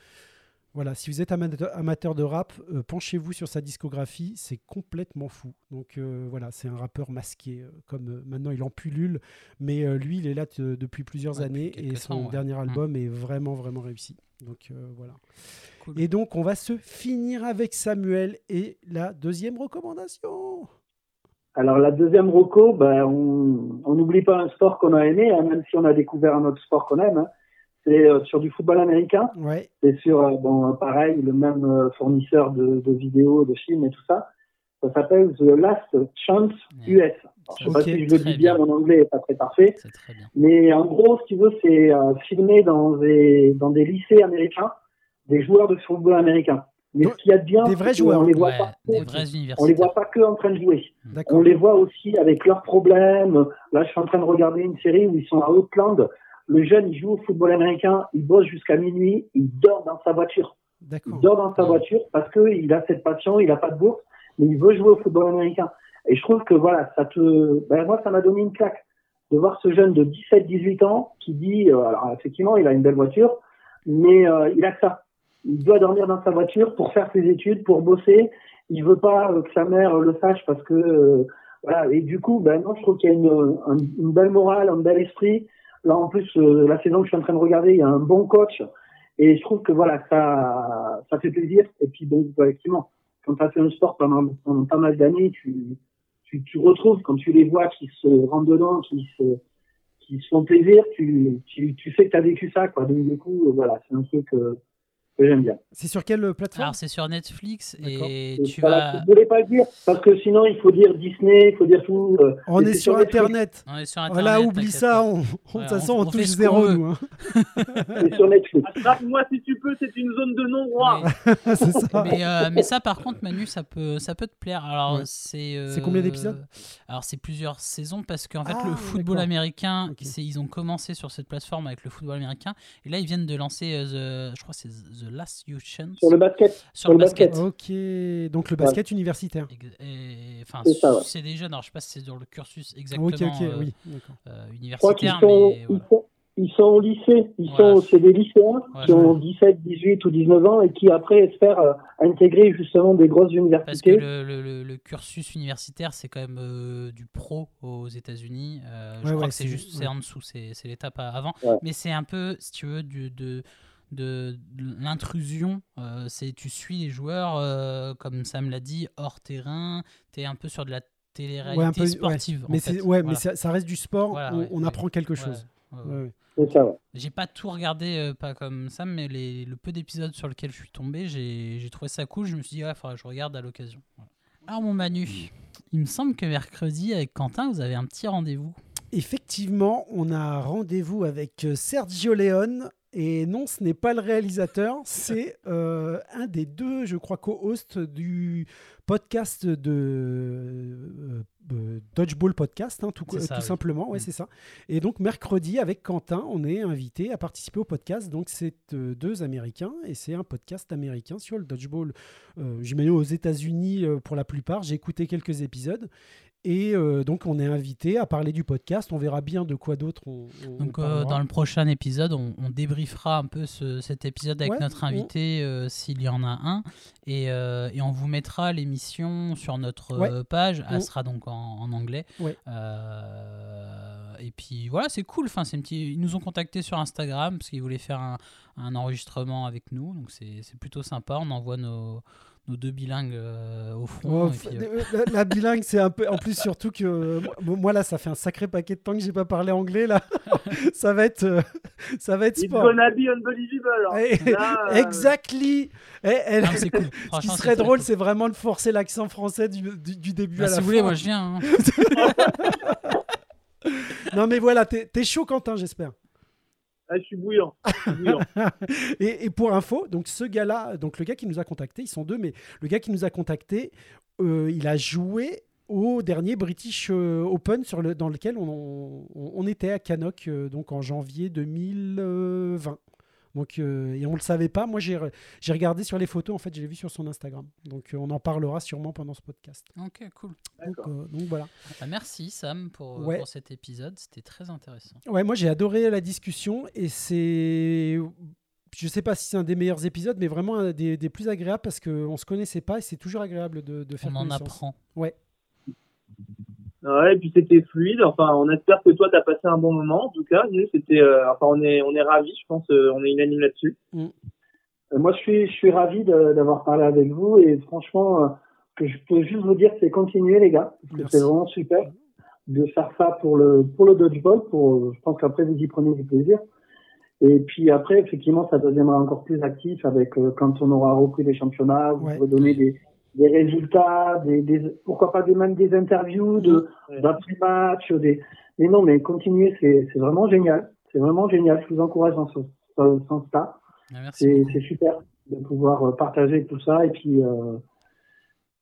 voilà, si vous êtes amateur, amateur de rap, euh, penchez-vous sur sa discographie, c'est complètement fou. Donc euh, voilà, c'est un rappeur masqué, euh, comme euh, maintenant il en pullule, mais euh, lui il est là de- depuis plusieurs Ouais, années depuis et son temps, ouais. dernier Mm. album est vraiment vraiment réussi. Donc euh, voilà. Cool. Et donc on va se finir avec Samuel et la deuxième recommandation. Alors la deuxième roco, ben, on on n'oublie pas un sport qu'on a aimé, hein, même si on a découvert un autre sport qu'on aime. hein. C'est euh, sur du football américain. Ouais, C'est sur, euh, bon, pareil, le même euh, fournisseur de, de vidéos, de films et tout ça. Ça s'appelle The Last Chance US. Alors, je sais Ok, pas si je le dis bien, bien. mon anglais est pas très parfait. Très. Mais en gros, ce qu'il veut, c'est euh, filmer dans des, dans des lycées américains des joueurs de football américain. Mais Donc, ce qu'il y a de bien, des vrais c'est qu'on joueurs. les voit Ouais, pas des vrais on les voit pas que en train de jouer. On les voit aussi avec leurs problèmes. Là, je suis en train de regarder une série où ils sont à Oakland. Le jeune, il joue au football américain, il bosse jusqu'à minuit, il dort dans sa voiture. Il dort dans sa voiture parce que il a cette passion, il a pas de bourse, mais il veut jouer au football américain. Et je trouve que voilà, ça te, ben moi, ça m'a donné une claque de voir ce jeune de 17, 18 ans qui dit, euh, alors effectivement, il a une belle voiture, mais euh, il a que ça. Il doit dormir dans sa voiture pour faire ses études, pour bosser. Il veut pas euh, que sa mère le sache parce que euh, voilà. Et du coup, ben non, je trouve qu'il y a une, un- une belle morale, un bel esprit. Là, en plus, euh, la saison que je suis en train de regarder, il y a un bon coach Et je trouve que voilà, ça, ça fait plaisir. Et puis bon, effectivement, quand tu as fait un sport pendant, pendant pas mal d'années, tu, tu, tu retrouves, quand tu les vois qui se rendent dedans, qui se, qui se font plaisir, tu, tu, tu sais que tu as vécu ça, quoi. Donc, du coup, voilà, c'est un truc euh, que j'aime bien. C'est sur quelle plateforme Alors c'est sur Netflix et Et tu voilà, vas. Je voulais pas le dire, parce que sinon, il faut dire Disney, il faut dire tout. euh, On est sur Netflix. Internet. On est sur Internet. Voilà, oublie ça. On, de toute façon, on- touche zéro, nous. hein. [laughs] C'est sur Netflix. Attrape-moi si tu peux, c'est une zone de non-droit. Mais- [laughs] c'est ça. mais, euh, mais ça, par contre, Manu, ça peut, ça peut te plaire. Alors, Ouais. c'est. euh, C'est combien d'épisodes Alors, c'est plusieurs saisons parce qu'en fait, Ah, le football américain, ils ont commencé sur cette plateforme avec le football américain et là, ils viennent de lancer, the, je crois, que c'est The Last You Chance Sur le basket. sur sur le basket. basket. Ok, donc le basket universitaire. Ex- et- Enfin, C'est ça, ouais. c'est des jeunes. Alors, je sais pas si c'est dans le cursus exactement Ok, ok, euh, oui. euh, qu'ils universitaire, sont, mais ils voilà. sont, ils sont au lycée. Ils Voilà. sont, c'est des lycéens qui ont 17, 18 ou 19 ans et qui après espèrent euh, intégrer justement des grosses Parce que universités. le, le- le- le cursus universitaire, c'est quand même euh, du pro aux États-Unis. Euh, je Ouais, crois ouais, que c'est juste, c'est ouais. en dessous, c'est l'étape avant. Ouais. Mais c'est un peu, si tu veux, du, de, de, de l'intrusion. Euh, c'est tu suis les joueurs, euh, comme Sam l'a dit, hors terrain. Tu es un peu sur de la télé-réalité Ouais, un peu, ouais. sportive. en Mais, fait. ouais, mais Voilà. ça, ça reste du sport. Voilà, on, ouais, on ouais. apprend quelque chose. ouais, ouais. Ouais, ouais. C'est ça, ouais. J'ai pas tout regardé, euh, pas comme Sam, mais les, le peu d'épisodes sur lesquels je suis tombé, j'ai j'ai trouvé ça cool. Je me suis dit, ouais, faudra que je regarde à l'occasion. Voilà. Alors, mon Manu, il me semble que mercredi, avec Quentin, vous avez un petit rendez-vous. Effectivement, on a un rendez-vous avec Sergio Leone. Et non, ce n'est pas le réalisateur, c'est euh, un des deux, je crois, co-hosts du podcast de euh, euh, Dodgeball Podcast, hein, tout, ça, tout oui. simplement. Ouais, Mm. c'est ça. Et donc, mercredi, avec Quentin, on est invité à participer au podcast. Donc, c'est euh, deux Américains et c'est un podcast américain sur le Dodgeball. J'imagine aux États-Unis pour la plupart. J'ai écouté quelques épisodes. Et euh, donc, on est invité à parler du podcast. On verra bien de quoi d'autre on, on Donc, euh, dans le prochain épisode, on, on débriefera un peu ce- cet épisode avec Ouais, notre on- invité, euh, s'il y en a un. Et, euh, et on vous mettra l'émission sur notre Ouais. page. Elle sera donc en, en anglais. Ouais. Et puis voilà, c'est cool. Enfin, c'est un petit... Ils nous ont contactés sur Instagram parce qu'ils voulaient faire un, un enregistrement avec nous. Donc, c'est plutôt sympa. On envoie nos, nos deux bilingues euh, au front. Oh, et puis, euh, [laughs] la, la bilingue, c'est un peu. En plus, surtout que euh, moi, là, ça fait un sacré paquet de temps que j'ai pas parlé anglais là. [laughs] ça va être, euh, ça va être It's sport. gonna be unbelievable. hein. Eh, Là, euh, Exactly. Eh, elle- non, mais [laughs] c'est cool. Ce qui serait drôle, cool. c'est vraiment de forcer l'accent français du, du- du début Bah, à la si vous fin. voulez, moi je viens. hein. Non, mais voilà, t'es t'es chaud, Quentin, j'espère. Ah, je suis bouillant. [laughs] Et, pour info, donc ce gars-là, donc le gars qui nous a contacté, ils sont deux, mais le gars qui nous a contacté, euh, il a joué au dernier British euh, Open sur le, dans lequel on était à Cannock, euh, donc en janvier 2020. Donc, euh, et on ne le savait pas. Moi, j'ai re- j'ai regardé sur les photos. En fait, je l'ai vu sur son Instagram. Donc, euh, on en parlera sûrement pendant ce podcast. Ok, cool. Donc, D'accord. euh, donc voilà. Bah, merci Sam pour, Ouais. pour cet épisode, c'était très intéressant. Ouais, moi j'ai adoré la discussion et c'est. Je sais pas si c'est un des meilleurs épisodes, mais vraiment un des, des plus agréables parce qu'on se connaissait pas et c'est toujours agréable de, de faire On en apprend. Ouais. Ouais, et puis c'était fluide. Enfin, on espère que toi, t'as passé un bon moment. En tout cas, nous, c'était, euh, enfin, on est, on est ravis. Je pense, euh, on est unanime là-dessus. Euh, Moi, je suis, je suis ravi d'avoir parlé avec vous et franchement, euh, que je peux juste vous dire, c'est continuer, les gars. C'est vraiment super de faire ça pour le, pour le dodgeball. Pour, je pense qu'après, vous y prenez du plaisir. Et puis après, effectivement, ça deviendra encore plus actif avec, euh, quand on aura repris les championnats, vous Ouais. pourrez donner des, des résultats, des, des, pourquoi pas des, même des interviews de, Ouais. d'après-match, des, mais non, mais continuer, c'est, c'est vraiment génial. C'est vraiment génial. Je vous encourage dans ce, ce sens-là. Ah, c'est super de pouvoir euh, partager tout ça et puis euh,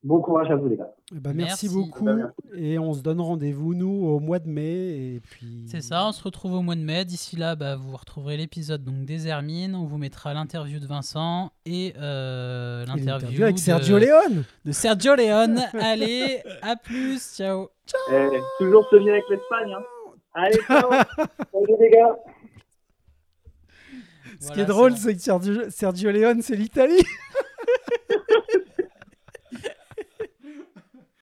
bon courage à vous les gars. Eh ben, merci, Merci. beaucoup Ben, merci. et on se donne rendez-vous nous au mois de mai et puis. C'est ça, on se retrouve au mois de mai. D'ici là, bah, vous retrouverez l'épisode donc des Hermines. On vous mettra l'interview de Vincent et euh, Et l'interview avec de, Sergio Leone. de Sergio Leone. [laughs] Allez, à plus, ciao. Eh, toujours se vient avec l'Espagne. Hein. Allez, ciao. [laughs] Salut les gars. Ce qui est drôle, c'est c'est que Sergio, Sergio Leone, c'est l'Italie.